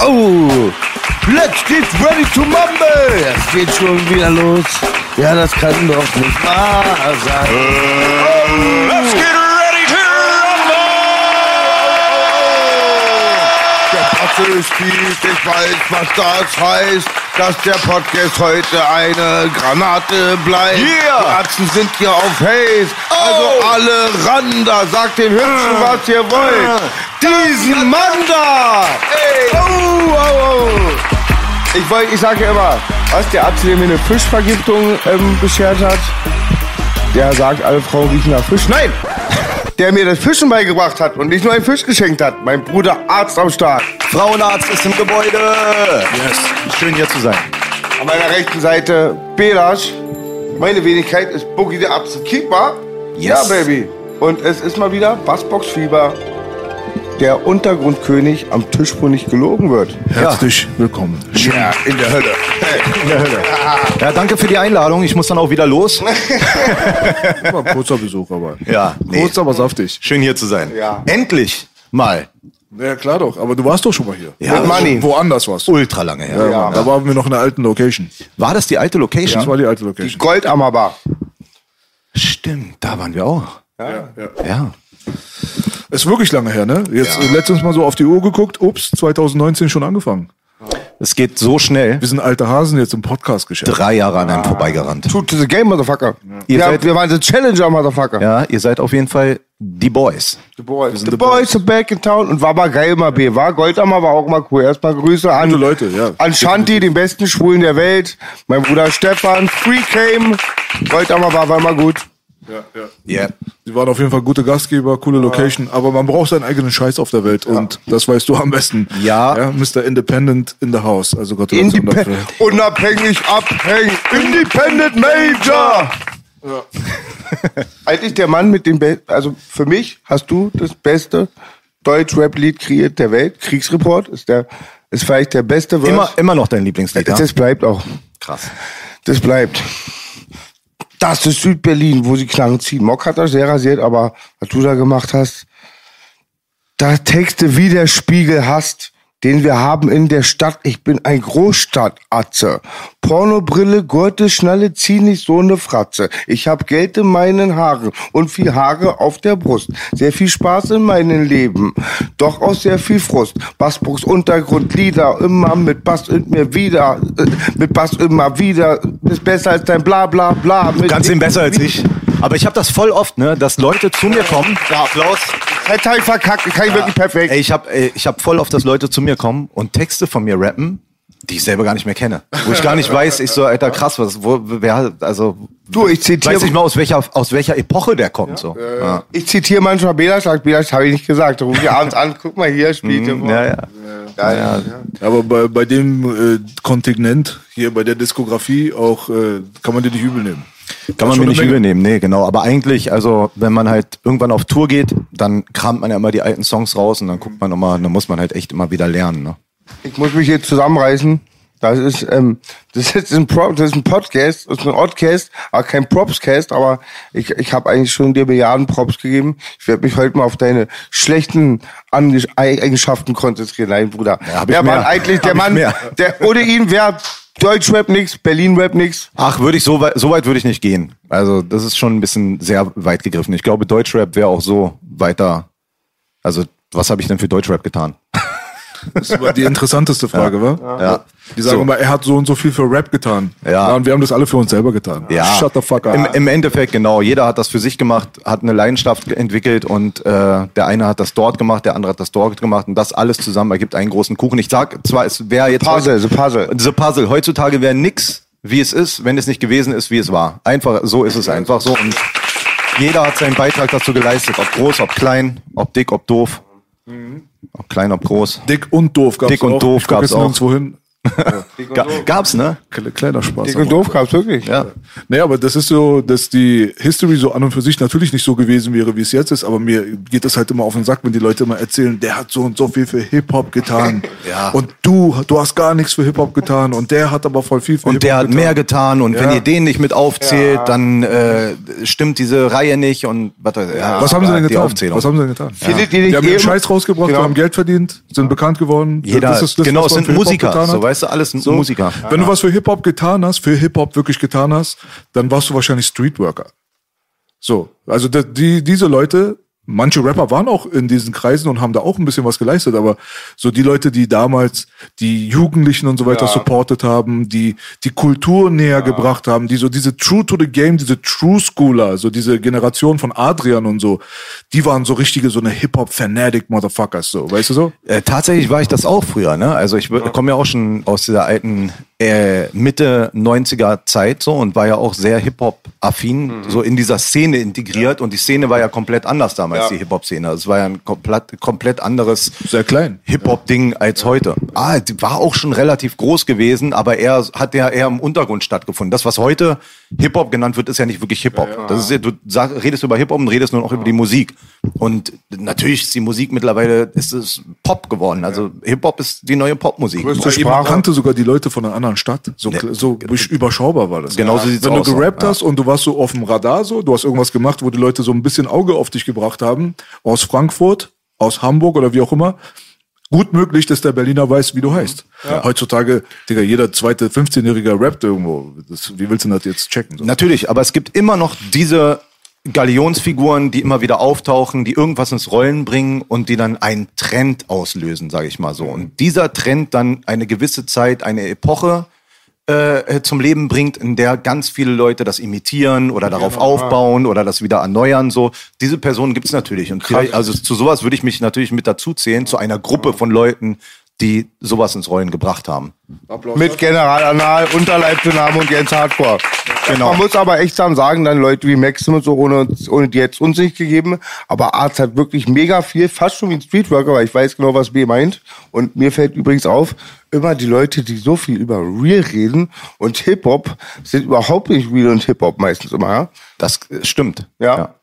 Oh, let's get ready to mumble. Es geht schon wieder los. Ja, das kann doch nicht wahr sein. Let's get ready Spielt, ich weiß, was das heißt, dass der Podcast heute eine Granate bleibt. Yeah. Die Atzen sind hier auf Haze, also alle ran da, sagt den Hübschen, was ihr wollt. Diesen Mann da! Oh, oh, oh. Ich, wollt, ich sage ja immer, was der Arzt, der mir eine Fischvergiftung ähm, beschert hat, der sagt, alle Frauen riechen nach Fisch. Nein! Der mir das Fischen beigebracht hat und nicht nur einen Fisch geschenkt hat. Mein Bruder Arzt am Start. Frauenarzt ist im Gebäude. Yes. Schön hier zu sein. An meiner rechten Seite Belasch. Meine Wenigkeit ist Boogie der Arzt Keeper. Ja, Yes. Baby. Und es ist mal wieder Bassbox-Fieber. Der Untergrundkönig am Tisch, wo nicht gelogen wird. Herzlich willkommen. Schön. Ja, in der Hölle. In der Hölle. Ja, danke für die Einladung. Ich muss dann auch wieder los. War ein kurzer Besuch, aber. Ja, nee. Kurz, aber saftig. Schön hier zu sein. Ja. Endlich mal. Ja, klar doch. Aber du warst doch schon mal hier. Ja, Mit Money. Woanders warst du. Ultra lange her. Ja, Mann, Da waren wir noch in der alten Location. War das die alte Location? Das war die alte Die Location. Goldammerbar. Stimmt, da waren wir auch. Ja, ja. Ja. Ist wirklich lange her, ne? Jetzt äh, letztens mal so auf die Uhr geguckt. Ups, 2019 schon angefangen. Es geht so schnell. Wir sind alte Hasen jetzt im Podcast-Geschäft. Drei Jahre an einem vorbeigerannt. True to the game, Motherfucker. Ihr Wir, seid- wir waren the Challenger, Motherfucker. Ja, ihr seid auf jeden Fall die Boys. The Boys. The, the Boys are back in town. Und war aber geil mal B. War Goldammer, war auch mal cool. Erstmal Grüße an, Gute Leute, ja. an Shanti, den besten Schwulen der Welt. Mein Bruder Stefan, Free Came. Goldammer war, war immer gut. Ja, ja. Ja. Sie waren auf jeden Fall gute Gastgeber, coole Location, aber man braucht seinen eigenen Scheiß auf der Welt und das weißt du am besten. Ja. ja Mr. Independent in the house. Also Gratulation Indep dafür. unabhängig, abhängig. Independent Major. Eigentlich der Mann mit dem, Be also für mich hast du das beste Deutsch-Rap-Lied kreiert der Welt. Kriegsreport ist der, ist vielleicht der beste Verse. Immer, immer noch dein Lieblingslied, ja? Das bleibt auch. Krass. Das bleibt. Das ist Südberlin, wo sie Knarren ziehen. Mock hat das sehr rasiert, aber was du da gemacht hast, da Texte wie der Spiegel hast, den wir haben in der Stadt. Ich bin ein Großstadtatze. Pornobrille, Gurte, Schnalle, zieh nicht so ne Fratze. Ich hab Geld in meinen Haaren und viel Haare auf der Brust. Sehr viel Spaß in meinem Leben, doch auch sehr viel Frust. Bassbruchs Untergrundlieder, immer mit Bass und mir wieder, äh, mit Bass immer wieder. Ist besser als dein bla bla bla. Du kannst ihn besser als ich. Aber ich habe das voll oft, ne, dass Leute zu mir kommen. Ja, Applaus. Hätte ich verkackt, kann ich wirklich perfekt. Ey, ich habe ich hab voll oft, dass Leute zu mir kommen und Texte von mir rappen, die ich selber gar nicht mehr kenne. Wo ich gar nicht weiß, ich so, Alter, krass, was, wo, wer, also, Du, ich zitiere- weiß nicht mal, aus welcher, aus welcher Epoche der kommt, so. Ja. Ich zitiere manchmal Bela, sagt Bela, das habe ich nicht gesagt. Da rufe ich abends an, guck mal hier, spielt Mhm, Ja, ja. Ja, ja. Aber bei, bei dem äh, Kontingent hier bei der Diskografie auch äh, kann man dir nicht übel nehmen. Kann man mir nicht übel nehmen, nee, genau. Aber eigentlich, also, wenn man halt irgendwann auf Tour geht, dann kramt man ja immer die alten Songs raus und dann guckt man immer, dann muss man halt echt immer wieder lernen, ne? Ich muss mich jetzt zusammenreißen. Das ist, ähm, das ist ein Pro, das ist ein Podcast, das ist ein Oddcast, aber kein Propscast, aber ich, ich habe eigentlich schon dir Milliarden Props gegeben. Ich werde mich heute mal auf deine schlechten Ange Eigenschaften konzentrieren, nein, Bruder. Ja, mehr. war eigentlich der Hab Mann, der ohne ihn wäre Deutschrap nix, Berlin-Rap nix. Ach, würde ich so weit, so weit würde ich nicht gehen. Also, das ist schon ein bisschen sehr weit gegriffen. Ich glaube, Deutschrap wäre auch so weiter. Also, was habe ich denn für Deutschrap getan? Das war die interessanteste Frage, wa? Ja. Die sagen So. immer, er hat so und so viel für Rap getan. Ja. Und wir haben das alle für uns selber getan. Ja, Shut the fuck up. Im, Im Endeffekt, genau. Jeder hat das für sich gemacht, hat eine Leidenschaft entwickelt und äh, der eine hat das dort gemacht, der andere hat das dort gemacht und das alles zusammen ergibt einen großen Kuchen. Ich sag zwar, es wäre jetzt... Puzzle, the Puzzle. The Puzzle. Heutzutage wäre nix, wie es ist, wenn es nicht gewesen ist, wie es war. Einfach, so ist es einfach so und jeder hat seinen Beitrag dazu geleistet, ob groß, ob klein, ob dick, ob doof. Ob klein, ob groß. Dick und doof gab's Dick und auch. doof gab's jetzt auch. nirgendwo hin. Ga, gab's, ne? Kle- Kleiner Spaß. Dick und doof gab's wirklich. Ja. Naja, aber das ist so, dass die History so an und für sich natürlich nicht so gewesen wäre, wie es jetzt ist, aber mir geht das halt immer auf den Sack, wenn die Leute immer erzählen, der hat so und so viel für Hip-Hop getan. Ja. Und du, du hast gar nichts für Hip-Hop getan und der hat aber voll viel für Und der hat mehr getan und wenn Ja. ihr den nicht mit aufzählt, dann äh, stimmt diese Reihe nicht und was, ja, Was haben sie denn die getan? Aufzählung. Was haben sie denn getan? Findet ihr Die nicht haben ihren eben- Scheiß rausgebracht, Genau. haben Geld verdient, sind bekannt geworden. Jeder, Das ist das, genau, es sind Musiker, getan so weißt du, alles sind Musiker. Wenn du was für Hip-Hop getan hast, für Hip-Hop wirklich getan hast, dann warst du wahrscheinlich Streetworker. So, also die, diese Leute, manche Rapper waren auch in diesen Kreisen und haben da auch ein bisschen was geleistet, aber so die Leute, die damals die Jugendlichen und so weiter supportet haben, die die Kultur näher gebracht haben, die so diese True to the Game, diese True Schooler, so diese Generation von Adrian und so, die waren so richtige so eine Hip-Hop-Fanatic Motherfuckers, so, weißt du so? Äh, tatsächlich war ich das auch früher, ne? Also ich komme ja auch schon aus dieser alten äh, Mitte 90er Zeit so und war ja auch sehr Hip-Hop-affin, so in dieser Szene integriert und die Szene war ja komplett anders damals, die Hip-Hop-Szene. Es war ja ein komplett, komplett anderes Sehr klein. Hip-Hop-Ding als heute. Ah, die war auch schon relativ groß gewesen, aber er hat ja eher im Untergrund stattgefunden. Das, was heute Hip-Hop genannt wird, ist ja nicht wirklich Hip-Hop. Das ist ja, du sag, redest über Hip-Hop und redest nur noch über die Musik. Und natürlich ist die Musik mittlerweile, ist es Pop geworden. Also Hip-Hop ist die neue Popmusik. Größte Sprache. kannte sogar die Leute von einer anderen Stadt. So, so überschaubar war das. Genau so sieht's Wenn aus, du gerappt ja. hast und du warst so auf dem Radar so, du hast irgendwas gemacht, wo die Leute so ein bisschen Auge auf dich gebracht haben, aus Frankfurt, aus Hamburg oder wie auch immer, gut möglich, dass der Berliner weiß, wie du heißt. Heutzutage, Digga, jeder zweite 15-Jähriger rappt irgendwo. Das, wie willst du das jetzt checken? So? Natürlich, aber es gibt immer noch diese Galionsfiguren, die immer wieder auftauchen, die irgendwas ins Rollen bringen und die dann einen Trend auslösen, sage ich mal so. Und dieser Trend dann eine gewisse Zeit, eine Epoche äh, zum Leben bringt, in der ganz viele Leute das imitieren oder darauf aufbauen oder das wieder erneuern. So. Diese Personen gibt's natürlich. Und also zu sowas würde ich mich natürlich mit dazu zählen, zu einer Gruppe von Leuten, die sowas ins Rollen gebracht haben. Mit General Anal, Unterleibdynamo und Jens Hardcore. Genau. Man muss aber echt sagen, dann Leute wie Maxim und so, ohne, ohne die jetzt uns nicht gegeben. Aber Arzt hat wirklich mega viel, fast schon wie ein Streetworker, weil ich weiß genau, was B meint. Und mir fällt übrigens auf, immer die Leute, die so viel über Real reden und Hip-Hop, sind überhaupt nicht Real und Hip-Hop meistens immer, ja. Das äh, stimmt. Ja.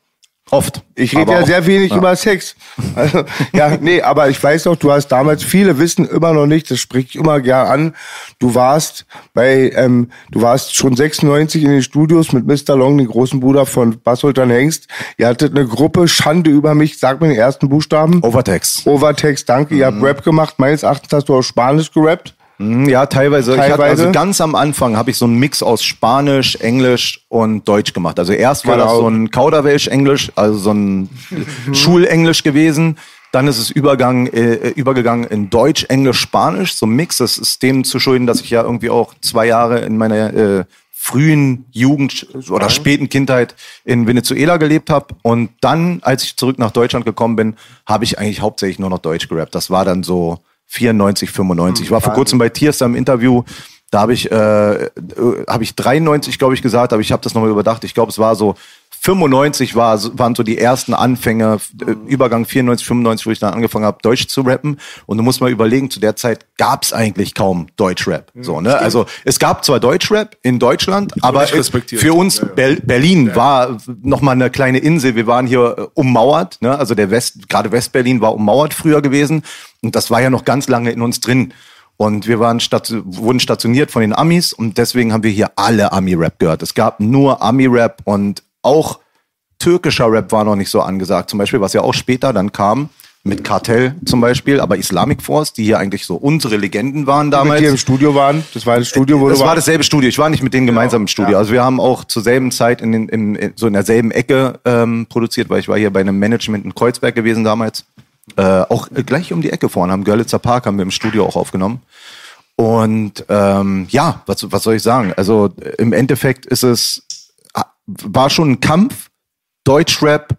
Oft. Ich rede ja auch- sehr wenig über Sex. Also, ja, nee, aber ich weiß noch, du hast damals, viele wissen immer noch nicht, das spreche ich immer gern an, du warst bei, ähm, du warst schon 96 in den Studios mit Mr. Long, dem großen Bruder von Bassultan Hengst. Ihr hattet eine Gruppe, Schande über mich, sag mir den ersten Buchstaben. Overtext. Overtext, danke, ihr habt Mhm. Rap gemacht. Meines Erachtens hast du auch Spanisch gerappt. Hm, Ja, teilweise. Ich hatte, Teilweise. also ganz am Anfang habe ich so einen Mix aus Spanisch, Englisch und Deutsch gemacht. Also erst war Genau. das so ein Kauderwelsch-Englisch, also so ein Schulenglisch gewesen. Dann ist es Übergang, äh, übergegangen in Deutsch, Englisch, Spanisch, so ein Mix. Das ist dem zu schulden, dass ich ja irgendwie auch zwei Jahre in meiner äh, frühen Jugend oder späten Kindheit in Venezuela gelebt habe. Und dann, als ich zurück nach Deutschland gekommen bin, habe ich eigentlich hauptsächlich nur noch Deutsch gerappt. Das war dann so 94, 95. Ich war vor kurzem bei Tiers im Interview. Da habe ich, äh, äh, habe ich 93, glaube ich, gesagt, aber ich habe das nochmal überdacht. Ich glaube, es war so 95 war, waren so die ersten Anfänge, äh, Übergang 94, 95, wo ich dann angefangen habe, Deutsch zu rappen. Und du musst mal überlegen, zu der Zeit gab es eigentlich kaum Deutschrap. So, ne? Also es gab zwar Deutschrap in Deutschland, aber für uns Bel Berlin war noch mal eine kleine Insel. Wir waren hier äh, ummauert, ne? Also der West, gerade Westberlin war ummauert früher gewesen und das war ja noch ganz lange in uns drin. Und wir waren stat wurden stationiert von den Amis und deswegen haben wir hier alle Ami-Rap gehört. Es gab nur Ami-Rap und auch türkischer Rap war noch nicht so angesagt. Zum Beispiel, was ja auch später dann kam, mit Kartell zum Beispiel, aber Islamic Force, die hier eigentlich so unsere Legenden waren damals. dir im Studio waren. Das war das Studio, wo Das du war dasselbe Studio. Ich war nicht mit denen gemeinsam im Studio. Also wir haben auch zur selben Zeit in, den, in, so in derselben Ecke ähm, produziert, weil ich war hier bei einem Management in Kreuzberg gewesen damals. Äh, auch äh, gleich um die Ecke vorne, am Görlitzer Park haben wir im Studio auch aufgenommen. Und ähm, ja, was, was soll ich sagen? Also im Endeffekt ist es, war schon ein Kampf, Deutschrap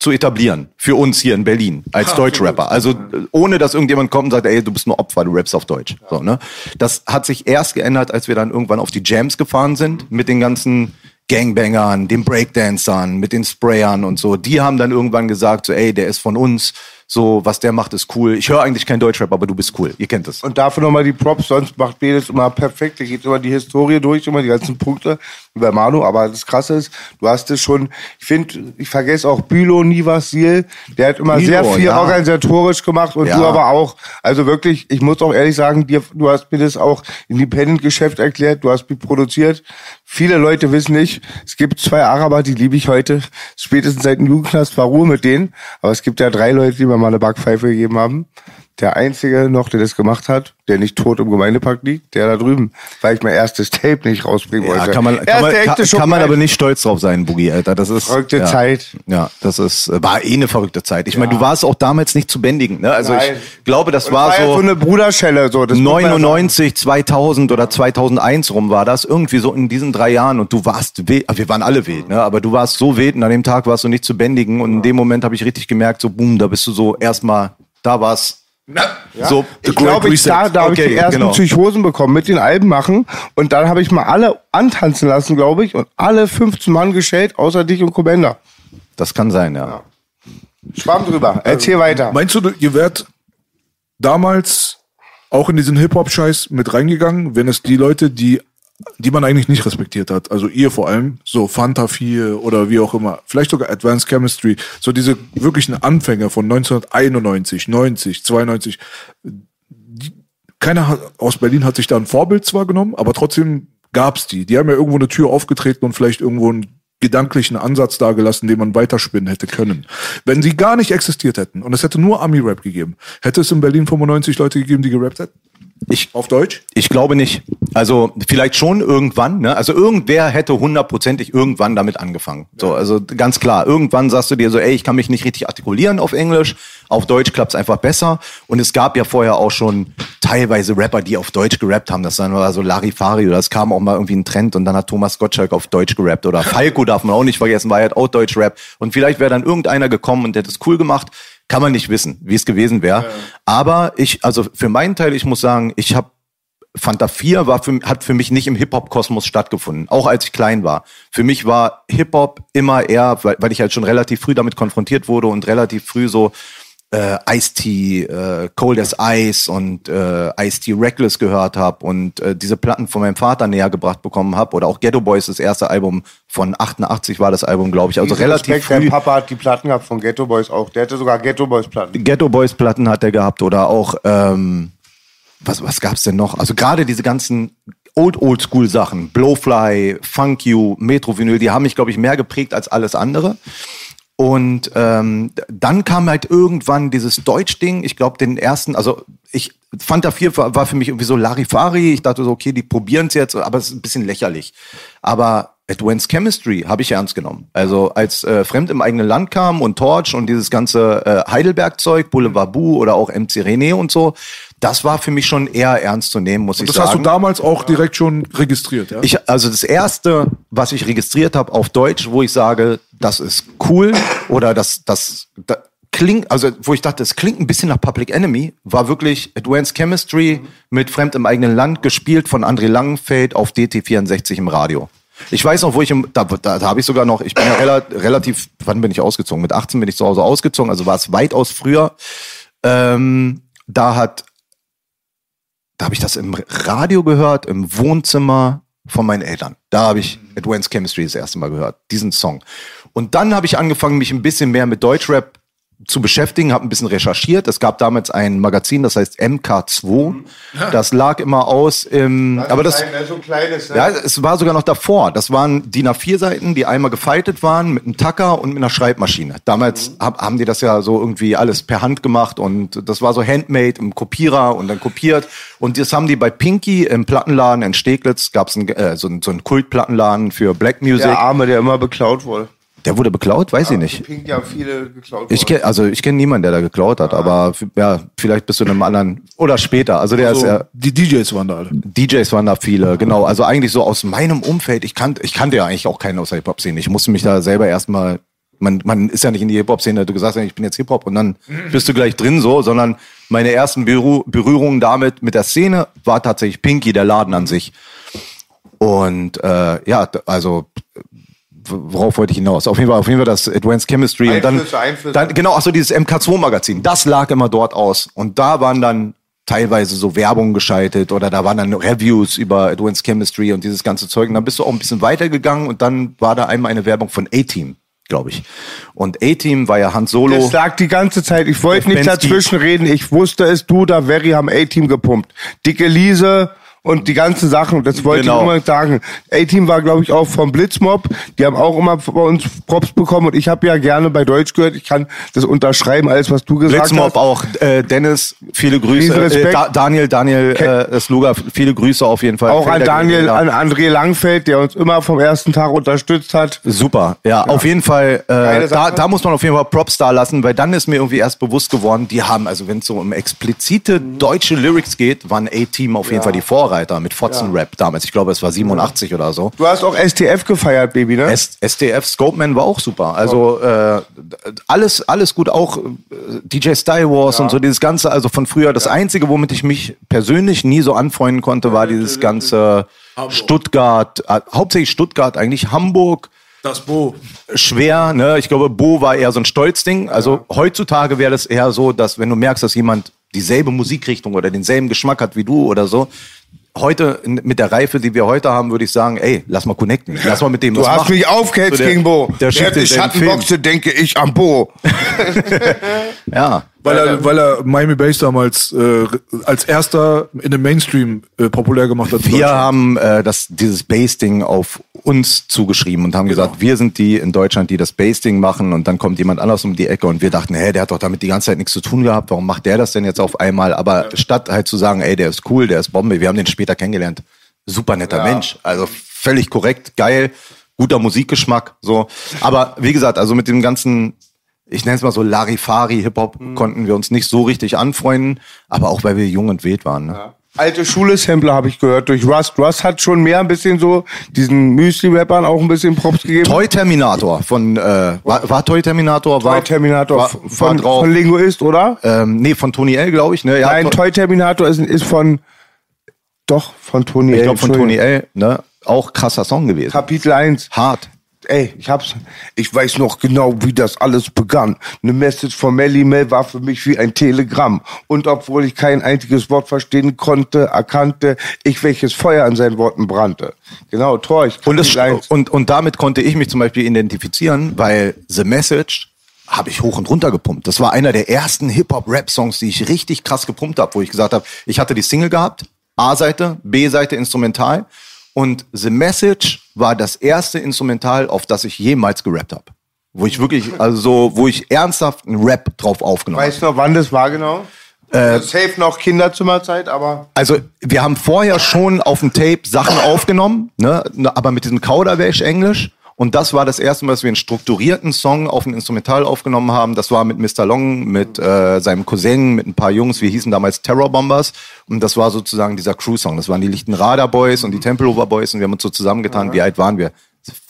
zu etablieren. Für uns hier in Berlin als Deutschrapper. Also äh, ohne, dass irgendjemand kommt und sagt, ey, du bist nur Opfer, du rappst auf Deutsch. So, ne? Das hat sich erst geändert, als wir dann irgendwann auf die Jams gefahren sind mit den ganzen Gangbangern, den Breakdancern, mit den Sprayern und so. Die haben dann irgendwann gesagt, so, ey, der ist von uns so, was der macht, ist cool. Ich höre eigentlich kein Deutschrap, aber du bist cool. Ihr kennt es. Und dafür nochmal die Props, sonst macht Bedes immer perfekt. Er geht immer die Historie durch, immer die ganzen Punkte, bei Manu. Aber das Krasse ist, du hast es schon, ich finde, ich vergesse auch Bülow Nivasil, der hat immer Bülow, sehr viel ja. organisatorisch gemacht und Ja. du aber auch. Also wirklich, ich muss auch ehrlich sagen, dir, du hast mir das auch Independent-Geschäft erklärt, du hast mich produziert. Viele Leute wissen nicht, es gibt zwei Araber, die liebe ich heute, spätestens seit dem Jugendknast war Ruhe mit denen. Aber es gibt ja drei Leute, die mir mal eine Backpfeife gegeben haben. Der einzige noch, der das gemacht hat, der nicht tot im Gemeindepark liegt, der da drüben, weil ich mein erstes Tape nicht rausbringen Ja, wollte. kann man, kann man, kann, kann man aber nicht stolz drauf sein, Boogie, Alter. Das ist Verrückte ja, Zeit. Ja, das ist äh, war eh eine verrückte Zeit. Ich meine, du warst auch damals nicht zu bändigen. Ne? Also Nein. ich glaube, das Und war ja so eine Bruderschelle, so. Das muss man ja sagen. 99, 2000 oder 2001 rum war das. Irgendwie so in diesen drei Jahren. Und du warst wild. Wir waren alle wild, ne? aber du warst so wild und an dem Tag warst du nicht zu bändigen. Und in dem Moment habe ich richtig gemerkt, so boom, da bist du so erstmal, da war's. So, Ich glaube, ich, da, da habe ich die ersten genau. Psychosen bekommen mit den Alben machen. Und dann habe ich mal alle antanzen lassen, glaube ich. Und alle 15 Mann geschält, außer dich und Komenda. Das kann sein, ja. Schwamm drüber. Erzähl weiter. Meinst du, ihr wärt damals auch in diesen Hip-Hop-Scheiß mit reingegangen, wenn es die Leute, die, die man eigentlich nicht respektiert hat, also ihr vor allem, so Fanta 4 oder wie auch immer, vielleicht sogar Advanced Chemistry, so diese wirklichen Anfänge von 1991, 90, 92, die, keiner aus Berlin hat sich da ein Vorbild zwar genommen, aber trotzdem gab's die. Die haben ja irgendwo eine Tür aufgetreten und vielleicht irgendwo einen gedanklichen Ansatz dargelassen, den man weiterspinnen hätte können. Wenn sie gar nicht existiert hätten und es hätte nur Ami-Rap gegeben, hätte es in Berlin 95 Leute gegeben, die gerappt hätten? Ich, Auf Deutsch? Ich glaube nicht. Also vielleicht schon irgendwann. Ne? Also irgendwer hätte hundertprozentig irgendwann damit angefangen. So, also ganz klar. Irgendwann sagst du dir so, ey, ich kann mich nicht richtig artikulieren auf Englisch. Auf Deutsch klappt's einfach besser. Und es gab ja vorher auch schon teilweise Rapper, die auf Deutsch gerappt haben. Das dann war so Larifari oder es kam auch mal irgendwie ein Trend und dann hat Thomas Gottschalk auf Deutsch gerappt oder Falco darf man auch nicht vergessen, war halt auch Deutsch Rap. Und vielleicht wäre dann irgendeiner gekommen und der hat es cool gemacht. Kann man nicht wissen, wie es gewesen wäre. Aber ich, also für meinen Teil, ich muss sagen, ich habe Fanta 4 war für, hat für mich nicht im Hip-Hop-Kosmos stattgefunden, auch als ich klein war. Für mich war Hip-Hop immer eher, weil, weil ich halt schon relativ früh damit konfrontiert wurde und relativ früh so äh, Ice-T, äh, Cold as Ice und äh, Ice-T Reckless gehört habe und äh, diese Platten von meinem Vater näher gebracht bekommen habe oder auch Ghetto Boys, das erste Album von 88 war das Album, glaube ich. Also Riesen relativ Respekt, Dein früh. Papa hat die Platten gehabt von Ghetto Boys auch. Der hatte sogar Ghetto Boys Platten. Ghetto Boys Platten hat er gehabt oder auch ähm, was was gab's denn noch? Also gerade diese ganzen Old Old School Sachen, Blowfly, Funk You, Metro Vinyl, die haben mich glaube ich mehr geprägt als alles andere. Und ähm, dann kam halt irgendwann dieses Deutsch-Ding. Ich glaube, den ersten, also ich Fanta 4 war, war für mich irgendwie so Larifari. Ich dachte so, okay, die probieren es jetzt, aber es ist ein bisschen lächerlich. Aber Advanced Chemistry habe ich ernst genommen. Also als äh, Fremd im eigenen Land kam und Torch und dieses ganze äh, Heidelberg-Zeug, Boulevard Boo oder auch MC René und so, das war für mich schon eher ernst zu nehmen, muss ich Das sagen. hast du damals auch direkt schon registriert, ja? Ich, also das erste, was ich registriert habe auf Deutsch, wo ich sage, das ist cool oder das, das, das klingt, also wo ich dachte, das klingt ein bisschen nach Public Enemy, war wirklich Advanced Chemistry mit Fremd im eigenen Land gespielt von André Langenfeld auf DT64 im Radio. Ich weiß noch, wo ich im, da, da, da habe ich sogar noch, ich bin ja rela, relativ, wann bin ich ausgezogen? Mit 18 bin ich zu Hause ausgezogen, also war es weitaus früher. Ähm, da hat da habe ich das im Radio gehört, im Wohnzimmer von meinen Eltern. Da habe ich Advanced Chemistry das erste Mal gehört, diesen Song. Und dann habe ich angefangen, mich ein bisschen mehr mit Deutschrap zu beschäftigen, habe ein bisschen recherchiert. Es gab damals ein Magazin, das heißt MK2. Das lag immer aus im, aber das, so kleines, ne? ja, es war sogar noch davor. Das waren DIN A4-Seiten, die einmal gefaltet waren mit einem Tacker und mit einer Schreibmaschine. Damals hab, haben die das ja so irgendwie alles per Hand gemacht und das war so handmade im Kopierer und dann kopiert. Und das haben die bei Pinky im Plattenladen in Steglitz, gab es äh, so, so einen Kultplattenladen für Black Music. Der Arme, der immer beklaut wurde. Der wurde beklaut? Weiß ich nicht. Pink ja viele geklaut Ich worden. kenn, also ich kenne niemanden, der da geklaut hat, aber f- ja, vielleicht bist du in einem anderen oder später. Also der ist So, ja die DJs waren da alle. DJs waren da viele, genau. Also eigentlich so aus meinem Umfeld. Ich kannte, ich kannte ja eigentlich auch keinen aus der Hip-Hop-Szene. Ich musste mich da selber erstmal, man, man ist ja nicht in die Hip-Hop-Szene, du gesagt hast, ich bin jetzt Hip-Hop und dann bist du gleich drin so, sondern meine ersten Berühr Berührungen damit, mit der Szene, war tatsächlich Pinky, der Laden an sich. Und äh, ja, also worauf wollte ich hinaus? Auf jeden Fall, auf jeden Fall das Advanced Chemistry und dann, Einflüsse, Einflüsse. dann genau, ach so dieses MK2 Magazin, das lag immer dort aus und da waren dann teilweise so Werbung geschaltet oder da waren dann Reviews über Advanced Chemistry und dieses ganze Zeug und dann bist du auch ein bisschen weitergegangen und dann war da einmal eine Werbung von A-Team, glaube ich. Und A-Team war ja Hans Solo. Das lag die ganze Zeit. Ich wollte nicht dazwischen reden. Ich wusste es, du, da Very haben A-Team gepumpt. Dicke Liese und die ganzen Sachen. Das wollte Genau. ich immer sagen. A-Team war, glaube ich, auch vom Blitzmob. Die haben auch immer bei uns Props bekommen. Und ich habe ja gerne bei Deutsch gehört. Ich kann das unterschreiben, alles, was du gesagt Blitzmob hast. auch, äh, Dennis, viele Grüße. Äh, Respekt. da, Daniel, Daniel äh, Sluga, viele Grüße auf jeden Fall. Auch an Fällt der Daniel, an André Langfeld, der uns immer vom ersten Tag unterstützt hat. Super, ja, auf jeden Fall. Äh, da, da muss man auf jeden Fall Props da lassen, weil dann ist mir irgendwie erst bewusst geworden, die haben, also wenn es so um explizite deutsche Lyrics geht, waren A-Team auf jeden Fall die Vorreiter mit Fotzenrap damals. Ich glaube, es war 87 oder so. Du hast auch STF gefeiert, Baby, ne? S STF Scopeman war auch super. Also äh, alles, alles gut, auch äh, DJ Style Wars und so dieses Ganze, also von früher. Das Einzige, womit ich mich persönlich nie so anfreunden konnte, war dieses ganze Stuttgart, äh, hauptsächlich Stuttgart, eigentlich Hamburg Das Bo. schwer. Ne? Ich glaube, Bo war eher so ein Stolzding. Also heutzutage wäre das eher so, dass wenn du merkst, dass jemand dieselbe Musikrichtung oder denselben Geschmack hat wie du oder so, heute mit der Reife, die wir heute haben, würde ich sagen, ey, lass mal connecten, lass mal mit dem Du was hast machen. mich aufgehetzt So der- gegen Bo. Der schickt Während ich denselben Film. Schattenboxe, denke ich an Bo. Ja. Weil er, weil er Miami Bass damals äh, als erster in den Mainstream äh, populär gemacht hat. Wir haben äh, das, dieses Bass-Ding auf uns zugeschrieben und haben Genau. gesagt, wir sind die in Deutschland, die das Bass-Ding machen und dann kommt jemand anders um die Ecke und wir dachten, hey, der hat doch damit die ganze Zeit nichts zu tun gehabt, warum macht der das denn jetzt auf einmal? Aber statt halt zu sagen, ey, der ist cool, der ist Bombe, wir haben den später kennengelernt. Super netter Mensch, also völlig korrekt, geil, guter Musikgeschmack, so. Aber wie gesagt, also mit dem ganzen ich nenne es mal so Larifari Hip-Hop, Mhm. konnten wir uns nicht so richtig anfreunden, aber auch weil wir jung und wild waren. Ne? Alte Schule-Sampler habe ich gehört durch Rust. Rust hat schon mehr ein bisschen so diesen Müsli-Rappern auch ein bisschen Props gegeben. Toy Terminator von äh, war, war Toy Terminator war Toy Terminator war, von, war drauf. von Linguist, oder? ähm, nee von Tony L glaube ich ne ja, Nein, to- Toy Terminator ist, ist von doch von Tony ich L. glaube von Tony. L ne auch krasser Song gewesen Kapitel 1. hart Ey, ich hab's. Ich weiß noch genau, wie das alles begann. Eine Message von Melly Mel war für mich wie ein Telegramm. Und obwohl ich kein einziges Wort verstehen konnte, erkannte ich, welches Feuer an seinen Worten brannte. Genau, Tor, ich und, das, Kapitel 1. und und damit konnte ich mich zum Beispiel identifizieren weil The Message habe ich hoch und runter gepumpt. Das war einer der ersten Hip-Hop-Rap-Songs, die ich richtig krass gepumpt habe, wo ich gesagt habe, ich hatte die Single gehabt, A-Seite, B-Seite Instrumental und The Message war das erste Instrumental, auf das ich jemals gerappt habe. Wo ich wirklich, also so, wo ich ernsthaft einen Rap drauf aufgenommen habe. Weißt du noch, wann das war genau? Äh, safe noch Kinderzimmerzeit, aber Also wir haben vorher schon auf dem Tape Sachen aufgenommen, ne, aber mit diesem Kauderwelsch-Englisch. Und das war das erste Mal, dass wir einen strukturierten Song auf ein Instrumental aufgenommen haben. Das war mit Mr. Long, mit äh, seinem Cousin, mit ein paar Jungs. Wir hießen damals Terror Bombers. Und das war sozusagen dieser Crew-Song. Das waren die Lichtenrader Boys und die Tempelhofer Boys. Und wir haben uns so zusammengetan. Wie alt waren wir?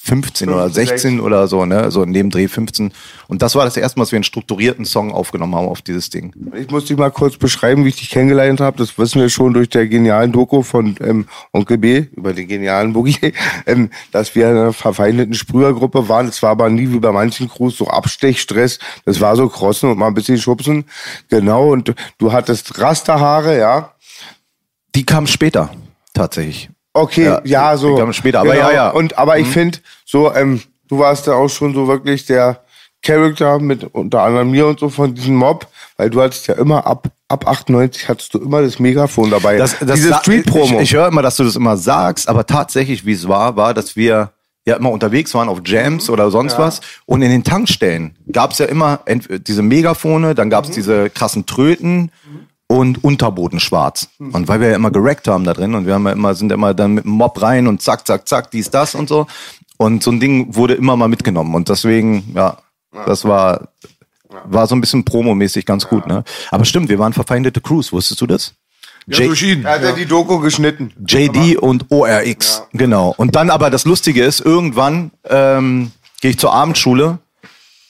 15 oder 16 oder so, ne? So in dem Dreh 15. Und das war das erste Mal, dass wir einen strukturierten Song aufgenommen haben auf dieses Ding. ich muss dich mal kurz beschreiben, wie ich dich kennengelernt habe. Das wissen wir schon durch der genialen Doku von ähm, Onkel B über den genialen Boogie, ähm, dass wir in einer verfeindeten Sprühergruppe waren. Es war aber nie wie bei manchen Crews so Abstechstress. Das war so Crossen und mal ein bisschen Schubsen. Genau, und du hattest Rasterhaare, ja. Die kam später, tatsächlich. Okay, ja, Ja, so. kamen später, aber ja, ja. Und aber ich finde, so, ähm, du warst ja auch schon so wirklich der Charakter mit unter anderem mir und so von diesem Mob, weil du hattest ja immer ab ab 98 hattest du immer das Megafon dabei. Das, das Diese Street-Promo. Ich, ich höre immer, dass du das immer sagst, aber tatsächlich, wie es war, war, dass wir ja immer unterwegs waren auf Jams Mhm. oder sonst was. Und in den Tankstellen gab es ja immer diese Megafone, dann Mhm. gab es diese krassen Tröten und Unterboden schwarz. Mhm. Und weil wir ja immer gerackt haben da drin und wir haben ja immer, sind immer dann mit dem Mob rein und zack, zack, zack, dies, das und so. Und so ein Ding wurde immer mal mitgenommen. Und deswegen, ja, das war, war so ein bisschen promomäßig ganz gut. Ne? Aber stimmt, wir waren verfeindete Crews. Wusstest du das? Ja, J- durch ihn. Er hat ja die Doku geschnitten. JD und ORX, genau. Und dann aber das Lustige ist, irgendwann ähm, gehe ich zur Abendschule,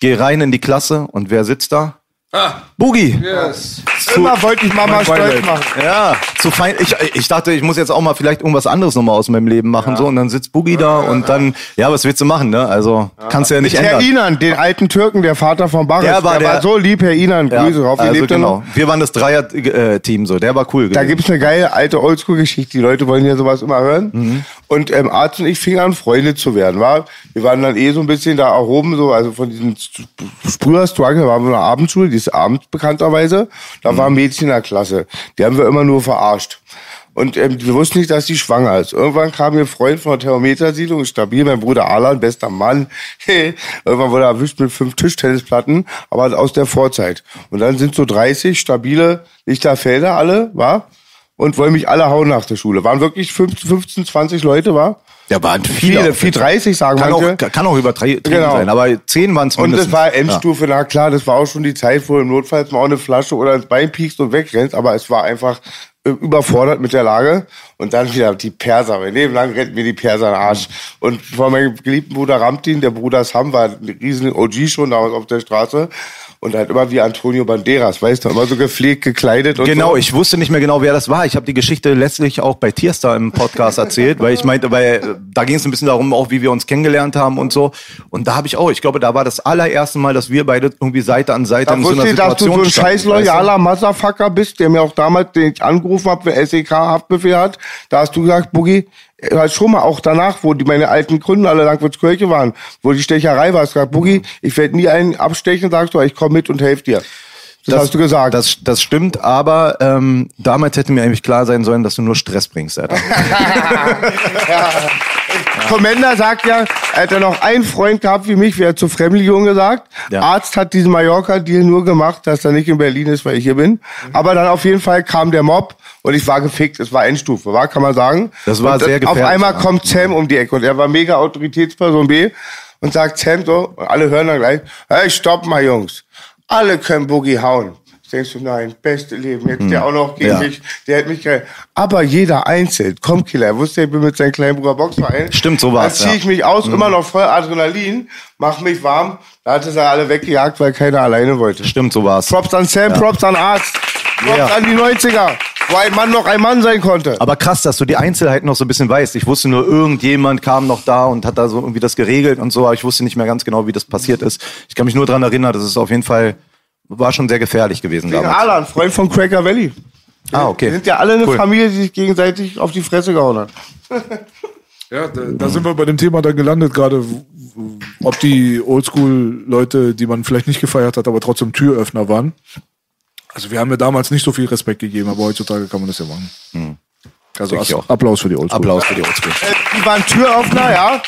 gehe rein in die Klasse und wer sitzt da? Ah. Boogie. Yes. Immer wollte ich Mama stolz machen. Ja, zu fein. Ich, ich dachte, ich muss jetzt auch mal vielleicht irgendwas anderes nochmal aus meinem Leben machen. So, und dann sitzt Boogie da und dann, ja, was willst du machen, ne? Also kannst du ja nicht Herr ändern. Inan, den alten Türken, der Vater von Baris, Der war der- so lieb, Herr Inan. Ja, Grüße, hoffe, also er genau. Wir waren das Dreier-Team so, der war cool. Da gewesen. gibt's eine geile alte Oldschool-Geschichte. Die Leute wollen ja sowas immer hören. Mhm. Und ähm, Arzt und ich fingen an, Freunde zu werden. War? Wir waren dann eh so ein bisschen da erhoben, so, also von diesem Sprüher-Struggle waren wir in der Abendschule, die ist abends bekannterweise. Da Mhm. war ein Mädchen in der Klasse. Die haben wir immer nur verarscht. Und ähm, wir wussten nicht, dass sie schwanger ist. Irgendwann kam mir ein Freund von der Thermometersiedlung, stabil, mein Bruder Alan, bester Mann. Irgendwann wurde er erwischt mit fünf Tischtennisplatten, aber aus der Vorzeit. Und dann sind so 30 stabile Lichterfelder alle, war? Und wollen mich alle hauen nach der Schule. Waren wirklich 15, 15 20 Leute, war? Ja, waren viele. Viele, viel 30 sagen Kann manche. auch, kann auch übertrieben Genau. sein, aber zehn waren es Und das war Endstufe, na klar, das war auch schon die Zeit, wo du notfalls mal auch eine Flasche oder ins Bein piekst und wegrennst, aber es war einfach äh, überfordert mit der Lage. Und dann wieder die Perser. Mein Leben lang rennt mir die Perser in den Arsch. Und von meinem geliebten Bruder Ramtin, der Bruder Sam, war ein riesen OG schon damals auf der Straße. Und halt immer wie Antonio Banderas, weißt du, immer so gepflegt, gekleidet und Genau, so. ich wusste nicht mehr genau, wer das war. Ich habe die Geschichte letztlich auch bei Tierstar im Podcast erzählt, weil ich meinte, weil äh, da ging es ein bisschen darum, auch wie wir uns kennengelernt haben und so. Und da habe ich auch, ich glaube, da war das allererste Mal, dass wir beide irgendwie Seite an Seite Da in so einer ich, dass du so Situation ein standen, scheiß weißt du? loyaler Motherfucker bist, der mir auch damals, den ich angerufen habe, wenn SEK Haftbefehl hat. Da hast du gesagt, Boogie, schon mal auch danach, wo die meine alten Kunden alle Langwitz-Kirche waren, wo die Stecherei war, du gesagt, Boogie, ich werde nie einen abstechen, sagst du, ich komme mit und helf dir. Das, hast du gesagt. Das, das stimmt, aber ähm, damals hätte mir eigentlich klar sein sollen, dass du nur Stress bringst, Alter. Commander sagt ja, er hat ja noch einen Freund gehabt wie mich, wie er zu Fremdlegion gesagt. Ja. Arzt hat diesen Mallorca-Deal nur gemacht, dass er nicht in Berlin ist, weil ich hier bin. Aber dann auf jeden Fall kam der Mob und ich war gefickt. Es war Endstufe, war, kann man sagen. Das war und sehr Auf gefährlich, einmal ja. kommt Sam um die Ecke und er war mega Autoritätsperson B und sagt Sam so, und alle hören dann gleich, hey, stopp mal, Jungs. Alle können Boogie hauen. Denkst du, nein, beste Leben, jetzt der auch noch gegen Hm. Ja. mich, der hat mich geil. Aber jeder einzeln, komm Killer, er wusste, ich bin mit seinem kleinen Bruder Boxverein. Stimmt, so war's, Dann zieh ja. ich mich aus, immer noch voll Adrenalin, mach mich warm. Da hatte sie alle weggejagt, weil keiner alleine wollte. Stimmt, so war's. Props an Sam, Props an Arzt, Props Ja. an die 90er, wo ein Mann noch ein Mann sein konnte. Aber krass, dass du die Einzelheiten noch so ein bisschen weißt. Ich wusste nur, irgendjemand kam noch da und hat da so irgendwie das geregelt und so, aber ich wusste nicht mehr ganz genau, wie das passiert ist. Ich kann mich nur dran erinnern, das ist auf jeden Fall, war schon sehr gefährlich gewesen Wegen damals. Alan, Freund von Cracker Valley. Ah, okay. Wir sind ja alle eine Cool. Familie, die sich gegenseitig auf die Fresse gehauen hat. Ja, da, da sind wir bei dem Thema dann gelandet, gerade ob die Oldschool-Leute, die man vielleicht nicht gefeiert hat, aber trotzdem Türöffner waren. Also wir haben ja damals nicht so viel Respekt gegeben, aber heutzutage kann man das ja machen. Also Denke ich auch. Applaus für die Oldschool. Applaus für die Oldschool. Die waren Türöffner, ja.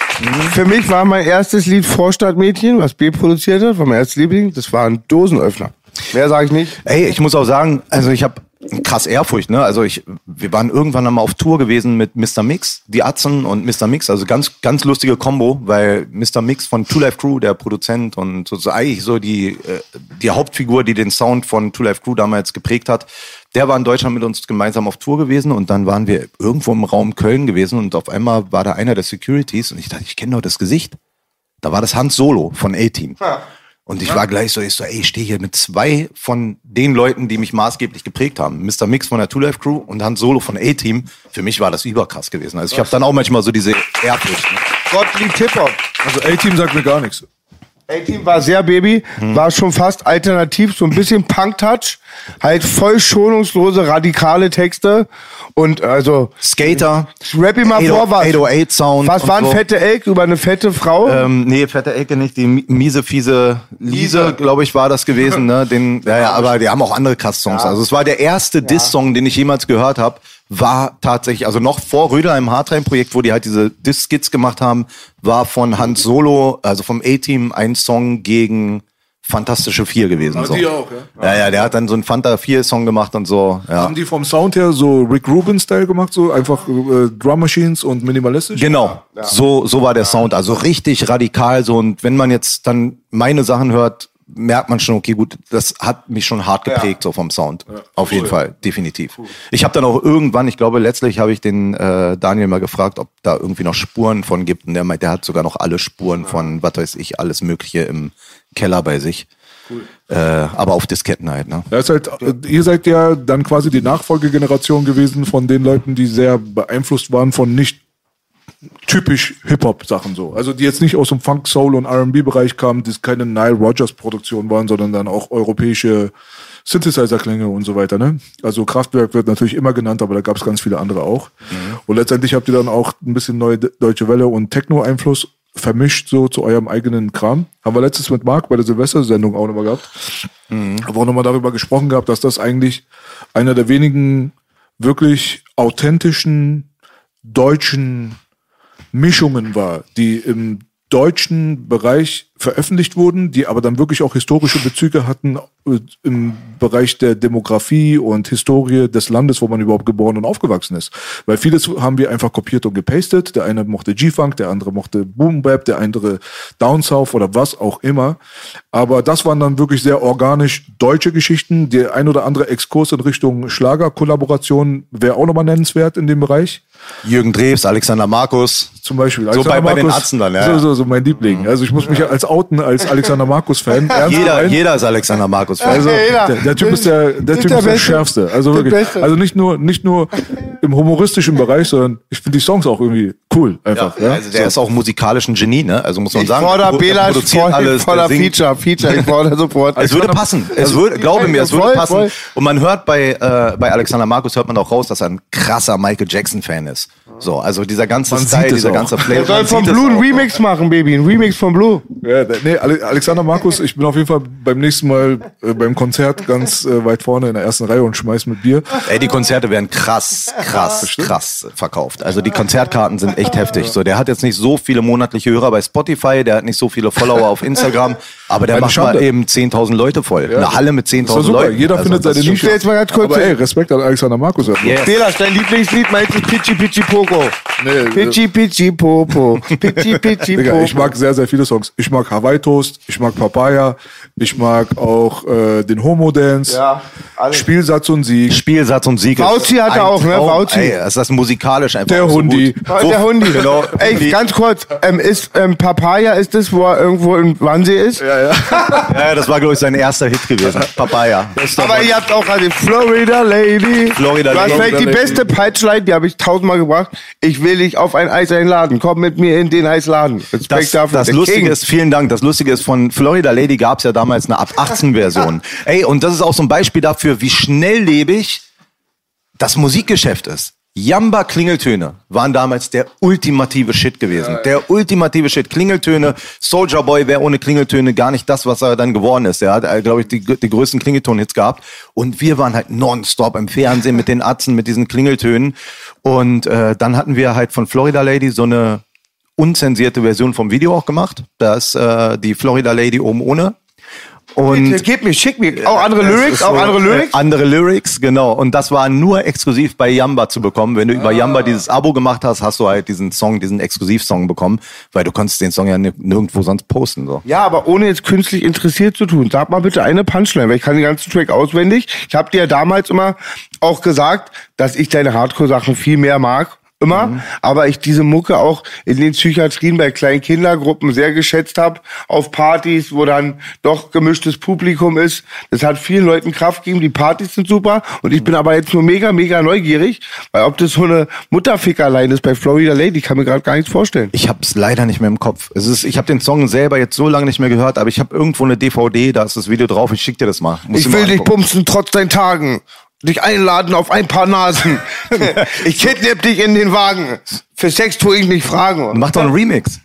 Für mich war mein erstes Lied Vorstadtmädchen, was B produziert hat, war mein erstes Liebling. Das war ein Dosenöffner. Mehr sage ich nicht. Ey, ich muss auch sagen, also ich habe krass Ehrfurcht, ne? Also ich, wir waren irgendwann einmal auf Tour gewesen mit Mr. Mix, die Atzen und Mr. Mix, also ganz, ganz lustige Combo, weil Mr. Mix von Two Life Crew, der Produzent und so, so eigentlich so die, äh, die Hauptfigur, die den Sound von Two Life Crew damals geprägt hat, der war in Deutschland mit uns gemeinsam auf Tour gewesen und dann waren wir irgendwo im Raum Köln gewesen und auf einmal war da einer der Securities und ich dachte, ich kenne doch das Gesicht. Da war das Hans Solo von A-Team. Und ich war gleich so, ich so, ey, ich stehe hier mit zwei von den Leuten, die mich maßgeblich geprägt haben. Mr. Mix von der Two Life Crew und Hans Solo von A-Team. Für mich war das überkrass gewesen. Also ich habe dann auch manchmal so diese Ehrfurcht. Ne? Gottlieb Hip-Hop. Also A-Team sagt mir gar nichts. A-Team war sehr Baby, war schon fast alternativ, so ein bisschen Punk-Touch, halt voll schonungslose, radikale Texte und also, Skater, rap ihm mal vor, was, 808 Sound. was war ein so. fette Elk über eine fette Frau? Ähm, nee, fette Ecke nicht, die mi- miese, fiese Lise, Lise. glaube ich, war das gewesen. Ne? Den, ja, ja, aber die haben auch andere krass Songs. Also es war der erste Diss-Song, den ich jemals gehört habe, war tatsächlich, also noch vor Röder im Hardline-Projekt, wo die halt diese Diss-Skits gemacht haben, war von Hans Solo, also vom A-Team, ein Song gegen Fantastische Vier gewesen. Ah, so. die auch, ja? Ja, ja, der hat dann so einen Fanta 4 Song gemacht und so. Ja. Haben die vom Sound her so Rick Rubin-Style gemacht, so einfach äh, Drum Machines und minimalistisch? Genau, so, so war der Sound. Also richtig radikal so. Und wenn man jetzt dann meine Sachen hört, merkt man schon, okay, gut, das hat mich schon hart geprägt, so vom Sound. Auf jeden Fall, definitiv. Ich habe dann auch irgendwann, ich glaube, letztlich habe ich den äh, Daniel mal gefragt, ob da irgendwie noch Spuren von gibt. Und der meint, der hat sogar noch alle Spuren von, was weiß ich, alles Mögliche im Keller bei sich. Äh, aber auf Disketten halt, ne? Ja, ist halt, äh, ihr seid ja dann quasi die Nachfolgegeneration gewesen von den Leuten, die sehr beeinflusst waren von nicht typisch Hip-Hop-Sachen so. Also die jetzt nicht aus dem Funk, Soul und R&B-Bereich kamen, die keine Nile Rodgers-Produktion waren, sondern dann auch europäische Synthesizer-Klänge und so weiter. Ne? Also Kraftwerk wird natürlich immer genannt, aber da gab es ganz viele andere auch. Und letztendlich habt ihr dann auch ein bisschen neue Deutsche Welle und Techno-Einfluss vermischt so zu eurem eigenen Kram. Haben wir letztes mit Marc bei der Silvestersendung auch nochmal gehabt. Aber auch nochmal darüber gesprochen gehabt, dass das eigentlich einer der wenigen wirklich authentischen deutschen Mischungen war, die im deutschen Bereich veröffentlicht wurden, die aber dann wirklich auch historische Bezüge hatten äh, im Bereich der Demografie und Historie des Landes, wo man überhaupt geboren und aufgewachsen ist. Weil vieles haben wir einfach kopiert und gepastet. Der eine mochte G-Funk, der andere mochte Boom Bap, der andere Down South oder was auch immer. Aber das waren dann wirklich sehr organisch deutsche Geschichten. Der ein oder andere Exkurs in Richtung Schlagerkollaboration wäre auch nochmal nennenswert in dem Bereich. Jürgen Drews, Alexander Markus. Zum Beispiel. So bei- bei den Atzen dann, ja. So, so, so mein Liebling. Also ich muss mich als outen als Alexander Markus-Fan. Ernst Jeder, gemeint. jeder ist Alexander Markus. Also Ja, der, der Typ ist der, der Ist Typ der ist der. Schärfste. Also wirklich. Also nicht nur, nicht nur im humoristischen Bereich, sondern ich finde die Songs auch irgendwie cool einfach. Ja, Also der ist auch musikalisch ein Genie, ne? Also muss man Ich sagen. fordere der Bela produziert voll, alles, voller. Feature, Feature, ich fordere sofort. Es würde passen. Es würde, glaube mir, es würde passen. voll. Und man hört bei, äh, bei Alexander Markus hört man auch raus, dass er ein krasser Michael Jackson Fan ist. So, also dieser ganze Man Style, dieser auch. ganze Flavor. Er soll von Blue einen auch. Remix machen, Baby, ein Remix von Blue. Ja, nee, Ale- Alexander Markus, ich bin auf jeden Fall beim nächsten Mal äh, beim Konzert ganz äh, weit vorne in der ersten Reihe und schmeiß mit Bier. Ey, die Konzerte werden krass, krass, krass verkauft. Also die Konzertkarten sind echt heftig. So, der hat jetzt nicht so viele monatliche Hörer bei Spotify, der hat nicht so viele Follower auf Instagram, aber der Eine macht mal Schande. eben 10.000 Leute voll. Eine Halle mit Das war 10.000 super. Leuten. Jeder Also findet seine schon Ich will jetzt mal ganz kurz. Aber ey, Respekt an Alexander Markus. Ja. Yes. Dein Lieblingslied meinst du Pichi Pichi Poco. Nee, Pichi Pichi Popo. Pichi Pichi Digga, Popo. ich mag sehr, sehr viele Songs. Ich mag Hawaii Toast, ich mag Papaya, ich mag auch äh, den Homo Dance, Ja, alles. Spielsatz und Sieg. Spielsatz und Sieg. ist Fauci hat er auch, ne? Fauci. Ey, ist das musikalisch einfach Der so Hundi. gut. Der Hundi. Genau. Ey, ganz kurz. Ähm, ist ähm, Papaya, ist das, wo er irgendwo in Wannsee ist? Ja, ja, das war, glaube ich, sein erster Hit gewesen. Papaya. Aber ihr habt auch also Florida Lady. Florida Lady. vielleicht die beste Peitschlein, die habe ich tausendmal gebracht. Ich will dich auf ein Eis einladen. Komm mit mir in den Eisladen. Respekt Das, dafür. das Lustige King. ist, vielen Dank, das Lustige ist, von Florida Lady gab es ja damals eine ab 18 Version. Ey, und das ist auch so ein Beispiel dafür, wie schnelllebig das Musikgeschäft ist. Jamba Klingeltöne waren damals der ultimative Shit gewesen. Der ultimative Shit. Klingeltöne, Soldier Boy wäre ohne Klingeltöne gar nicht das, was er dann geworden ist. Er hat, glaube ich, die, die größten Klingelton-Hits gehabt. Und wir waren halt nonstop im Fernsehen mit den Atzen, mit diesen Klingeltönen. Und äh, dann hatten wir halt von Florida Lady so eine unzensierte Version vom Video auch gemacht. Da ist äh, die Florida Lady oben ohne. Und Bitte, gib mir, schick mir. Auch andere Lyrics, ist auch so, andere Lyrics. Äh, andere Lyrics, genau. Und das war nur exklusiv bei Yamba zu bekommen. Wenn du über Yamba dieses Abo gemacht hast, hast du halt diesen Song, diesen Exklusivsong bekommen, weil du konntest den Song ja ni- nirgendwo sonst posten. So. Ja, aber ohne jetzt künstlich interessiert zu tun. Sag mal bitte eine Punchline, weil ich kann den ganzen Track auswendig. Ich habe dir ja damals immer auch gesagt, dass ich deine Hardcore-Sachen viel mehr mag. Immer, Mhm. aber ich diese Mucke auch in den Psychiatrien bei kleinen Kindergruppen sehr geschätzt habe, auf Partys, wo dann doch gemischtes Publikum ist. Das hat vielen Leuten Kraft gegeben, die Partys sind super und ich bin aber jetzt nur mega, mega neugierig, weil ob das so eine Mutterfickerlein ist bei Florida Lady, kann mir gerade gar nichts vorstellen. Ich habe es leider nicht mehr im Kopf. Es ist, ich habe den Song selber jetzt so lange nicht mehr gehört, aber ich habe irgendwo eine DVD, da ist das Video drauf. Ich schick dir das mal. Musst Ich will dich bumsen trotz deinen Tagen. Dich einladen auf ein paar Nasen. ich kidnapp dich in den Wagen. Für Sex tue ich nicht fragen. Mach doch einen Remix.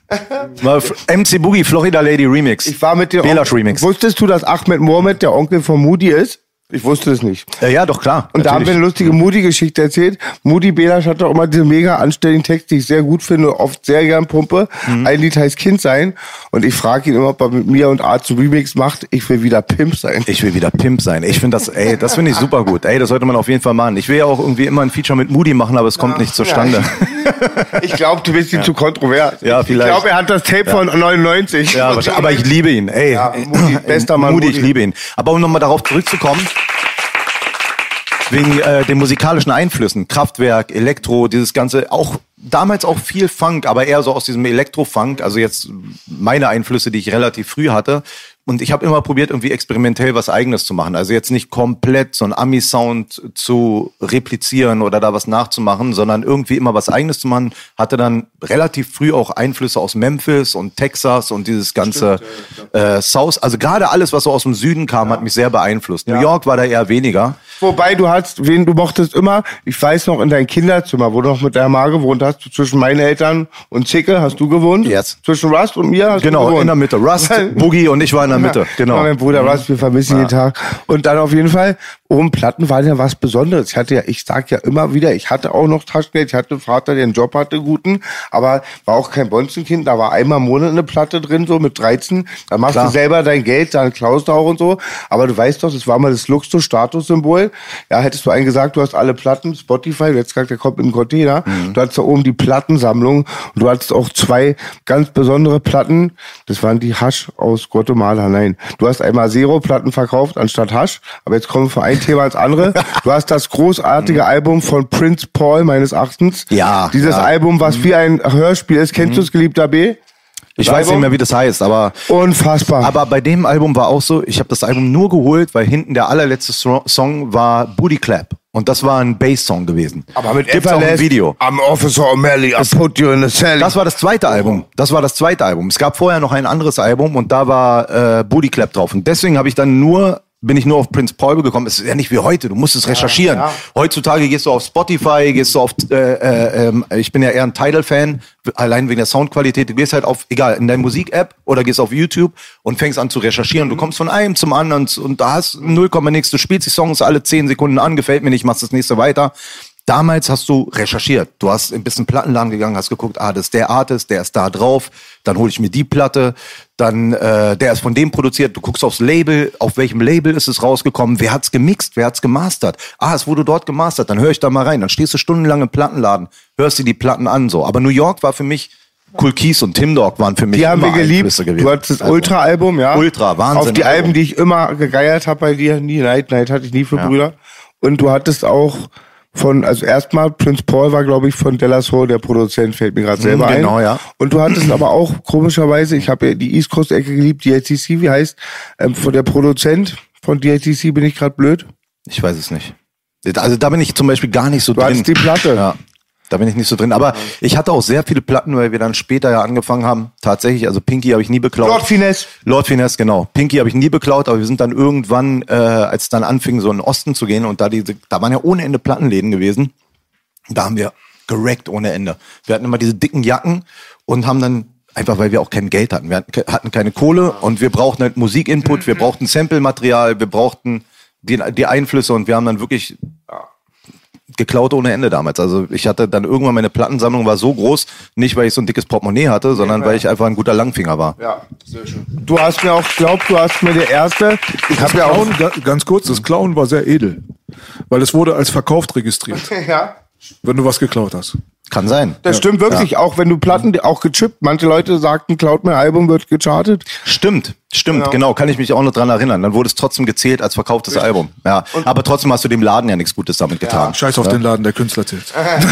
Mal MC Boogie Florida Lady Remix. Ich war mit dir. Belasch Remix. Wusstest du, dass Ahmed Mohamed der Onkel von Moody ist? Ich wusste es nicht. Ja, ja, doch klar. Und da haben wir eine lustige Moody-Geschichte erzählt. Moody Belasch hat doch immer diese mega anständigen Texte, die ich sehr gut finde, oft sehr gern pumpe. Mhm. Ein Lied heißt Kind sein. Und ich frage ihn immer, ob er mit mir und Art einen Remix macht. Ich will wieder Pimp sein. Ich will wieder Pimp sein. Ich finde das, ey, das finde ich super gut. Ey, das sollte man auf jeden Fall machen. Ich will ja auch irgendwie immer ein Feature mit Moody machen, aber es kommt nicht zustande. Ich glaube, du bist ihm zu kontrovers. Ja, Ich vielleicht. glaube, er hat das Tape von 99. Ja, aber ich liebe ihn. Ey, Ja, Moody, bester Mann, Moody, ich Moody. liebe ihn. Aber um nochmal darauf zurückzukommen, wegen äh, den musikalischen Einflüssen, Kraftwerk, Elektro, dieses ganze, auch damals auch viel Funk, aber eher so aus diesem Elektro-Funk, also jetzt meine Einflüsse, die ich relativ früh hatte. Und ich habe immer probiert, irgendwie experimentell was Eigenes zu machen. Also jetzt nicht komplett so einen Ami-Sound zu replizieren oder da was nachzumachen, sondern irgendwie immer was Eigenes zu machen. Hatte dann relativ früh auch Einflüsse aus Memphis und Texas und dieses ganze äh, South. Also gerade alles, was so aus dem Süden kam, hat mich sehr beeinflusst. New York war da eher weniger. Wobei du hast, wen du mochtest immer, ich weiß noch, in dein Kinderzimmer, wo du noch mit deiner Ma gewohnt hast, zwischen meinen Eltern und Zicke, hast du gewohnt? Yes. Zwischen Rust und mir hast du Genau, gewohnt. in der Mitte. Rust, Boogie und ich war in der Mitte. Genau. Ja, mein Bruder Rust, wir vermissen jeden Tag. Und dann auf jeden Fall, oben Platten waren ja was Besonderes. Ich hatte ja, ich sag ja immer wieder, ich hatte auch noch Taschengeld, ich hatte einen Vater, der einen Job hatte, guten, aber war auch kein Bonzenkind, da war einmal im Monat eine Platte drin, so mit 13. Dann machst Klar. du selber dein Geld, dann klaust du auch und so. Aber du weißt doch, das war mal das Luxus-Statussymbol. Ja, hättest du einen gesagt, du hast alle Platten, Spotify, du hättest gesagt, der kommt in den Container. Mhm. Du hattest da oben die Plattensammlung und du hattest auch zwei ganz besondere Platten. Das waren die Hasch aus Guatemala. Nein, du hast einmal Zero-Platten verkauft anstatt Hasch. Aber jetzt kommen wir von einem Thema ins andere. Du hast das großartige Album von Prince Paul meines Erachtens. Ja, Dieses ja. Album, was wie ein Hörspiel ist. Kennst du es, geliebter B? Ich weiß nicht Album? mehr, wie das heißt, aber Unfassbar. Aber bei dem Album war auch so, ich habe das Album nur geholt, weil hinten der allerletzte So- Song war Booty Clap. Und das war ein Bass-Song gewesen. Aber mit Gibt's auch ein Video. I'm Officer O'Malley, I put you in a cell. Das war das zweite Album. Das war das zweite Album. Es gab vorher noch ein anderes Album und da war äh, Booty Clap drauf. Und deswegen habe ich dann nur bin ich nur auf Prince Paul gekommen. Es ist ja nicht wie heute. Du musst es recherchieren. Heutzutage gehst du auf Spotify, gehst du auf, äh, äh, ähm, ich bin ja eher ein Tidal-Fan, allein wegen der Soundqualität. Du gehst halt auf, egal, in deine Musik-App oder gehst auf YouTube und fängst an zu recherchieren. Du kommst von einem zum anderen und da hast 0, nix. Du spielst die Songs alle 10 Sekunden an, gefällt mir nicht, machst das nächste weiter. Damals hast du recherchiert. Du hast ein bisschen Plattenladen gegangen, hast geguckt, ah, das ist der Artist, der ist da drauf. Dann hole ich mir die Platte. Dann, äh, der ist von dem produziert. Du guckst aufs Label, auf welchem Label ist es rausgekommen, wer hat's gemixt, wer hat's gemastert. Ah, es wurde dort gemastert. Dann höre ich da mal rein. Dann stehst du stundenlang im Plattenladen, hörst dir die Platten an so. Aber New York war für mich Cool Keys und Tim Dog waren für mich Die haben wir geliebt. Du hattest das Also, Ultra-Album, ja. Ultra, Wahnsinn. Auf die Album. Alben, die ich immer gegeiert habe bei dir. Nie Night, Night hatte ich nie für Brüder. Und du hattest auch von, also erstmal, Prince Paul war, glaube ich, von Della Soul, der Produzent, fällt mir gerade selber genau, ein. ja. Und du hattest aber auch, komischerweise, ich habe ja die East Coast-Ecke geliebt, DITC, wie heißt, ähm, von der Produzent von DITC bin ich gerade blöd. Ich weiß es nicht. Also da bin ich zum Beispiel gar nicht so Du drin. hattest die Platte. Ja. Da bin ich nicht so drin. Aber ich hatte auch sehr viele Platten, weil wir dann später ja angefangen haben. Tatsächlich, also Pinky habe ich nie beklaut. Lord Finesse. Lord Finesse, genau. Pinky habe ich nie beklaut, aber wir sind dann irgendwann, äh, als es dann anfing, so in den Osten zu gehen und da diese, da waren ja ohne Ende Plattenläden gewesen. Da haben wir gerackt ohne Ende. Wir hatten immer diese dicken Jacken und haben dann einfach, weil wir auch kein Geld hatten. Wir hatten, ke- hatten keine Kohle und wir brauchten halt Musikinput, wir brauchten Sample-Material, wir brauchten die, die Einflüsse und wir haben dann wirklich geklaut ohne Ende damals. Also ich hatte dann irgendwann meine Plattensammlung war so groß, nicht weil ich so ein dickes Portemonnaie hatte, sondern weil ich einfach ein guter Langfinger war. Ja, sehr schön. Du hast mir auch geglaubt, du hast mir der Erste. Ich habe ja auch. Ganz kurz, das Klauen war sehr edel. Weil es wurde als verkauft registriert, Ja. wenn du was geklaut hast. Kann sein. Das stimmt wirklich, auch wenn du Platten, auch gechippt. Manche Leute sagten, klaut mein Album, wird gechartet. Stimmt, stimmt, Genau. genau. Kann ich mich auch noch dran erinnern. Dann wurde es trotzdem gezählt als verkauftes Album. Ja, aber trotzdem hast du dem Laden ja nichts Gutes damit getan. Scheiß auf den Laden, der Künstler zählt.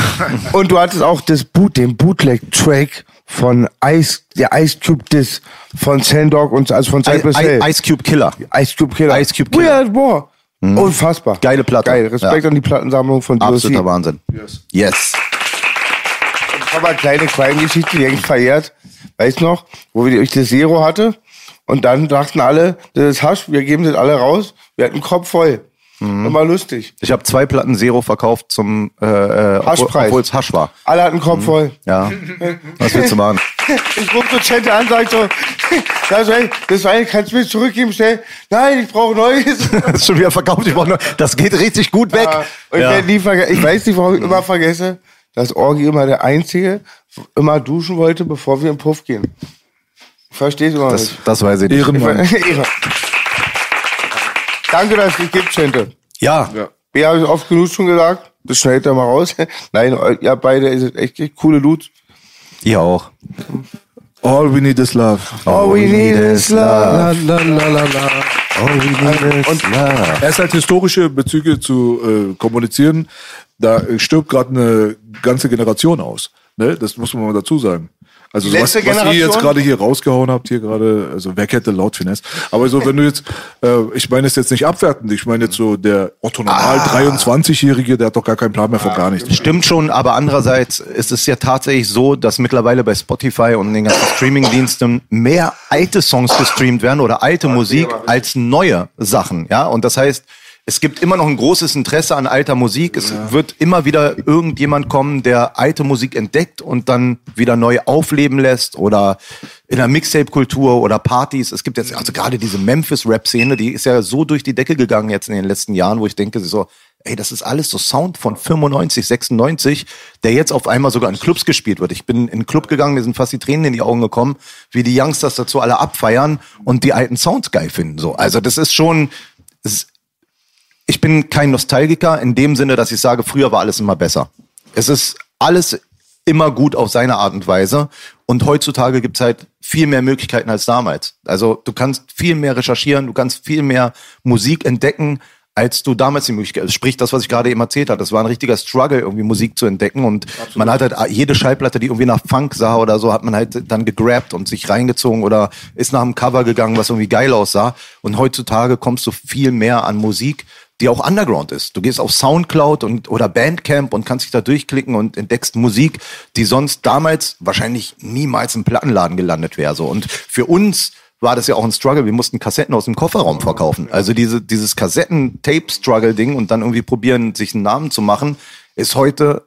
Und du hattest auch das Boot, den Bootleg-Track von Ice, der Ice Cube Diss von Sandog und also von Cypress Hill. Ice Cube Killer. Ice Cube Killer. Ice Cube Killer. are at war. Unfassbar. Geile Platte. Geil. Respekt Ja. an die Plattensammlung von Absoluter DOC. Wahnsinn. Yes. Ich habe eine kleine Crime-Geschichte, die eigentlich verjährt. Weißt du noch, wo wir ich das Zero hatte? Und dann dachten alle, das ist Hasch, wir geben das alle raus. Wir hatten den Kopf voll. Mhm. Immer lustig. Ich habe zwei Platten Zero verkauft zum äh, äh, obwohl- Haschpreis. obwohl es Hasch war. Alle hatten den Kopf voll. Ja. Was willst du machen? Ich rufe so Chente an, sag so, das Wein, das Wein kannst du mir zurückgeben, schnell. Nein, ich brauche Neues. Das ist schon wieder verkauft. Ich brauch nur, das geht richtig gut weg. Ja, und Ja. ich, verge- ich weiß nicht, warum ich immer vergesse, dass Orgi immer der Einzige immer duschen wollte, bevor wir im Puff gehen. Verstehst du Das, nicht? das weiß ich nicht. Ehrenmann. Ehre. Danke, dass es dich gibt, Chente. Ja. Ja. Ja, habe ich oft genug schon gesagt. Das schneidet er mal raus. Nein, ihr beide ist echt, echt coole Dudes. Ihr auch. All we need is love. All we need is love. La, la, la, la, la. All we need is love. Erst halt historische Bezüge zu äh, kommunizieren, da stirbt gerade eine ganze Generation aus. Ne? Das muss man mal dazu sagen. Also Die was, was ihr jetzt gerade hier rausgehauen habt, hier gerade, also wer hätte laut Finesse. Aber so, wenn du jetzt, äh, ich meine es jetzt nicht abwertend, ich meine jetzt so der Otto Normal Ah. 23-Jährige, der hat doch gar keinen Plan mehr von gar nichts. Stimmt schon, aber andererseits ist es ja tatsächlich so, dass mittlerweile bei Spotify und den ganzen Streamingdiensten mehr alte Songs gestreamt werden oder alte Musik als neue Sachen. Ja, und das heißt, es gibt immer noch ein großes Interesse an alter Musik. Es wird immer wieder irgendjemand kommen, der alte Musik entdeckt und dann wieder neu aufleben lässt oder in der Mixtape-Kultur oder Partys. Es gibt jetzt, also gerade diese Memphis-Rap-Szene, die ist ja so durch die Decke gegangen jetzt in den letzten Jahren, wo ich denke, so, ey, das ist alles so Sound von 95, 96, der jetzt auf einmal sogar in Clubs gespielt wird. Ich bin in einen Club gegangen, mir sind fast die Tränen in die Augen gekommen, wie die Youngsters dazu alle abfeiern und die alten Sounds geil finden. So, also das ist schon, es ich bin kein Nostalgiker in dem Sinne, dass ich sage, früher war alles immer besser. Es ist alles immer gut auf seine Art und Weise. Und heutzutage gibt's halt viel mehr Möglichkeiten als damals. Also du kannst viel mehr recherchieren, du kannst viel mehr Musik entdecken, als du damals die Möglichkeit, also sprich das, was ich gerade eben erzählt habe, das war ein richtiger Struggle, irgendwie Musik zu entdecken und man hat halt jede Schallplatte, die irgendwie nach Funk sah oder so, hat man halt dann gegrabt und sich reingezogen oder ist nach einem Cover gegangen, was irgendwie geil aussah und heutzutage kommst du viel mehr an Musik, die auch Underground ist. Du gehst auf Soundcloud und oder Bandcamp und kannst dich da durchklicken und entdeckst Musik, die sonst damals wahrscheinlich niemals im Plattenladen gelandet wäre. So und für uns war das ja auch ein Struggle. Wir mussten Kassetten aus dem Kofferraum verkaufen. Also diese dieses Kassetten-Tape-Struggle-Ding und dann irgendwie probieren, sich einen Namen zu machen, ist heute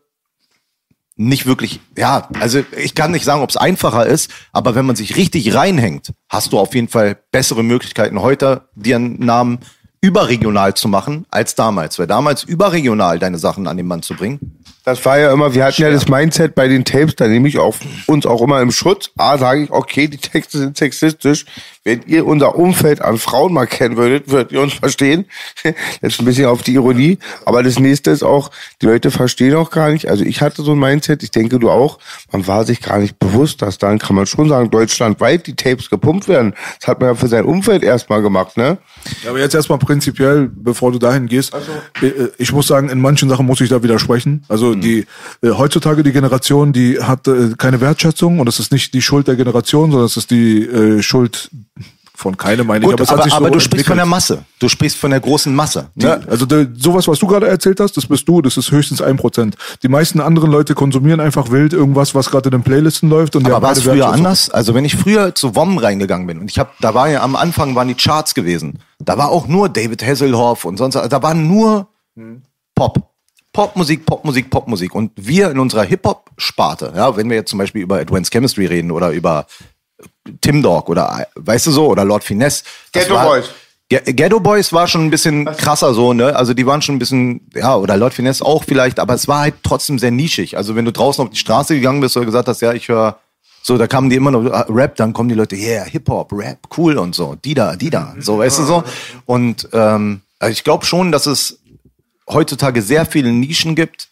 nicht wirklich, ja, also ich kann nicht sagen, ob es einfacher ist, aber wenn man sich richtig reinhängt, hast du auf jeden Fall bessere Möglichkeiten heute, dir einen Namen überregional zu machen als damals. Weil damals überregional deine Sachen an den Mann zu bringen. Das war ja immer, wir hatten ja das Mindset bei den Tapes, da nehme ich auf uns auch immer im Schutz. A, sage ich, okay, die Texte sind sexistisch. Wenn ihr unser Umfeld an Frauen mal kennen würdet, würdet ihr uns verstehen. Das ist ein bisschen auf die Ironie. Aber das nächste ist auch, die Leute verstehen auch gar nicht. Also ich hatte so ein Mindset, ich denke du auch, man war sich gar nicht bewusst, dass dann kann man schon sagen, deutschlandweit die Tapes gepumpt werden. Das hat man ja für sein Umfeld erstmal gemacht, ne? Ja, aber jetzt erstmal prinzipiell, bevor du dahin gehst, äh, ich muss sagen, in manchen Sachen muss ich da widersprechen. Also die äh, heutzutage die Generation, die hat äh, keine Wertschätzung und das ist nicht die Schuld der Generation, sondern es ist die äh, Schuld von keinem, meine ich. Gut, es aber, hat sich aber so du sprichst von der entwickelt. Masse. Du sprichst von der großen Masse. Die, Ne? also de, sowas, was du gerade erzählt hast, das bist du, das ist höchstens ein Prozent. Die meisten anderen Leute konsumieren einfach wild irgendwas, was gerade in den Playlisten läuft. Und Aber war es keine früher anders? Also wenn ich früher zu WOM reingegangen bin und ich habe, da war ja am Anfang waren die Charts gewesen. Da war auch nur David Hasselhoff und sonst, da war nur Pop. Popmusik, Popmusik, Popmusik. Und wir in unserer Hip-Hop-Sparte, ja, wenn wir jetzt zum Beispiel über Advanced Chemistry reden oder über Tim Dog oder, weißt du so, oder Lord Finesse. Ghetto war- Boys. Ghetto Boys war schon ein bisschen krasser so, ne? Also die waren schon ein bisschen, ja, oder Lord Finesse auch vielleicht, aber es war halt trotzdem sehr nischig. Also wenn du draußen auf die Straße gegangen bist oder gesagt hast, ja, ich höre, so, da kamen die immer noch äh, Rap, dann kommen die Leute, yeah, Hip-Hop, Rap, cool und so, die da, die da, so, weißt du so. Und ähm, also ich glaube schon, dass es heutzutage sehr viele Nischen gibt,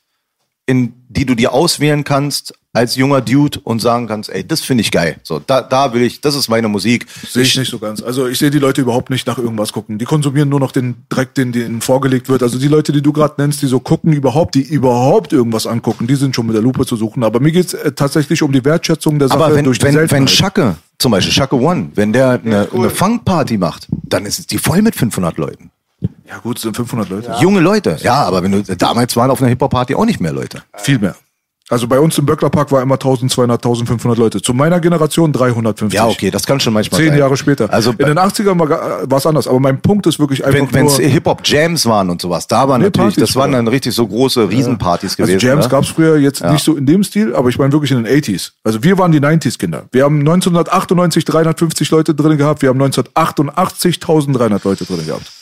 in die du dir auswählen kannst als junger Dude und sagen kannst, ey, das finde ich geil. So, da, da will ich, das ist meine Musik. Sehe ich nicht so ganz. Also ich sehe die Leute überhaupt nicht nach irgendwas gucken. Die konsumieren nur noch den Dreck, den denen vorgelegt wird. Also die Leute, die du gerade nennst, die so gucken überhaupt, die überhaupt irgendwas angucken, die sind schon mit der Lupe zu suchen. Aber mir geht's äh, tatsächlich um die Wertschätzung der Sache Aber wenn, durch die wenn, wenn. Schacke, zum Beispiel Schacke One, wenn der eine, eine Funkparty macht, dann ist es die voll mit 500 Leuten. Ja gut, es sind 500 Leute. Junge Leute. Ja, aber wenn du, damals waren auf einer Hip-Hop-Party auch nicht mehr Leute. Viel mehr. Also bei uns im Böcklerpark war immer 1200, 1500 Leute. Zu meiner Generation 350. Ja, okay, das kann schon manchmal Zehn sein. Jahre später. Also in den 80ern war es anders. Aber mein Punkt ist wirklich einfach wenn es. Hip-Hop-Jams waren und sowas, da waren Nee, natürlich, Partys das waren dann richtig so große Riesenpartys Also gewesen. Jams ne? gab's früher jetzt nicht so in dem Stil, aber ich meine wirklich in den 80s. Also wir waren die 90s-Kinder. Wir haben 1998 350 Leute drin gehabt, wir haben 1988 1300 Leute drin gehabt.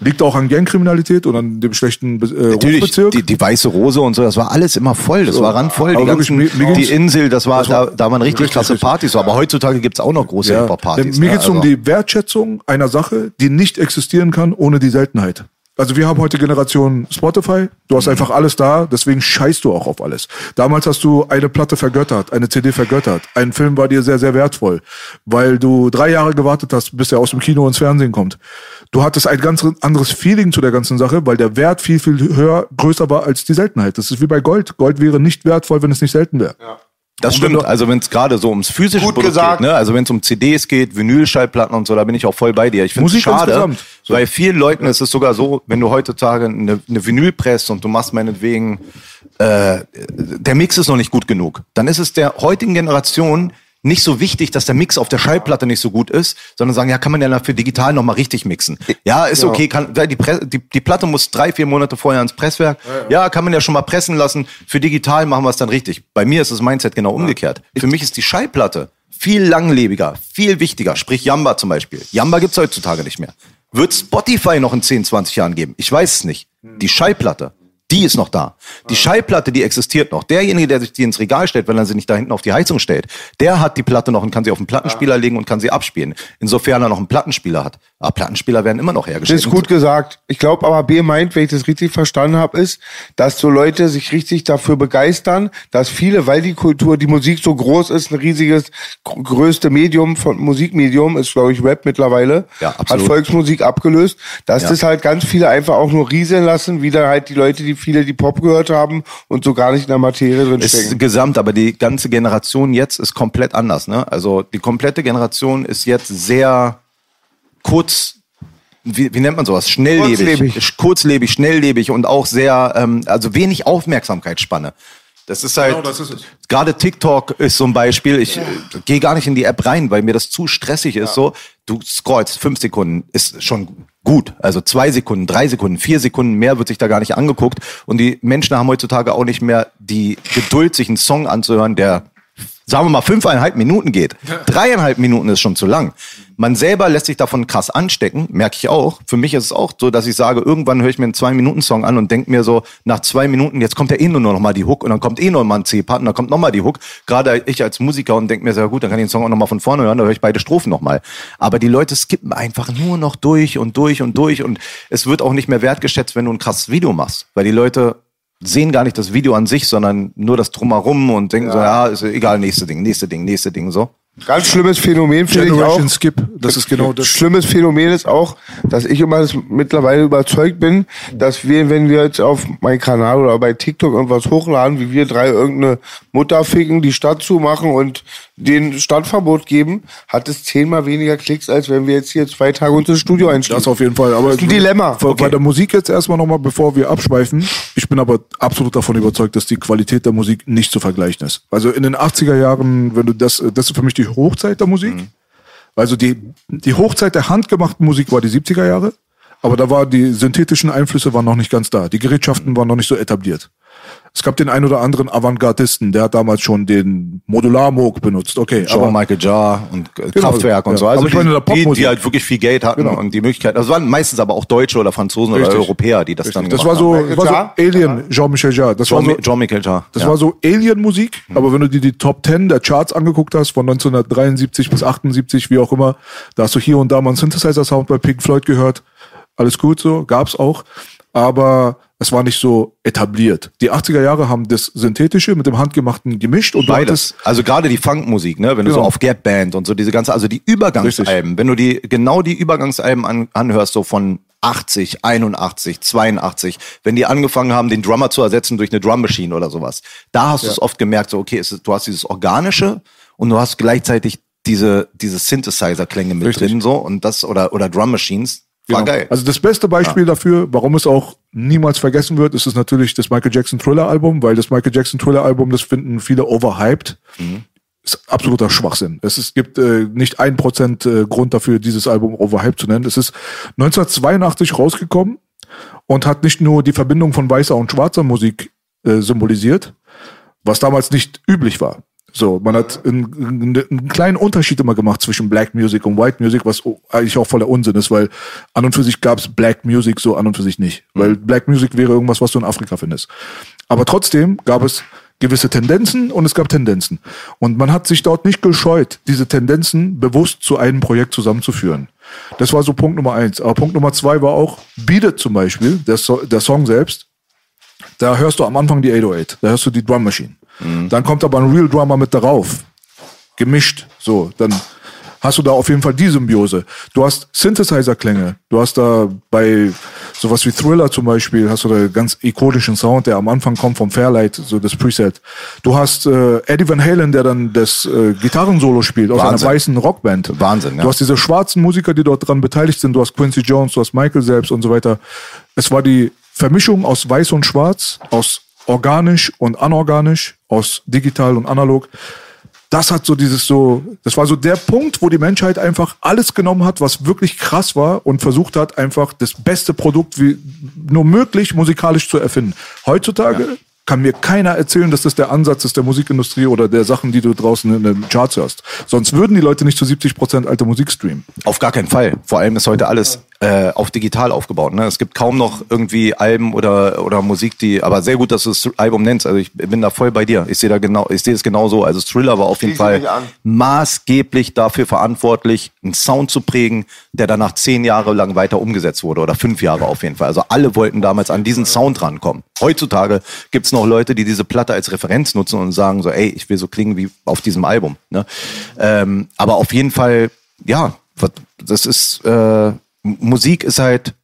Liegt auch an Gangkriminalität und an dem schlechten äh, Natürlich, Rufbezirk. die, die weiße Rose und so, das war alles immer voll. Das war randvoll. Die, wirklich, ganzen, mir- mir die Insel, das war, das war- da, da waren richtig, richtig, klasse richtig. Partys. So. Aber heutzutage gibt's auch noch große ja. Hip-Hop-Partys. Mir ne? geht's um Also- die Wertschätzung einer Sache, die nicht existieren kann ohne die Seltenheit. Also wir haben heute Generation Spotify. Du hast einfach alles da, deswegen scheißt du auch auf alles. Damals hast du eine Platte vergöttert, eine CD vergöttert. Ein Film war dir sehr, sehr wertvoll, weil du drei Jahre gewartet hast, bis er aus dem Kino ins Fernsehen kommt. Du hattest ein ganz anderes Feeling zu der ganzen Sache, weil der Wert viel, viel höher, größer war als die Seltenheit. Das ist wie bei Gold. Gold wäre nicht wertvoll, wenn es nicht selten wäre. Das Und wenn stimmt. du- Also wenn es gerade so ums physische Gut Produkt gesagt. geht, ne? also wenn es um CDs geht, Vinylschallplatten und so, da bin ich auch voll bei dir. Ich finde es Musik schade. So. weil vielen Leuten ist es sogar so, wenn du heutzutage eine, eine Vinyl presst und du machst meinetwegen, äh, der Mix ist noch nicht gut genug, dann ist es der heutigen Generation nicht so wichtig, dass der Mix auf der Schallplatte nicht so gut ist, sondern sagen, ja, kann man ja dafür digital nochmal richtig mixen. Ja, ist okay, kann, die, Pre die, die Platte muss drei, vier Monate vorher ins Presswerk. Ja, kann man ja schon mal pressen lassen. Für digital machen wir es dann richtig. Bei mir ist das Mindset genau umgekehrt. Für mich ist die Schallplatte viel langlebiger, viel wichtiger. Sprich Yamba zum Beispiel. Yamba gibt's heutzutage nicht mehr. Wird Spotify noch in 10, 20 Jahren geben? Ich weiß es nicht. Die Schallplatte. Die ist noch da. Die Schallplatte, die existiert noch. Derjenige, der sich die ins Regal stellt, wenn er sie nicht da hinten auf die Heizung stellt, der hat die Platte noch und kann sie auf den Plattenspieler legen und kann sie abspielen. Insofern er noch einen Plattenspieler hat. Aber Plattenspieler werden immer noch Das hergestellt. ist gut gesagt. Ich glaube aber, B meint, wenn ich das richtig verstanden habe, ist, dass so Leute sich richtig dafür begeistern, dass viele, weil die Kultur, die Musik so groß ist, ein riesiges, gr- größte Medium von Musikmedium ist, glaube ich, Rap mittlerweile, Ja, hat. Volksmusik abgelöst, dass Ja. das halt ganz viele einfach auch nur rieseln lassen, wieder halt die Leute, die viele, die Pop gehört haben und so gar nicht in der Materie drin ist stecken. gesamt, aber die ganze Generation jetzt ist komplett anders. Ne? Also die komplette Generation ist jetzt sehr kurz, wie, wie nennt man sowas? Schnelllebig. Kurzlebig. Kurzlebig, schnelllebig und auch sehr, ähm, also wenig Aufmerksamkeitsspanne. Das ist halt, Genau, das ist es. gerade TikTok ist so ein Beispiel. Ich äh, gehe gar nicht in die App rein, weil mir das zu stressig ist. So, du scrollst fünf Sekunden, ist schon gut. Also zwei Sekunden, drei Sekunden, vier Sekunden mehr wird sich da gar nicht angeguckt. Und die Menschen haben heutzutage auch nicht mehr die Geduld, sich einen Song anzuhören, der sagen wir mal, fünfeinhalb Minuten geht. Dreieinhalb Minuten ist schon zu lang. Man selber lässt sich davon krass anstecken, merke ich auch. Für mich ist es auch so, dass ich sage, irgendwann höre ich mir einen Zwei-Minuten-Song an und denke mir so, nach zwei Minuten, jetzt kommt ja eh nur noch mal die Hook und dann kommt eh noch mal ein C-Part und dann kommt noch mal die Hook. Gerade ich als Musiker und denke mir, sehr gut, dann kann ich den Song auch noch mal von vorne hören, dann höre ich beide Strophen noch mal. Aber die Leute skippen einfach nur noch durch und durch und durch und es wird auch nicht mehr wertgeschätzt, wenn du ein krasses Video machst, weil die Leute sehen gar nicht das Video an sich, sondern nur das Drumherum und denken so, ja, ist egal, nächste Ding, nächste Ding, nächste Ding, so. Ganz schlimmes Phänomen finde ich auch. Skip, das ist genau das. Schlimmes Phänomen ist auch, dass ich immer das mittlerweile überzeugt bin, dass wir, wenn wir jetzt auf meinen Kanal oder bei TikTok irgendwas hochladen, wie wir drei irgendeine Mutter ficken, die Stadt zumachen und den Stadtverbot geben, hat es zehnmal weniger Klicks, als wenn wir jetzt hier zwei Tage uns ins Studio einstellen. Das auf jeden Fall. Aber Das ist ein Dilemma. Bei, bei der Musik jetzt erstmal nochmal, bevor wir abschweifen. Ich bin aber absolut davon überzeugt, dass die Qualität der Musik nicht zu vergleichen ist. Also in den 80er Jahren, wenn du das, das ist für mich die Hochzeit der Musik. Also die, die Hochzeit der handgemachten Musik war die 70er Jahre. Aber da war die synthetischen Einflüsse waren noch nicht ganz da. Die Gerätschaften waren noch nicht so etabliert. Es gab den ein oder anderen Avantgardisten, der hat damals schon den Modularmoog benutzt. Okay, Schon aber Michael Jar und Genau, Kraftwerk und ja. so. Also Aber ich meine, die, die, die halt wirklich viel Geld hatten Genau. und die Möglichkeit. Das waren meistens aber auch Deutsche oder Franzosen oder Richtig. Europäer, die das dann das gemacht war so, haben. Michael war so? Alien, Jean-Michel Jarre. Das war John, so, John Michael Jar. Das ja. war so Alien-Musik, aber wenn du dir die Top 10 der Charts angeguckt hast, von 1973 bis 78, wie auch immer, da hast du hier und da mal einen Synthesizer-Sound bei Pink Floyd gehört. Alles gut so, gab's auch. Aber es war nicht so etabliert. Die 80er Jahre haben das Synthetische mit dem Handgemachten gemischt und Beides. Also gerade die Funkmusik, ne? Wenn du Genau. so auf Gap Band und so diese ganze, also die Übergangsalben, wenn du die genau die Übergangsalben an, anhörst, so von 80, 81, 82, wenn die angefangen haben, den Drummer zu ersetzen durch eine Drum Machine oder sowas, da hast du es oft gemerkt, so okay, ist, du hast dieses organische und du hast gleichzeitig diese diese Synthesizer-Klänge mit Richtig. drin so und das oder oder Drum Machines. War geil. Also das beste Beispiel dafür, warum es auch niemals vergessen wird, ist es natürlich das Michael Jackson Thriller Album, weil das Michael Jackson Thriller Album, das finden viele overhyped. Ist absoluter Schwachsinn. Es ist, gibt äh, nicht ein Prozent äh, Grund dafür, dieses Album overhyped zu nennen. Es ist 1982 rausgekommen und hat nicht nur die Verbindung von weißer und schwarzer Musik äh, symbolisiert, was damals nicht üblich war. So, man hat einen, einen, einen kleinen Unterschied immer gemacht zwischen Black Music und White Music, was eigentlich auch voller Unsinn ist, weil an und für sich gab's Black Music so an und für sich nicht. Weil Black Music wäre irgendwas, was du in Afrika findest. Aber trotzdem gab es gewisse Tendenzen und es gab Tendenzen. Und man hat sich dort nicht gescheut, diese Tendenzen bewusst zu einem Projekt zusammenzuführen. Das war so Punkt Nummer eins. Aber Punkt Nummer zwei war auch Beat zum Beispiel, der, so der Song selbst. Da hörst du am Anfang die 808, da hörst du die Drum Machine. Dann kommt aber ein Real Drummer mit darauf. Gemischt. So, dann hast du da auf jeden Fall die Symbiose. Du hast Synthesizer-Klänge. Du hast da bei sowas wie Thriller zum Beispiel, hast du da ganz ikonischen Sound, der am Anfang kommt vom Fairlight, so das Preset. Du hast äh, Eddie Van Halen, der dann das äh, Gitarrensolo spielt aus Wahnsinn. einer weißen Rockband. Wahnsinn, ja. Du hast diese schwarzen Musiker, die dort dran beteiligt sind. Du hast Quincy Jones, du hast Michael selbst und so weiter. Es war die Vermischung aus Weiß und Schwarz, aus organisch und anorganisch, aus digital und analog. Das hat so dieses so, das war so der Punkt, wo die Menschheit einfach alles genommen hat, was wirklich krass war und versucht hat, einfach das beste Produkt wie nur möglich musikalisch zu erfinden. Heutzutage kann mir keiner erzählen, dass das der Ansatz ist der Musikindustrie oder der Sachen, die du draußen in den Charts hörst. Sonst würden die Leute nicht zu 70 Prozent alte Musik streamen. Auf gar keinen Fall. Vor allem ist heute alles äh, auf digital aufgebaut. Ne? Es gibt kaum noch irgendwie Alben oder oder Musik, die. Aber sehr gut, dass du das Album nennst. Also ich bin da voll bei dir. Ich sehe da genau, ich sehe es genau so. Also Thriller war auf jeden Fall maßgeblich dafür verantwortlich, einen Sound zu prägen, der danach zehn Jahre lang weiter umgesetzt wurde oder fünf Jahre auf jeden Fall. Also alle wollten damals an diesen Sound rankommen. Heutzutage gibt's noch Leute, die diese Platte als Referenz nutzen und sagen so, ey, ich will so klingen wie auf diesem Album. Ne? Ähm, aber auf jeden Fall, ja, das ist äh, Musik ist halt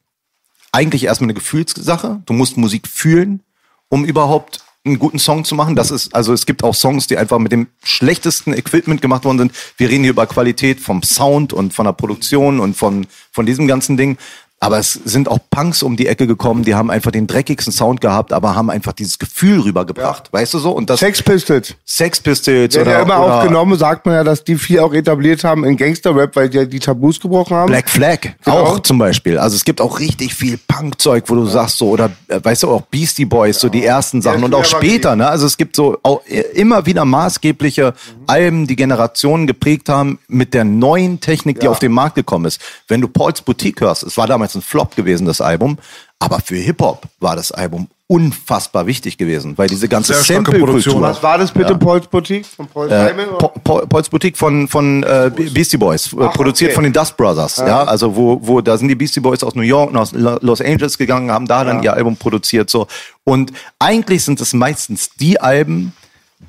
eigentlich erstmal eine Gefühlssache. Du musst Musik fühlen, um überhaupt einen guten Song zu machen. Das ist, also es gibt auch Songs, die einfach mit dem schlechtesten Equipment gemacht worden sind. Wir reden hier über Qualität vom Sound und von der Produktion und von, von diesem ganzen Ding. Aber es sind auch Punks um die Ecke gekommen, die haben einfach den dreckigsten Sound gehabt, aber haben einfach dieses Gefühl rübergebracht. Weißt du so? Und das Sex Pistols. Sex Pistols Der oder, ja immer oder auch genommen, sagt man ja, dass die vier auch etabliert haben in Gangster-Rap, weil die ja die Tabus gebrochen haben. Black Flag Genau. auch zum Beispiel. Also es gibt auch richtig viel Punkzeug, wo du sagst so oder äh, weißt du auch Beastie Boys so die ersten Sachen Ja, und auch später. Ne? Also es gibt so auch äh, immer wieder maßgebliche Alben, die Generationen geprägt haben mit der neuen Technik, die auf den Markt gekommen ist. Wenn du Pauls Boutique hörst, es war damals ein Flop gewesen das Album, aber für Hip Hop war das Album unfassbar wichtig gewesen, weil diese ganze Sehr starke Produktion. Sample-Kultur. Was war das bitte, Paul's Boutique? Von Paul Simon? Pa- Pa- Pauls Boutique von, von äh, Be- Beastie Boys, äh, produziert okay. von den Dust Brothers. Ja, also wo, wo da sind die Beastie Boys aus New York, aus Lo- Los Angeles gegangen, haben da dann ihr Album produziert. so Und eigentlich sind es meistens die Alben,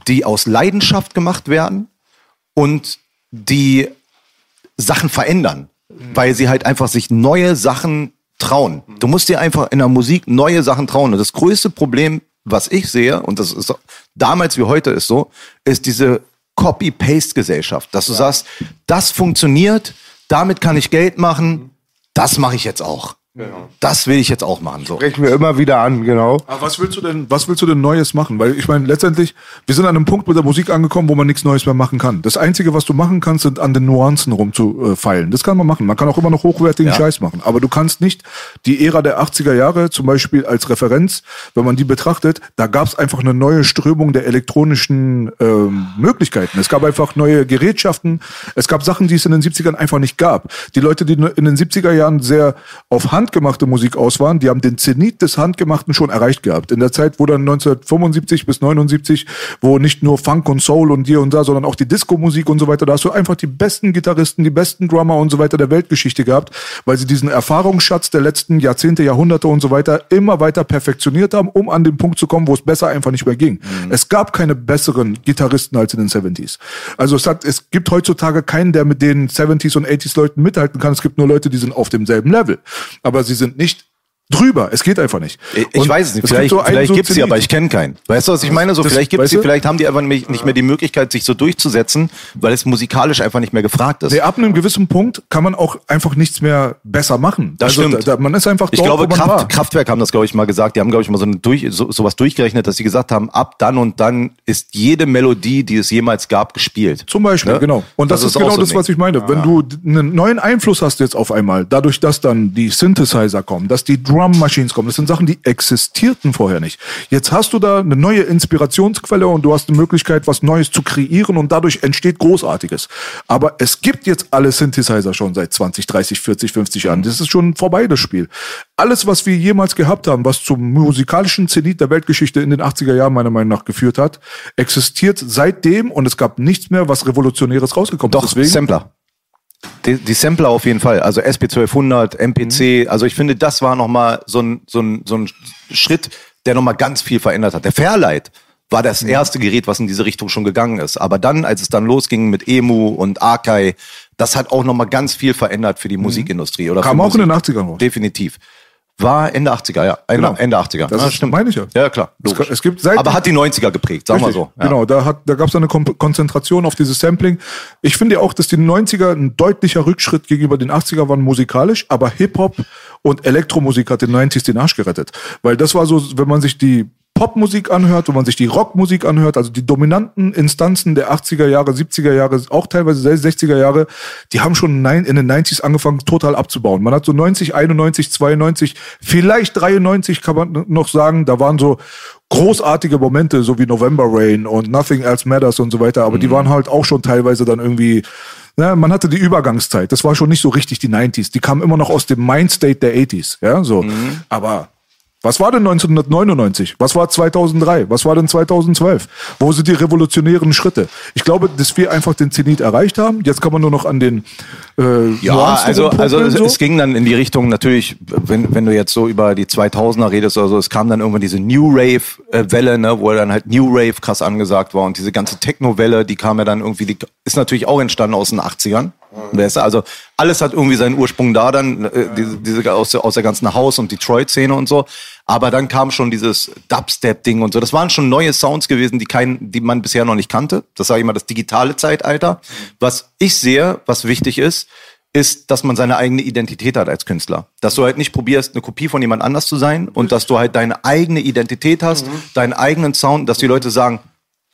die aus Leidenschaft gemacht werden und die Sachen verändern, weil sie halt einfach sich neue Sachen trauen. Du musst dir einfach in der Musik neue Sachen trauen. Und das größte Problem, was ich sehe, und das ist damals wie heute ist so, ist diese Copy-Paste-Gesellschaft, dass du sagst, das funktioniert, damit kann ich Geld machen, das mache ich jetzt auch. Das will ich jetzt auch machen. So. Sprechen wir immer wieder an, genau. Aber was willst du denn, was willst du denn Neues machen? Weil ich meine, letztendlich, wir sind an einem Punkt mit der Musik angekommen, wo man nichts Neues mehr machen kann. Das Einzige, was du machen kannst, sind an den Nuancen rumzufeilen. Das kann man machen. Man kann auch immer noch hochwertigen Ja. Scheiß machen. Aber du kannst nicht die Ära der 80er Jahre zum Beispiel als Referenz, wenn man die betrachtet, da gab es einfach eine neue Strömung der elektronischen ähm, Möglichkeiten. Es gab einfach neue Gerätschaften. Es gab Sachen, die es in den 70ern einfach nicht gab. Die Leute, die in den 70er Jahren sehr auf handgemachte Musik aus waren, die haben den Zenit des Handgemachten schon erreicht gehabt. In der Zeit, wo dann 1975 bis 79, wo nicht nur Funk und Soul und hier und da, sondern auch die Disco-Musik und so weiter, da hast du einfach die besten Gitarristen, die besten Drummer und so weiter der Weltgeschichte gehabt, weil sie diesen Erfahrungsschatz der letzten Jahrzehnte, Jahrhunderte und so weiter immer weiter perfektioniert haben, um an den Punkt zu kommen, wo es besser einfach nicht mehr ging. Es gab keine besseren Gitarristen als in den 70s. Also es, hat, es gibt heutzutage keinen, der mit den 70s und 80s Leuten mithalten kann. Es gibt nur Leute, die sind auf demselben Level. Aber sie sind nicht drüber. Es geht einfach nicht. Ich, ich Und weiß es nicht. gibt Vielleicht, so einen vielleicht so gibt's sie, aber ich kenne keinen. Weißt du, was ich meine? So, Das- vielleicht gibt's sie, vielleicht haben die einfach nicht mehr die Möglichkeit, sich so durchzusetzen, weil es musikalisch einfach nicht mehr gefragt ist. Nee, ab einem gewissen Punkt kann man auch einfach nichts mehr besser machen. Das stimmt. Da, man ist einfach Ich dort, glaube, wo man Kraft, war. Kraftwerk haben das, glaube ich, mal gesagt. Die haben, glaube ich, mal so, eine durch, so sowas durchgerechnet, dass sie gesagt haben, ab dann und dann ist jede Melodie, die es jemals gab, gespielt. Zum Beispiel, Ne? genau. Und das, ist, auch genau so das, was ich meine. Wenn du einen neuen Einfluss hast jetzt auf einmal, dadurch, dass dann die Synthesizer kommen, dass die Drum Machines kommen, das sind Sachen, die existierten vorher nicht. Jetzt hast du da eine neue Inspirationsquelle und du hast die Möglichkeit, was Neues zu kreieren und dadurch entsteht Großartiges. Aber es gibt jetzt alle Synthesizer schon seit 20, 30, 40, 50 Jahren. Das ist schon vorbei, das Spiel. Alles, was wir jemals gehabt haben, was zum musikalischen Zenit der Weltgeschichte in den 80er Jahren meiner Meinung nach geführt hat, existiert seitdem und es gab nichts mehr, was Revolutionäres rausgekommen Doch, ist. Deswegen, Sampler. Die, die Sampler auf jeden Fall. Also SP1200, Mhm. MPC. Also ich finde, das war nochmal so ein, so, ein, so ein Schritt, der nochmal ganz viel verändert hat. Der Fairlight war Mhm. das erste Gerät, was in diese Richtung schon gegangen ist. Aber dann, als es dann losging mit Emu und Akai, das hat auch nochmal ganz viel verändert für die Musikindustrie. Oder Mhm. Kam auch in den Musik. 80ern raus. Definitiv. War Ende 80er, ja. Ende, Genau. Ende 80er. Das Ja, ist- meine ich ja. Ja, klar. Es- logisch. es gibt seit- Aber hat die 90er geprägt, sagen wir so. Ja. Genau, da, hat, da gab es eine Kom Konzentration auf dieses Sampling. Ich finde ja auch, dass die 90er ein deutlicher Rückschritt gegenüber den 80er waren musikalisch, aber Hip-Hop und Elektromusik hat den 90s den Arsch gerettet. Weil das war so, wenn man sich die Popmusik anhört, wenn man sich die Rockmusik anhört, also die dominanten Instanzen der 80er Jahre, 70er Jahre, auch teilweise 60er Jahre, die haben schon in den 90s angefangen, total abzubauen. Man hat so 90, 91, 92, vielleicht 93 kann man noch sagen, da waren so großartige Momente, so wie November Rain und Nothing Else Matters und so weiter, aber die waren halt auch schon teilweise dann irgendwie, ne, man hatte die Übergangszeit. Das war schon nicht so richtig die 90s. Die kamen immer noch aus dem Mindstate der 80s, ja, so. Aber was war denn 1999? Was war 2003? Was war denn 2012? Wo sind die revolutionären Schritte? Ich glaube, dass wir einfach den Zenit erreicht haben. Jetzt kann man nur noch an den äh, Ja, Nuancen also, also es, so. es ging dann in die Richtung natürlich, wenn, wenn du jetzt so über die 2000er redest oder so, es kam dann irgendwann diese New Rave-Welle, ne, wo dann halt New Rave krass angesagt war und diese ganze Techno-Welle, die kam ja dann irgendwie, die ist natürlich auch entstanden aus den 80ern. Weißt du? Also alles hat irgendwie seinen Ursprung da dann, äh, diese, diese aus, der, aus der ganzen House- und Detroit-Szene und so. Aber dann kam schon dieses Dubstep-Ding und so. Das waren schon neue Sounds gewesen, die, kein, die man bisher noch nicht kannte. Das sage ich mal, das digitale Zeitalter. Was ich sehe, was wichtig ist, ist, dass man seine eigene Identität hat als Künstler. Dass du halt nicht probierst, eine Kopie von jemand anders zu sein und dass du halt deine eigene Identität hast, deinen eigenen Sound, dass die Leute sagen,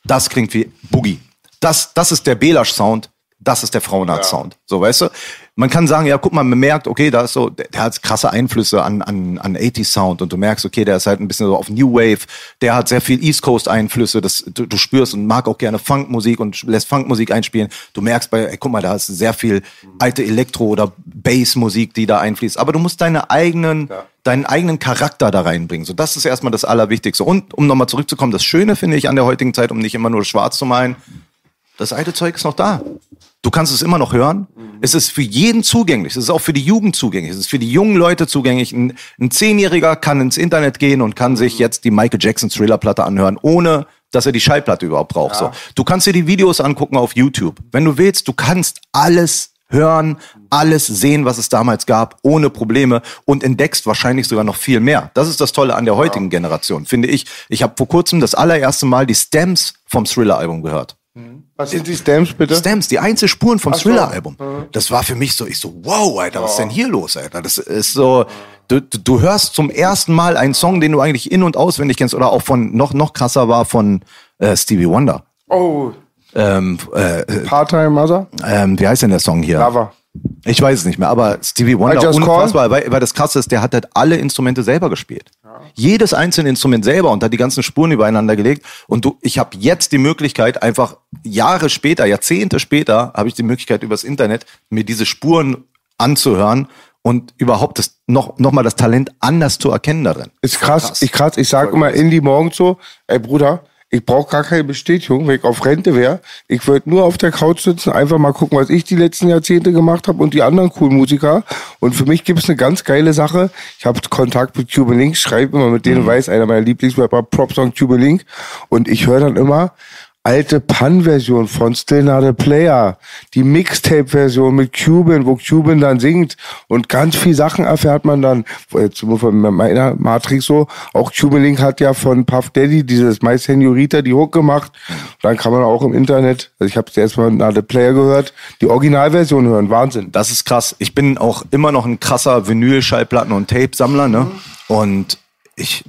das klingt wie Boogie. Das, das ist der Belasch-Sound, das ist der Frauenarzt-Sound. So, weißt du? Man kann sagen, ja, guck mal, man merkt, okay, da ist so, der, der hat krasse Einflüsse an, an, an 80s Sound und du merkst, okay, der ist halt ein bisschen so auf New Wave, der hat sehr viel East Coast Einflüsse, das du, du spürst und mag auch gerne Funkmusik und lässt Funkmusik einspielen. Du merkst bei, ey, guck mal, da ist sehr viel alte Elektro- oder Bassmusik, die da einfließt. Aber du musst deine eigenen, deinen eigenen Charakter da reinbringen. So, das ist erstmal das Allerwichtigste. Und um nochmal zurückzukommen, das Schöne finde ich an der heutigen Zeit, um nicht immer nur schwarz zu malen, das alte Zeug ist noch da. Du kannst es immer noch hören. Es ist für jeden zugänglich. Es ist auch für die Jugend zugänglich. Es ist für die jungen Leute zugänglich. Ein, ein Zehnjähriger kann ins Internet gehen und kann sich jetzt die Michael Jackson Thriller-Platte anhören, ohne dass er die Schallplatte überhaupt braucht. So. Du kannst dir die Videos angucken auf YouTube. Wenn du willst, du kannst alles hören, alles sehen, was es damals gab, ohne Probleme und entdeckst wahrscheinlich sogar noch viel mehr. Das ist das Tolle an der heutigen Generation, finde ich. Ich habe vor kurzem das allererste Mal die Stems vom Thriller-Album gehört. Was sind die Stamps bitte? Stems, die Einzelspuren vom so. Thriller-Album. Das war für mich so, ich so, wow, Alter, was ist denn hier los, Alter? Das ist so, du, du, du hörst zum ersten Mal einen Song, den du eigentlich in- und auswendig kennst, oder auch von, noch, noch krasser war von äh, Stevie Wonder. Oh, Ähm, äh, Part-Time Mother? ähm, wie heißt denn der Song hier? Lover. Ich weiß es nicht mehr, aber Stevie Wonder, unfassbar, weil, weil das krasse ist, der hat halt alle Instrumente selber gespielt. Jedes einzelne Instrument selber und hat die ganzen Spuren übereinander gelegt. Und du, ich habe jetzt die Möglichkeit, einfach Jahre später, Jahrzehnte später, habe ich die Möglichkeit, übers Internet mir diese Spuren anzuhören und überhaupt das, noch, noch mal das Talent anders zu erkennen darin. Ist krass. Ich krass. Ich sag immer Indie morgens so, ey Bruder, ich brauche gar keine Bestätigung, wenn ich auf Rente wäre. Ich würde nur auf der Couch sitzen, einfach mal gucken, was ich die letzten Jahrzehnte gemacht habe und die anderen coolen Musiker. Und für mich gibt's eine ganz geile Sache. Ich habe Kontakt mit Cuban Link, schreibe immer mit denen, weiß einer meiner Lieblingsrapper, Props on Cuban Link. Und ich höre dann immer alte Pan-Version von Still Not a Player, die Mixtape-Version mit Cuban, wo Cuban dann singt und ganz viel Sachen erfährt man dann, jetzt von meiner Matrix so, auch Cuban Link hat ja von Puff Daddy dieses My Senorita die Hook gemacht, dann kann man auch im Internet, also ich habe es erstmal Not a Player gehört, die Originalversion hören, Wahnsinn. Das ist krass. Ich bin auch immer noch ein krasser Vinyl-Schallplatten- und Tape-Sammler, ne? Und ich,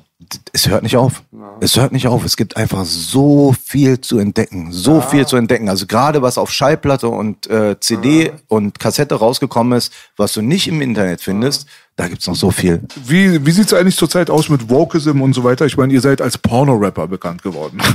es hört nicht auf. Es hört nicht auf. Es gibt einfach so viel zu entdecken. So viel zu entdecken. Also gerade was auf Schallplatte und äh, CD und Kassette rausgekommen ist, was du nicht im Internet findest, da gibt's noch so viel. Wie, wie sieht's eigentlich zurzeit aus mit Wokeism und so weiter? Ich meine, ihr seid als Porno-Rapper bekannt geworden.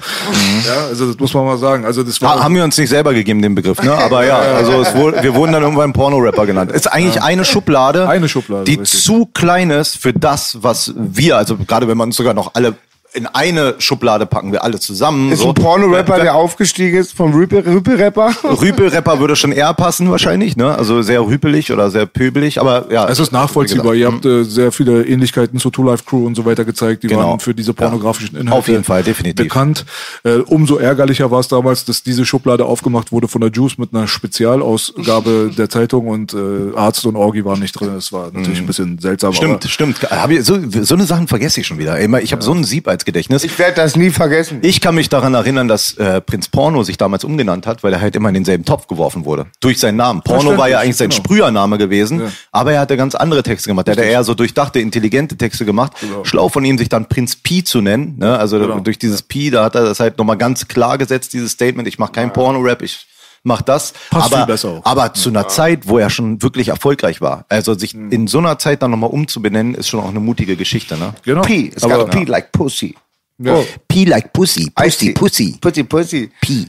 Ja, also das muss man mal sagen. Also das war Ha, haben wir uns nicht selber gegeben, den Begriff, ne? Aber ja, also es wurde, wir wurden dann irgendwann Porno-Rapper genannt. Ist eigentlich eine Schublade, Eine Schublade, die richtig. zu klein ist für das, was wir, also gerade wenn man uns sogar noch alle in eine Schublade packen, wir alle zusammen. Ist so. ein Porno-Rapper, der aufgestiegen ist vom Rüpel- Rüpel-Rapper? Rüpel-Rapper würde schon eher passen wahrscheinlich, ne? Also sehr rüpelig oder sehr pöbelig, aber ja. Es ist nachvollziehbar. Ihr habt äh, sehr viele Ähnlichkeiten zur Two Life Crew und so weiter gezeigt. Die Genau. waren für diese pornografischen Inhalte Auf jeden Fall, definitiv. bekannt. Äh, umso ärgerlicher war es damals, dass diese Schublade aufgemacht wurde von der Juice mit einer Spezialausgabe der Zeitung und äh, Arzt und Orgi waren nicht drin. Das war natürlich ein bisschen seltsam. Mhm. Stimmt, aber stimmt. Hab ich, so, so eine Sachen vergesse ich schon wieder. Ey, Ich habe so ein Sieb als Gedächtnis. Ich werde das nie vergessen. Ich kann mich daran erinnern, dass äh, Prinz Porno sich damals umgenannt hat, weil er halt immer in denselben Topf geworfen wurde. Durch seinen Namen. Porno war ja eigentlich sein genau. Sprühername gewesen, aber er hatte ganz andere Texte gemacht. Er hatte eher so durchdachte, intelligente Texte gemacht. Schlau von ihm, sich dann Prinz Pi zu nennen. Ne? Also durch dieses Pi, da hat er das halt nochmal ganz klar gesetzt, dieses Statement, ich mache kein Porno-Rap, ich mach das. Passt aber viel besser auch. aber zu einer Zeit, wo er schon wirklich erfolgreich war. Also sich Mhm. in so einer Zeit dann nochmal umzubenennen, ist schon auch eine mutige Geschichte. Ne? genau. P. Got a P like pussy. Ja. Oh. P like Pussy, Pussy, Pussy, Pussy. P.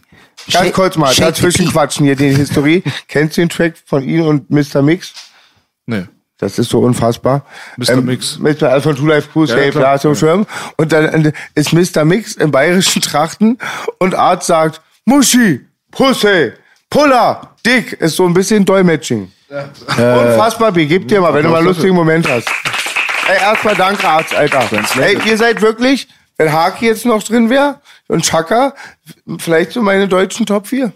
Ganz kurz mal, dazwischen quatschen hier die Historie. Kennst du den Track von ihm und Mr. Mix? Nee. Das ist so unfassbar. Mr. Mix. Mr. Also von Two Life Crew, Safe, ist so Schirm. Und dann äh, ist Mr. Mix im bayerischen Trachten und Art sagt, Muschi, Pussy, Puller, Dick, ist so ein bisschen Dolmetsching. Unfassbar, B, gib dir mal, wenn du mal einen lustigen Moment hast. Ey, erstmal danke, Arzt, Alter. Ey, ihr seid wirklich, wenn Haki jetzt noch drin wäre und Chaka, vielleicht so meine deutschen Top 4.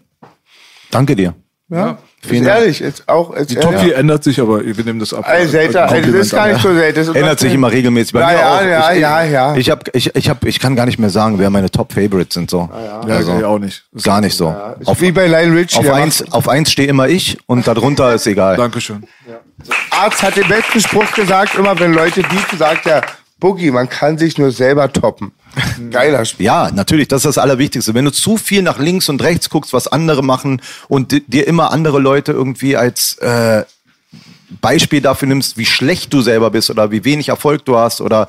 Danke dir. Ja, Vielen ehrlich, ist auch, ist Die Top 4 ändert sich, aber wir nehmen das ab. Ey, selten, Als ey, das ist gar nicht so selten. Ändert sich immer regelmäßig bei Ja, mir ja, auch. ja, ich, ja, ja. Ich hab, ich, ich hab, ich kann gar nicht mehr sagen, wer meine Top Favorites sind so. Ja, also, ich auch nicht. Das- Gar nicht so. Ist Auf, wie bei Lionel Richie. auf eins, auf eins stehe immer ich und darunter ist egal. Dankeschön. Arzt hat den besten Spruch gesagt, immer wenn Leute bieten, sagt er, Boogie, man kann sich nur selber toppen. Geiler Spruch. Ja, natürlich, das ist das Allerwichtigste. Wenn du zu viel nach links und rechts guckst, was andere machen und di- dir immer andere Leute irgendwie als äh, Beispiel dafür nimmst, wie schlecht du selber bist oder wie wenig Erfolg du hast oder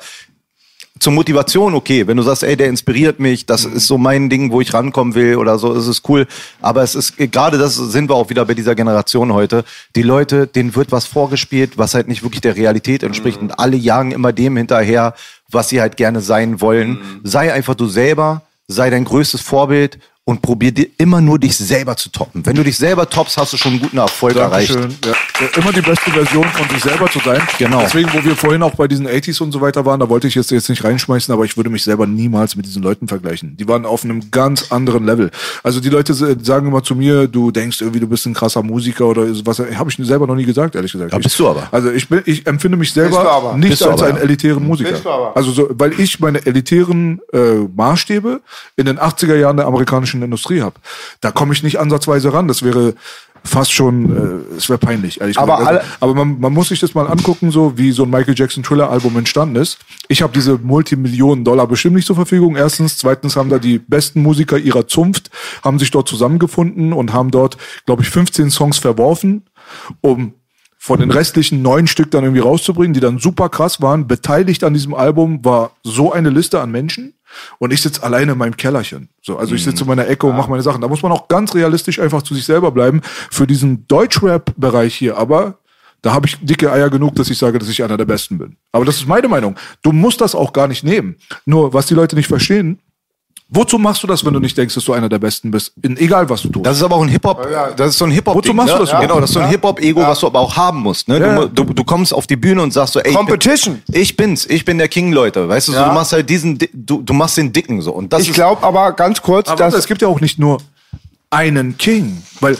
zur Motivation, okay, wenn du sagst, ey, der inspiriert mich, das ist so mein Ding, wo ich rankommen will oder so, ist es cool. Aber es ist, gerade das sind wir auch wieder bei dieser Generation heute. Die Leute, denen wird was vorgespielt, was halt nicht wirklich der Realität entspricht und alle jagen immer dem hinterher, was sie halt gerne sein wollen. Sei einfach du selber, sei dein größtes Vorbild und probier dir immer nur dich selber zu toppen. Wenn du dich selber toppst, hast du schon einen guten Erfolg erreicht. Dankeschön. Ja. Ja, Immer die beste Version von sich selber zu sein. Genau. Deswegen, wo wir vorhin auch bei diesen 80s und so weiter waren, da wollte ich jetzt, jetzt nicht reinschmeißen, aber ich würde mich selber niemals mit diesen Leuten vergleichen. Die waren auf einem ganz anderen Level. Also die Leute sagen immer zu mir, du denkst irgendwie, du bist ein krasser Musiker oder was. Habe ich selber noch nie gesagt, ehrlich gesagt. Ja, bist du aber. Also ich, bin, ich empfinde mich selber nicht Bist als aber, einen ja. elitären Musiker. Bist du aber. Also so, weil ich meine elitären äh, Maßstäbe in den 80er Jahren der amerikanischen Industrie habe. Da komme ich nicht ansatzweise ran. Das wäre fast schon, äh, es wäre peinlich, ehrlich Aber gesagt. alle- aber man, man muss sich das mal angucken, so wie so ein Michael Jackson Thriller Album entstanden ist. Ich habe diese Multimillionen Dollar bestimmt nicht zur Verfügung. Erstens, zweitens haben da die besten Musiker ihrer Zunft haben sich dort zusammengefunden und haben dort, glaube ich, 15 Songs verworfen, um von den restlichen neun Stück dann irgendwie rauszubringen, die dann super krass waren. Beteiligt an diesem Album war so eine Liste an Menschen. Und ich sitze alleine in meinem Kellerchen. So, also ich sitze in meiner Ecke und mache meine Sachen. Da muss man auch ganz realistisch einfach zu sich selber bleiben. Für diesen Deutschrap-Bereich hier, aber da habe ich dicke Eier genug, dass ich sage, dass ich einer der Besten bin. Aber das ist meine Meinung. Du musst das auch gar nicht nehmen. Nur, was die Leute nicht verstehen, Wozu machst du das, wenn du nicht denkst, dass du einer der Besten bist? In, egal, was du tust. Das ist aber auch ein Hip-Hop, das ist so ein Hip-Hop. Wozu machst ne? du das überhaupt? Genau, das ist so ein Hip-Hop-Ego, was du aber auch haben musst. Ne? Ja. Du, du, du kommst auf die Bühne und sagst so, ey, ich bin- Competition. Ich bin's, ich bin der King, Leute. Weißt du, so, Ja. du machst halt diesen, Di- du, du machst den Dicken so. Und das Ich glaube aber ganz kurz, aber dass es gibt ja auch nicht nur einen King, weil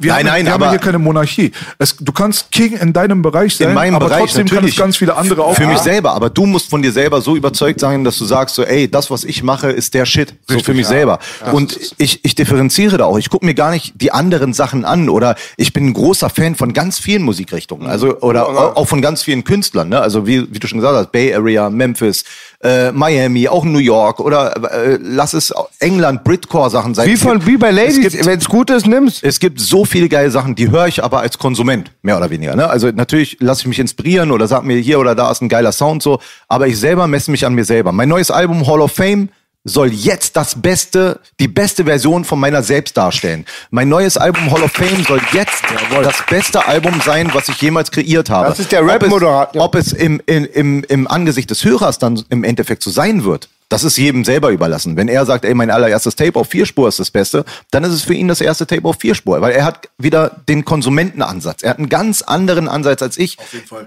wir, Nein, haben, nein, wir haben hier keine Monarchie. Es, du kannst King in deinem Bereich sein, in meinem aber Bereich trotzdem kann natürlich. es ganz viele andere auch. Für mich selber, aber du musst von dir selber so überzeugt sein, dass du sagst so, ey, das, was ich mache, ist der Shit. so Richtig, für mich ja. selber. Und ich, ich differenziere da auch. Ich gucke mir gar nicht die anderen Sachen an oder ich bin ein großer Fan von ganz vielen Musikrichtungen. Also, oder au- auch von ganz vielen Künstlern, ne? Also wie, wie du schon gesagt hast, Bay Area, Memphis, äh, Miami, auch New York oder äh, lass es England, Britcore-Sachen sein. wie von wie bei es Ladies, wenn es gut ist, nimm's. es gibt so viele geile Sachen, die höre ich aber als Konsument, mehr oder weniger. Ne? Also natürlich lasse ich mich inspirieren oder sag mir, hier oder da ist ein geiler Sound so, aber ich selber messe mich an mir selber. Mein neues Album Hall of Fame soll jetzt das beste, die beste Version von meiner selbst darstellen. Mein neues Album Hall of Fame soll jetzt das beste Album sein, was ich jemals kreiert habe. Das ist der Ob es- Rap-Moderator. Ob es im, im, im, im Angesicht des Hörers dann im Endeffekt so sein wird, das ist jedem selber überlassen. Wenn er sagt, ey, mein allererstes Tape auf Vierspur ist das Beste, dann ist es für ihn das erste Tape auf Vierspur, weil er hat wieder den Konsumentenansatz. Er hat einen ganz anderen Ansatz als ich.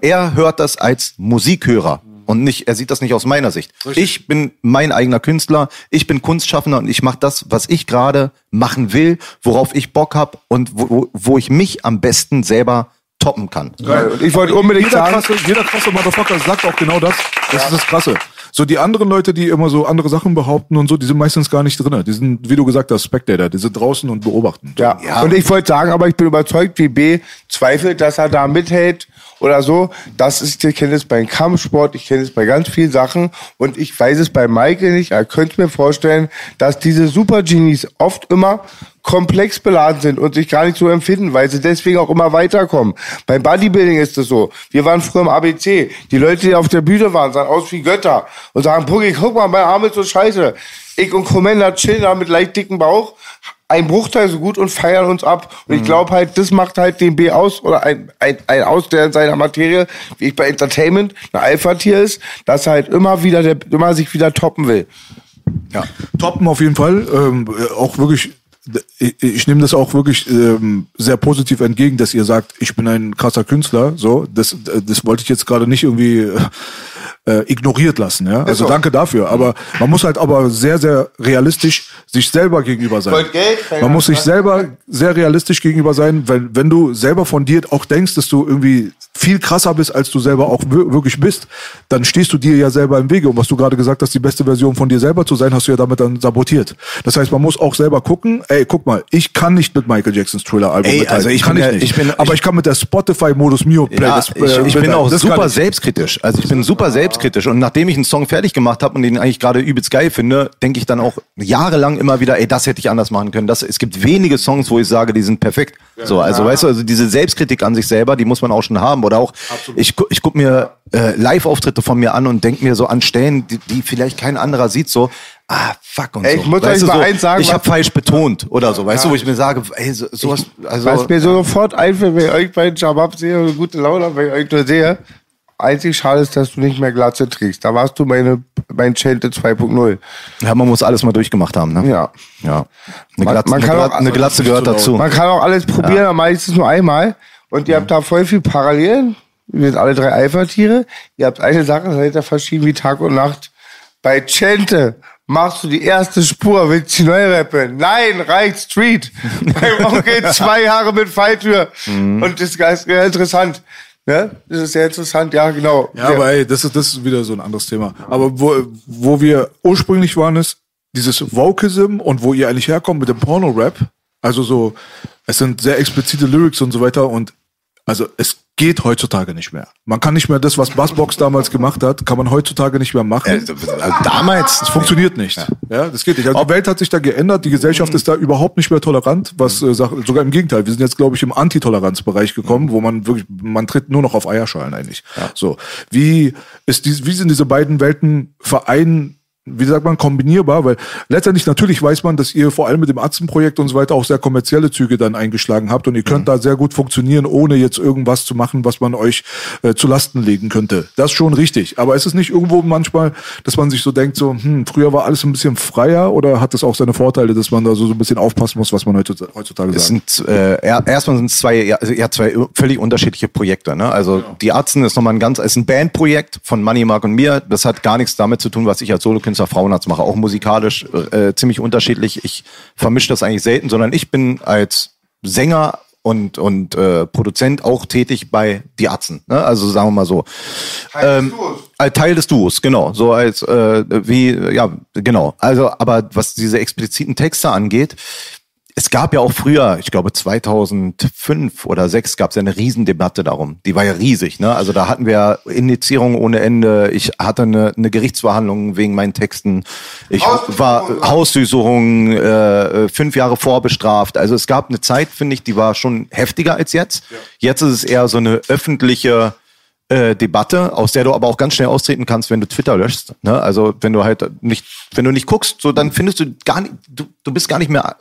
Er hört das als Musikhörer. Und nicht, er sieht das nicht aus meiner Sicht. Ich bin mein eigener Künstler, ich bin Kunstschaffender und ich mache das, was ich gerade machen will, worauf ich Bock hab und wo, wo, wo ich mich am besten selber toppen kann. Und ich wollte unbedingt jeder sagen, krasse, jeder krasse Motherfucker sagt auch genau das. Das ist das Krasse. So die anderen Leute, die immer so andere Sachen behaupten und so, die sind meistens gar nicht drin. Die sind, wie du gesagt hast, Spectator. Die sind draußen und beobachten. Ja. Und ich wollte sagen, aber ich bin überzeugt, wie B zweifelt, dass er da mithält oder so. Das ist, ich kenne es beim Kampfsport, ich kenne es bei ganz vielen Sachen und ich weiß es bei Michael nicht. Er könnte mir vorstellen, dass diese Super Genies oft immer komplex beladen sind und sich gar nicht so empfinden, weil sie deswegen auch immer weiterkommen. Beim Bodybuilding ist es so. Wir waren früher im ABC. Die Leute, die auf der Bühne waren, sahen aus wie Götter und sagen, Puggy, guck mal, mein Arm ist so scheiße. Ich und Commander chillen da mit leicht dicken Bauch ein Bruchteil so gut und feiern uns ab. Und ich glaube halt, das macht halt den B aus oder ein, ein, ein aus, der in seiner Materie, wie ich bei Entertainment, ein Alpha-Tier ist, dass er halt immer wieder, der, immer sich wieder toppen will. Ja. Toppen auf jeden Fall. Ähm, äh, auch wirklich, ich, ich nehme das auch wirklich ähm, sehr positiv entgegen, dass ihr sagt, ich bin ein krasser Künstler. So, das, äh, das wollte ich jetzt gerade nicht irgendwie äh, äh, ignoriert lassen. Ja? Also so. danke dafür. Aber man muss halt aber sehr, sehr realistisch sich selber gegenüber sein. Man muss sich Ahnung. selber sehr realistisch gegenüber sein, weil wenn du selber von dir auch denkst, dass du irgendwie viel krasser bist, als du selber auch wir- wirklich bist, dann stehst du dir ja selber im Wege. Und was du gerade gesagt hast, die beste Version von dir selber zu sein, hast du ja damit dann sabotiert. Das heißt, man muss auch selber gucken, ey, guck mal, ich kann nicht mit Michael Jacksons Thriller-Album mithalten. also ich kann ich ja- nicht. ich bin- aber ich kann mit der Spotify-Modus Mio Play. Ja, das, ich, äh, ich bin auch Das super ich. selbstkritisch. Also ich bin super selbstkritisch und nachdem ich einen Song fertig gemacht habe und den eigentlich gerade übelst geil finde, denke ich dann auch jahrelang immer wieder, ey, das hätte ich anders machen können. Das, es gibt wenige Songs, wo ich sage, die sind perfekt. so, also weißt du, also diese Selbstkritik an sich selber, die muss man auch schon haben. Oder auch, ich, gu- ich guck mir äh, Live-Auftritte von mir an und denk mir so an Stellen, die, die vielleicht kein anderer sieht, so, ah, fuck und Ey, so. ich muss weißt euch mal so, eins sagen, Ich habe falsch betont oder so, weißt du, wo ich mir sage, ey, so, sowas, also. Was mir so sofort einfällt, wenn ich euch beiden Shabab sehe und eine gute Laune wenn ich euch nur sehe, einzig schade ist, dass du nicht mehr Glatze trägst. Da warst du meine, mein Chente 2.0. Ja, man muss alles mal durchgemacht haben, ne? Ja. Ja. Eine Man- Glatze, man kann eine, auch- Glatze, eine Glatze gehört dazu. Man kann auch alles probieren, aber meistens nur einmal. Und ihr habt da voll viel Parallelen. Wir sind alle drei Alpha-Tiere. Ihr habt eine Sache, seid ihr verschieden wie Tag und Nacht. Bei Chente machst du die erste Spur, willst du die neue rappen? Nein, reicht Street. Bei Onkel zwei Jahre mit Falltür. Mhm. Und das ist sehr interessant. Ne? Das ist sehr interessant, ja, genau. Ja, Sehr- aber ey, das ist, das ist wieder so ein anderes Thema. Aber wo, wo wir ursprünglich waren, ist dieses Vokism und wo ihr eigentlich herkommt mit dem Porno-Rap. Also so, es sind sehr explizite Lyrics und so weiter und also es geht heutzutage nicht mehr. Man kann nicht mehr das, was Bassbox damals gemacht hat, kann man heutzutage nicht mehr machen. Also damals. Es funktioniert nicht. Ja. das geht nicht. Also die Welt hat sich da geändert, die Gesellschaft ist da überhaupt nicht mehr tolerant, was äh, Sache- sogar im Gegenteil. Wir sind jetzt, glaube ich, im Antitoleranzbereich gekommen, wo man wirklich, man tritt nur noch auf Eierschalen eigentlich. So, wie ist dies, wie sind diese beiden Welten verein, wie sagt man, kombinierbar, weil letztendlich natürlich weiß man, dass ihr vor allem mit dem Atzenprojekt und so weiter auch sehr kommerzielle Züge dann eingeschlagen habt und ihr könnt da sehr gut funktionieren, ohne jetzt irgendwas zu machen, was man euch äh, zu Lasten legen könnte. Das ist schon richtig. Aber ist es nicht irgendwo manchmal, dass man sich so denkt, so, hm, früher war alles ein bisschen freier oder hat das auch seine Vorteile, dass man da so, so ein bisschen aufpassen muss, was man heutzutage, heutzutage sagt? sind äh, er- erstmal sind es zwei, ja, also, ja, zwei völlig unterschiedliche Projekte. Ne? Also die Arzten ist nochmal ein ganz, ist ein Bandprojekt von Money Mark und mir. Das hat gar nichts damit zu tun, was ich als Solokünstler Frauenarzt mache. Auch musikalisch äh, ziemlich unterschiedlich. Ich vermische das eigentlich selten, sondern ich bin als Sänger und und äh, Produzent auch tätig bei die Arzten. Ne? Also sagen wir mal so. Ähm, als Teil des Duos, genau. So als äh, wie, ja, genau. Also, aber was diese expliziten Texte angeht, es gab ja auch früher, ich glaube 2005 oder 6 gab es ja eine Riesendebatte darum. Die war ja riesig. Ne? Also da hatten wir Indizierungen ohne Ende. Ich hatte eine, eine Gerichtsverhandlung wegen meinen Texten. Ich war Hausdurchsuchung, äh, fünf Jahre vorbestraft. Also es gab eine Zeit, finde ich, die war schon heftiger als jetzt. Jetzt ist es eher so eine öffentliche äh, Debatte, aus der du aber auch ganz schnell austreten kannst, wenn du Twitter löschst. Ne? Also wenn du halt nicht, wenn du nicht guckst, so dann findest du gar nicht, du, du bist gar nicht mehr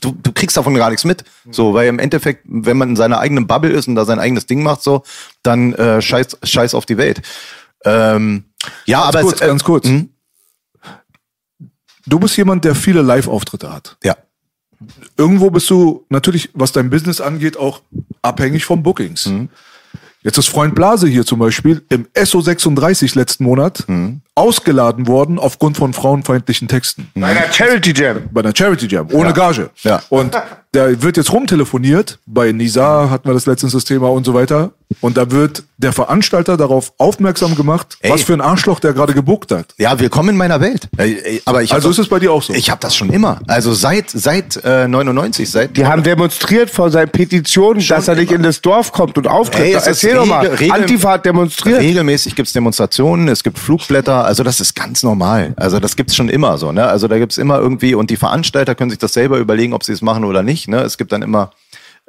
du, du kriegst davon gar nichts mit. So, weil im Endeffekt, wenn man in seiner eigenen Bubble ist und da sein eigenes Ding macht, so, dann äh, scheiß, scheiß auf die Welt. Ähm, ja, aber kurz, es, äh, ganz kurz. hm? Du bist jemand, der viele Live-Auftritte hat. ja. Irgendwo bist du natürlich, was dein Business angeht, auch abhängig von Bookings. Mhm. Jetzt ist Freund Blase hier zum Beispiel im SO36 letzten Monat Mhm. Ausgeladen worden aufgrund von frauenfeindlichen Texten. Bei einer Charity Jam. Bei einer Charity Jam, ohne Gage. Ja. Und da wird jetzt rumtelefoniert. Bei Nisa hatten wir das letztens das Thema und so weiter. Und da wird der Veranstalter darauf aufmerksam gemacht, Ey. was für ein Arschloch der gerade gebuckt hat. Ja, willkommen in meiner Welt. Aber ich Also ist es bei dir auch so? Ich habe das schon immer. Also seit seit äh, 99, seit Die haben demonstriert vor seinen Petitionen, dass er nicht in das Dorf kommt und auftritt. Ey, Erzähl doch mal. regel- Antifa hat demonstriert. Regelmäßig gibt's Demonstrationen, es gibt Flugblätter, also das ist ganz normal. Also das gibt's schon immer so. Ne? Also da gibt's immer irgendwie, und die Veranstalter können sich das selber überlegen, ob sie es machen oder nicht. Ne? Es gibt dann immer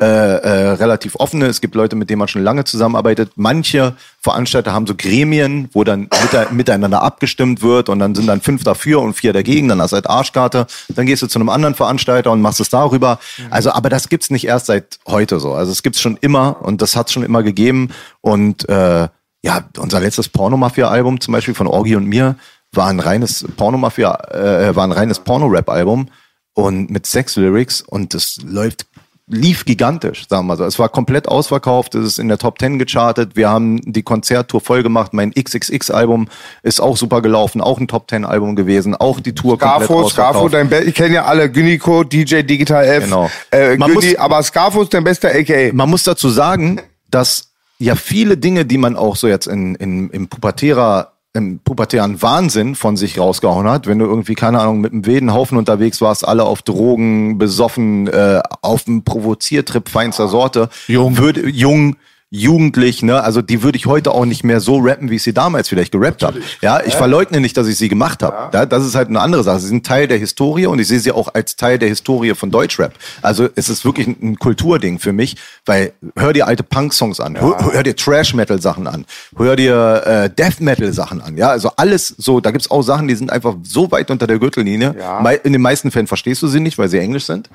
äh, äh, relativ offene, es gibt Leute, mit denen man schon lange zusammenarbeitet. Manche Veranstalter haben so Gremien, wo dann mite- miteinander abgestimmt wird und dann sind dann fünf dafür und vier dagegen, dann hast du halt Arschkarte, dann gehst du zu einem anderen Veranstalter und machst es darüber. Also, aber das gibt's nicht erst seit heute so. Also es gibt's schon immer und das hat's schon immer gegeben und äh, ja, unser letztes Pornomafia-Album zum Beispiel von Orgi und mir war ein reines Pornomafia, äh, war ein reines Porno-Rap-Album und mit Sex-Lyrics und das läuft lief gigantisch, sagen wir mal so. Es war komplett ausverkauft, es ist in der Top 10 gechartet. Wir haben die Konzerttour voll gemacht. Mein XXX-Album ist auch super gelaufen, auch ein Top 10 Album gewesen, auch die Tour komplett Scarfo, Scarfo, ausverkauft. dein Be ich kenne ja alle, Gynico, DJ Digital F, Genau. äh, Gyni, muss- aber Scarfo ist dein bester AKA. Man muss dazu sagen, dass ja viele Dinge, die man auch so jetzt in, in, im pubertärer im pubertären Wahnsinn von sich rausgehauen hat, wenn du irgendwie, keine Ahnung, mit einem wilden Haufen unterwegs warst, alle auf Drogen, besoffen, äh, auf einem Provoziertrip feinster Sorte, Jung. würde, jung, jugendlich, ne, also die würde ich heute auch nicht mehr so rappen, wie ich sie damals vielleicht gerappt habe. Ja, ich verleugne nicht, dass ich sie gemacht habe. Ja. das ist halt eine andere Sache. Sie sind Teil der Historie und ich sehe sie auch als Teil der Historie von Deutschrap. Also es ist wirklich ein, Kulturding für mich, weil hör dir alte Punk-Songs an, hör, hör dir Trash-Metal-Sachen an, hör dir äh, Death-Metal-Sachen an. Ja, also alles so, da gibt's auch Sachen, die sind einfach so weit unter der Gürtellinie. Ja. In den meisten Fällen verstehst du sie nicht, weil sie englisch sind.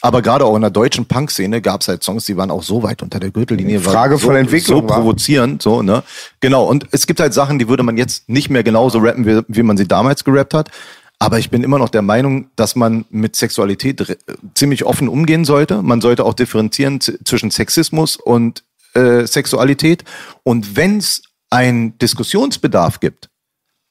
Aber gerade auch in der deutschen Punk-Szene gab es halt Songs, die waren auch so weit unter der Gürtellinie. Frage so, von Entwicklung, So provozierend, so, ne? Genau. Und es gibt halt Sachen, die würde man jetzt nicht mehr genauso rappen, wie, wie man sie damals gerappt hat. Aber ich bin immer noch der Meinung, dass man mit Sexualität ziemlich offen umgehen sollte. Man sollte auch differenzieren zwischen Sexismus und äh, Sexualität. Und wenn es einen Diskussionsbedarf gibt,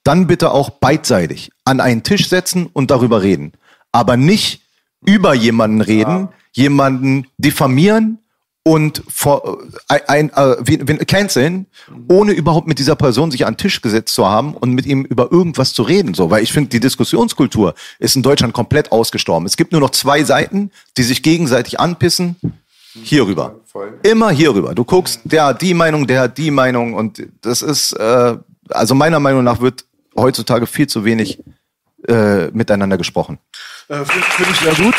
dann bitte auch beidseitig an einen Tisch setzen und darüber reden. Aber nicht über jemanden reden, jemanden diffamieren und vor, äh, ein, äh, wie, wie, canceln, ohne überhaupt mit dieser Person sich an den Tisch gesetzt zu haben und mit ihm über irgendwas zu reden. So, weil ich finde, die Diskussionskultur ist in Deutschland komplett ausgestorben. Es gibt nur noch zwei Seiten, die sich gegenseitig anpissen. Hierüber. Immer hierüber. Du guckst, der hat die Meinung, der hat die Meinung und das ist, äh, also meiner Meinung nach wird heutzutage viel zu wenig äh, miteinander gesprochen. Äh, Finde find ich sehr gut.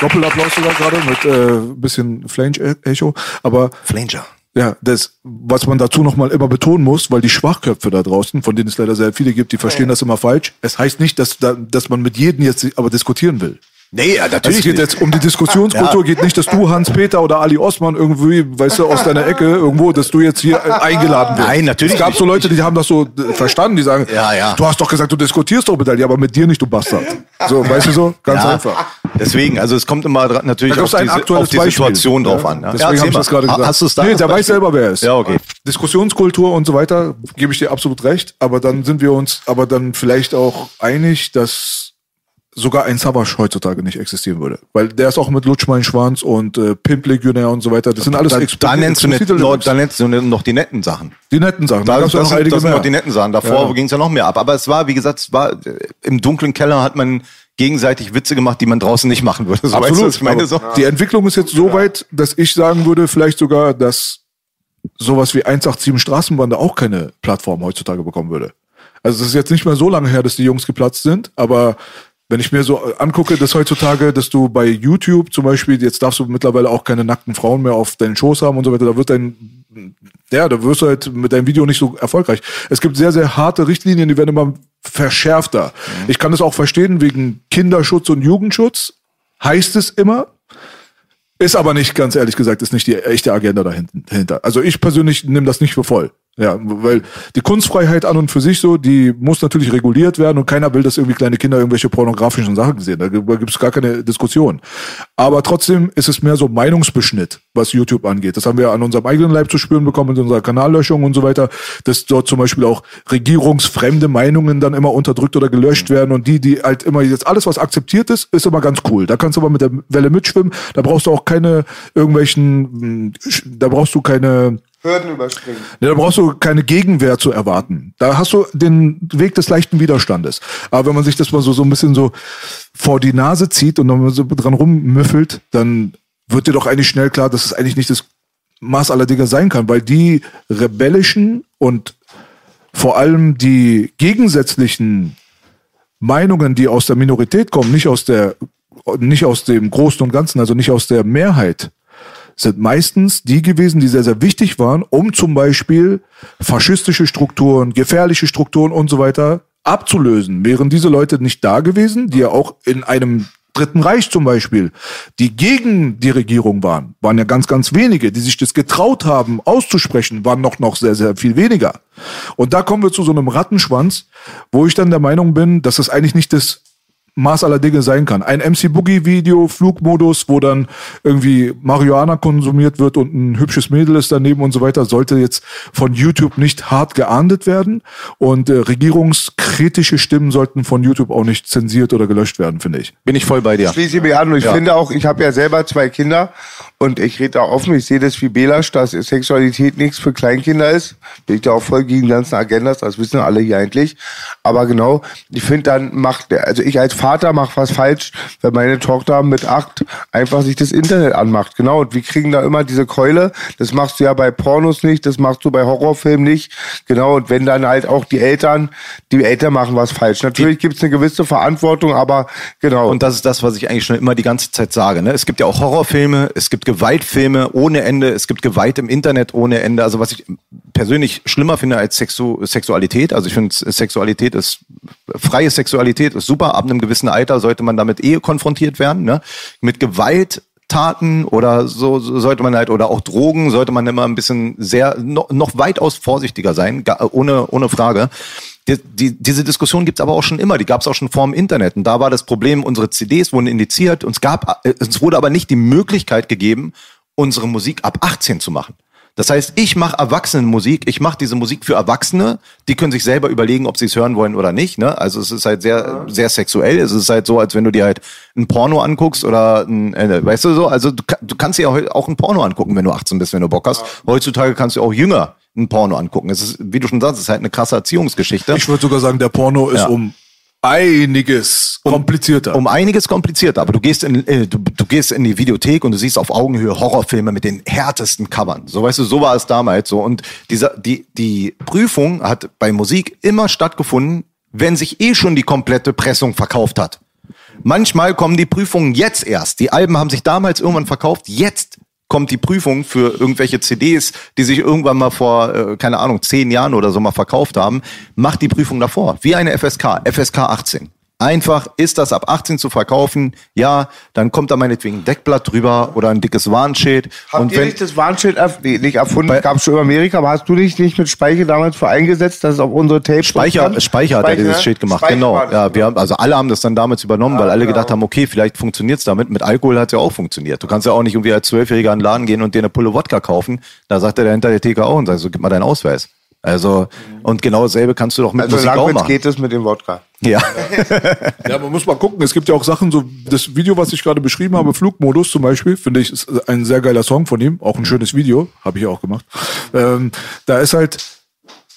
Doppelapplaus sogar gerade mit äh, bisschen Flange-Echo. Aber Flanger. Ja, das, was man dazu nochmal immer betonen muss, weil die Schwachköpfe da draußen, von denen es leider sehr viele gibt, die verstehen das immer falsch. Es heißt nicht, dass, da, dass man mit jedem jetzt aber diskutieren will. Nee, ja, Also natürlich. es geht nicht. jetzt um die Diskussionskultur, geht nicht, dass du Hans-Peter oder Ali Osman irgendwie, weißt du, aus deiner Ecke irgendwo, dass du jetzt hier äh, eingeladen wirst. Nein, natürlich Es gab nicht. so Leute, die haben das so äh, verstanden, die sagen, Ja, ja. du hast doch gesagt, du diskutierst doch mit ja, aber mit dir nicht, du Bastard. So, weißt du so? Ganz ja, einfach. Deswegen, also es kommt immer natürlich auf, diese, auf die Beispiel. Situation drauf Ja, an. Ja. Deswegen Ja, habe ich das gerade gesagt. Hast da? Nee, der weiß selber, wer er ist. Ja, okay. Diskussionskultur und so weiter, gebe ich dir absolut recht, aber dann sind wir uns aber dann vielleicht auch einig, dass sogar ein Savage heutzutage nicht existieren würde. Weil der ist auch mit Lutsch mein Schwanz und äh, Pimp Legionär und so weiter. Das sind alles Da, da, nennst du nicht, noch, da nennst du noch die netten Sachen. die netten Sachen. Da, gab's das, ja einige das sind mehr. noch die netten Sachen. Davor Ja. ging es ja noch mehr ab. Aber es war, wie gesagt, es war äh, im dunklen Keller hat man gegenseitig Witze gemacht, die man draußen nicht machen würde. So, Absolut. Weißt du, meine? So? Die Entwicklung ist jetzt so weit, dass ich sagen würde, vielleicht sogar, dass sowas wie 187 Straßenbande auch keine Plattform heutzutage bekommen würde. Also es ist jetzt nicht mehr so lange her, dass die Jungs geplatzt sind, aber wenn ich mir so angucke, dass heutzutage, dass du bei YouTube zum Beispiel, jetzt darfst du mittlerweile auch keine nackten Frauen mehr auf deinen Schoß haben und so weiter, da wird dein, ja, da wirst du halt mit deinem Video nicht so erfolgreich. Es gibt sehr, sehr harte Richtlinien, die werden immer verschärfter. Ich kann das auch verstehen, wegen Kinderschutz und Jugendschutz heißt es immer. Ist aber nicht, ganz ehrlich gesagt, ist nicht die echte Agenda dahinter. Also ich persönlich nehme das nicht für voll. Ja, weil die Kunstfreiheit an und für sich so, die muss natürlich reguliert werden und keiner will, dass irgendwie kleine Kinder irgendwelche pornografischen Sachen sehen. Da gibt es gar keine Diskussion. Aber trotzdem ist es mehr so Meinungsbeschnitt, was YouTube angeht. Das haben wir an unserem eigenen Leib zu spüren bekommen mit unserer Kanallöschung und so weiter, dass dort zum Beispiel auch regierungsfremde Meinungen dann immer unterdrückt oder gelöscht werden und die, die halt immer jetzt alles, was akzeptiert ist, ist immer ganz cool. Da kannst du aber mit der Welle mitschwimmen. Da brauchst du auch keine irgendwelchen, mh, da brauchst du keine Hürden überspringen. ja, da brauchst du keine Gegenwehr zu erwarten. Da hast du den Weg des leichten Widerstandes. Aber wenn man sich das mal so, so ein bisschen so vor die Nase zieht und dann so dran rummüffelt, dann wird dir doch eigentlich schnell klar, dass es eigentlich nicht das Maß aller Dinge sein kann, weil die rebellischen und vor allem die gegensätzlichen Meinungen, die aus der Minorität kommen, nicht aus der, nicht aus dem Großen und Ganzen, also nicht aus der Mehrheit, sind meistens die gewesen, die sehr, sehr wichtig waren, um zum Beispiel faschistische Strukturen, gefährliche Strukturen und so weiter abzulösen. Wären diese Leute nicht da gewesen, die ja auch in einem Dritten Reich zum Beispiel, die gegen die Regierung waren, waren ja ganz, ganz wenige, die sich das getraut haben auszusprechen, waren noch, noch sehr, sehr viel weniger. Und da kommen wir zu so einem Rattenschwanz, wo ich dann der Meinung bin, dass es eigentlich nicht das Maß aller Dinge sein kann. Ein MC Boogie Video, Flugmodus, wo dann irgendwie Marihuana konsumiert wird und ein hübsches Mädel ist daneben und so weiter, sollte jetzt von YouTube nicht hart geahndet werden. Und äh, regierungskritische Stimmen sollten von YouTube auch nicht zensiert oder gelöscht werden, finde ich. Bin ich voll bei dir. Schließe ich mich an und ich finde auch, ich habe ja selber zwei Kinder und ich rede da offen, ich sehe das wie Belasch, dass Sexualität nichts für Kleinkinder ist. Bin ich da auch voll gegen die ganzen Agendas, das wissen alle hier eigentlich. Aber genau, ich finde dann macht, also ich als Vater mache was falsch, wenn meine Tochter mit acht einfach sich das Internet anmacht. Genau, und wir kriegen da immer diese Keule, das machst du ja bei Pornos nicht, das machst du bei Horrorfilmen nicht. Genau, und wenn dann halt auch die Eltern, die Eltern machen was falsch. Natürlich gibt es eine gewisse Verantwortung, aber genau. Und das ist das, was ich eigentlich schon immer die ganze Zeit sage. Ne? Es gibt ja auch Horrorfilme, es gibt Gewaltfilme ohne Ende, es gibt Gewalt im Internet ohne Ende. Also was ich persönlich schlimmer finde als Sexu Sexualität. Also ich finde, Sexualität ist, freie Sexualität ist super. Ab einem gewissen Alter sollte man damit eh konfrontiert werden. Ne? Mit Gewalt Taten oder so, so sollte man halt oder auch Drogen sollte man immer ein bisschen sehr noch, noch weitaus vorsichtiger sein, ohne ohne Frage. Die, die, diese Diskussion gibt's aber auch schon immer, die gab's auch schon vor dem Internet. Und da war das Problem, unsere CDs wurden indiziert, uns gab, es wurde aber nicht die Möglichkeit gegeben, unsere Musik ab 18 zu machen. Das heißt, ich mache Erwachsenenmusik, ich mache diese Musik für Erwachsene, die können sich selber überlegen, ob sie es hören wollen oder nicht. Ne? Also es ist halt sehr, sehr sexuell. Es ist halt so, als wenn du dir halt ein Porno anguckst oder ein, äh, weißt du so, also du, du kannst dir auch ein Porno angucken, wenn du 18 bist, wenn du Bock hast. Heutzutage kannst du auch jünger ein Porno angucken. Es ist, wie du schon sagst, es ist halt eine krasse Erziehungsgeschichte. Ich würde sogar sagen, der Porno ist Ja. um einiges komplizierter. Um einiges komplizierter, aber du gehst in äh, du, du gehst in die Videothek und du siehst auf Augenhöhe Horrorfilme mit den härtesten Covern. So weißt du, so war es damals so und dieser die die Prüfung hat bei Musik immer stattgefunden, wenn sich eh schon die komplette Pressung verkauft hat. Manchmal kommen die Prüfungen jetzt erst. Die Alben haben sich damals irgendwann verkauft, jetzt kommt die Prüfung für irgendwelche CDs, die sich irgendwann mal vor, äh, keine Ahnung, zehn Jahren oder so mal verkauft haben, macht die Prüfung davor. Wie eine FSK, FSK 18. Einfach, ist das ab 18 zu verkaufen? Ja, dann kommt da meinetwegen ein Deckblatt drüber oder ein dickes Warnschild. Habt und ihr wenn, nicht das Warnschild erf nee, nicht erfunden? Gab es schon in Amerika, aber hast du dich nicht mit Speicher damals für eingesetzt, dass es auf unsere Tapes Speicher, kommt? Speicher hat ja dieses? Schild gemacht, Speicher genau. Ja, wir haben, also alle haben das dann damals übernommen, weil alle genau. gedacht haben, okay, vielleicht funktioniert's damit. Mit Alkohol hat's ja auch funktioniert. Du kannst ja auch nicht irgendwie als Zwölfjähriger in den Laden gehen und dir eine Pulle Wodka kaufen. Da sagt er hinter der Theke auch und sagt so, gib mal deinen Ausweis. Also, und genau dasselbe kannst du doch mit Also Musik auch machen. geht es mit dem Wodka. Ja. Ja, man muss mal gucken. Es gibt ja auch Sachen, so das Video, was ich gerade beschrieben habe, Flugmodus zum Beispiel, finde ich, ist ein sehr geiler Song von ihm. Auch ein schönes Video, habe ich ja auch gemacht. Ähm, da ist halt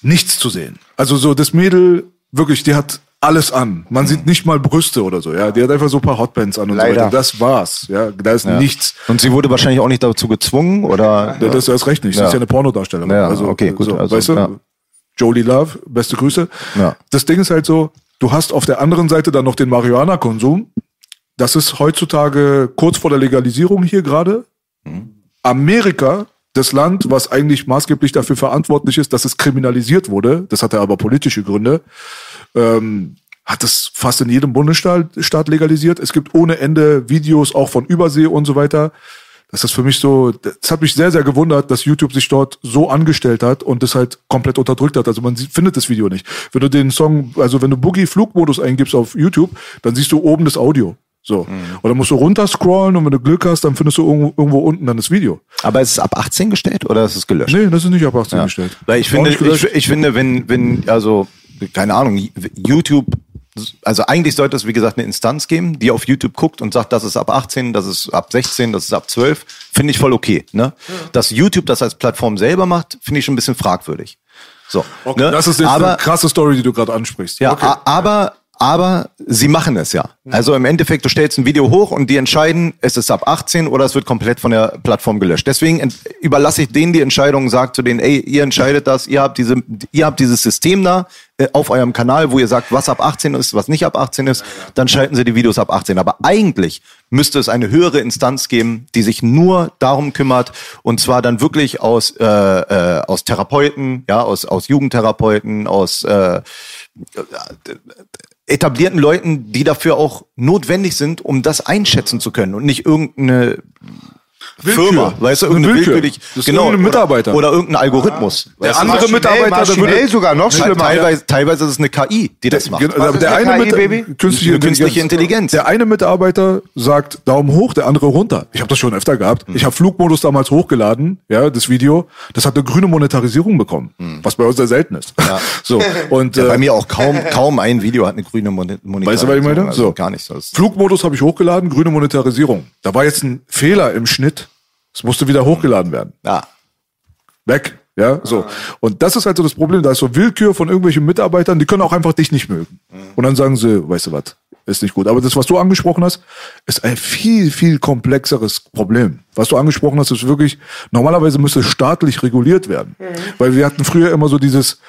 nichts zu sehen. Also so das Mädel, wirklich, die hat alles an. Man sieht nicht mal Brüste oder so, ja. Die hat einfach so ein paar Hotpants an und Leider. so weiter. Das war's, ja. Da ist ja. nichts. Und sie wurde wahrscheinlich auch nicht dazu gezwungen, oder? Ja, das ist recht nicht. Sie Ja. ist ja eine Pornodarstellerin. Ja, also, okay, gut, So, also, weißt du. Jolie Love, beste Grüße. Ja. Das Ding ist halt so, du hast auf der anderen Seite dann noch den Marihuana-Konsum. Das ist heutzutage kurz vor der Legalisierung hier gerade. Amerika, das Land, was eigentlich maßgeblich dafür verantwortlich ist, dass es kriminalisiert wurde, das hatte aber politische Gründe, ähm, hat es fast in jedem Bundesstaat Staat legalisiert. Es gibt ohne Ende Videos auch von Übersee und so weiter. Das ist für mich so, das hat mich sehr, sehr gewundert, dass YouTube sich dort so angestellt hat und das halt komplett unterdrückt hat. Also man sieht, findet das Video nicht. Wenn du den Song, also wenn du Boogie Flugmodus eingibst auf YouTube, dann siehst du oben das Audio. So. Und dann musst du runterscrollen und wenn du Glück hast, dann findest du irgendwo, irgendwo unten dann das Video. Aber ist es ab 18 gestellt oder ist es gelöscht? Nee, das ist nicht ab 18 gestellt. Weil ich finde, ich, ich finde, wenn, wenn, also, keine Ahnung, YouTube, also eigentlich sollte es, wie gesagt, eine Instanz geben, die auf YouTube guckt und sagt, das ist ab 18, das ist ab 16, das ist ab 12, finde ich voll okay. Ne? Dass YouTube das als Plattform selber macht, finde ich schon ein bisschen fragwürdig. So, Okay, ne? Das ist jetzt aber, eine krasse Story, die du gerade ansprichst. ja, okay. aber, aber sie machen es ja. Also im Endeffekt, du stellst ein Video hoch und die entscheiden, es ist ab 18 oder es wird komplett von der Plattform gelöscht. Deswegen überlasse ich denen die Entscheidung, sag zu denen, ey, ihr entscheidet das, ihr habt diese, ihr habt dieses System da äh, auf eurem Kanal, wo ihr sagt, was ab 18 ist, was nicht ab 18 ist, dann schalten sie die Videos ab 18. Aber eigentlich müsste es eine höhere Instanz geben, die sich nur darum kümmert und zwar dann wirklich aus äh, äh, aus Therapeuten, ja, aus aus Jugendtherapeuten, aus äh, etablierten Leuten, die dafür auch notwendig sind, um das einschätzen zu können und nicht irgendeine Willkür. Firma, weißt du, irgendeine Willkür. willkürlich, Das ist genau, irgendein oder- Mitarbeiter. oder, irgendein Algorithmus. Der weißt du? andere Mitarbeiter, der maschinell würde sogar noch schlimmer. teilweise, teilweise ist es eine KI, die das macht. Was ist der, eine KI, Mit- Baby? Künstliche, Eine künstliche Intelligenz. Der eine Mitarbeiter sagt Daumen hoch, der andere runter. Ich habe das schon öfter gehabt. Hm. Ich habe Flugmodus damals hochgeladen, ja, das Video. Das hat eine grüne Monetarisierung bekommen, was bei uns sehr selten ist. So und Hm. Ja, bei äh, mir auch kaum, kaum ein Video hat eine grüne Mon- Monetarisierung. Weißt du, was ich meine? Also So. gar nicht. Das Flugmodus habe ich hochgeladen, grüne Monetarisierung. Da war jetzt ein Fehler im Schnitt. Es musste wieder hochgeladen werden. ja. Weg. Ja, so. Und das ist halt so das Problem. Da ist so Willkür von irgendwelchen Mitarbeitern, die können auch einfach dich nicht mögen. Und dann sagen sie, weißt du was, ist nicht gut. Aber das, was du angesprochen hast, ist ein viel, viel komplexeres Problem. Was du angesprochen hast, ist wirklich, normalerweise müsste staatlich reguliert werden. Weil wir hatten früher immer so dieses,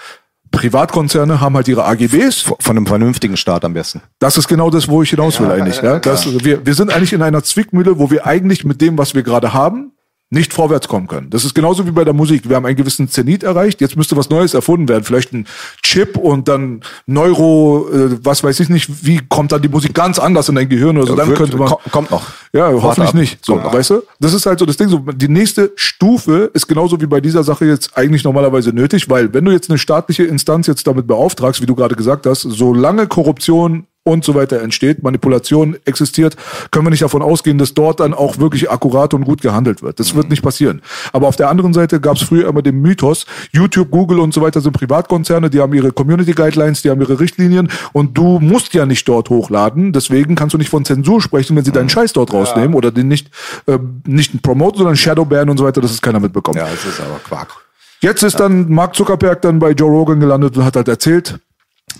Privatkonzerne haben halt ihre AGBs. Von einem vernünftigen Staat am besten. Das ist genau das, wo ich hinaus will eigentlich. Ja? Das, wir, wir sind eigentlich in einer Zwickmühle, wo wir eigentlich mit dem, was wir gerade haben, nicht vorwärts kommen können. Das ist genauso wie bei der Musik. Wir haben einen gewissen Zenit erreicht, jetzt müsste was Neues erfunden werden. Vielleicht ein Chip und dann Neuro, äh, was weiß ich nicht, wie kommt dann die Musik ganz anders in dein Gehirn oder so. Dann Wird- könnte man. ko- kommt noch. Ja, Warte hoffentlich ab. nicht. So, Kommt noch. weißt du? Das ist halt so das Ding. So, die nächste Stufe ist genauso wie bei dieser Sache jetzt eigentlich normalerweise nötig, weil wenn du jetzt eine staatliche Instanz jetzt damit beauftragst, wie du gerade gesagt hast, solange Korruption und so weiter entsteht, Manipulation existiert, können wir nicht davon ausgehen, dass dort dann auch wirklich akkurat und gut gehandelt wird. Das wird nicht passieren. Aber auf der anderen Seite gab es früher immer den Mythos, YouTube, Google und so weiter sind Privatkonzerne, die haben ihre Community Guidelines, die haben ihre Richtlinien und du musst ja nicht dort hochladen. Deswegen kannst du nicht von Zensur sprechen, wenn sie deinen Scheiß dort rausnehmen oder den nicht, äh, nicht promoten, sondern Shadowban und so weiter, dass es keiner mitbekommt. Ja, das ist aber Quark. Jetzt ist dann Mark Zuckerberg dann bei Joe Rogan gelandet und hat halt erzählt,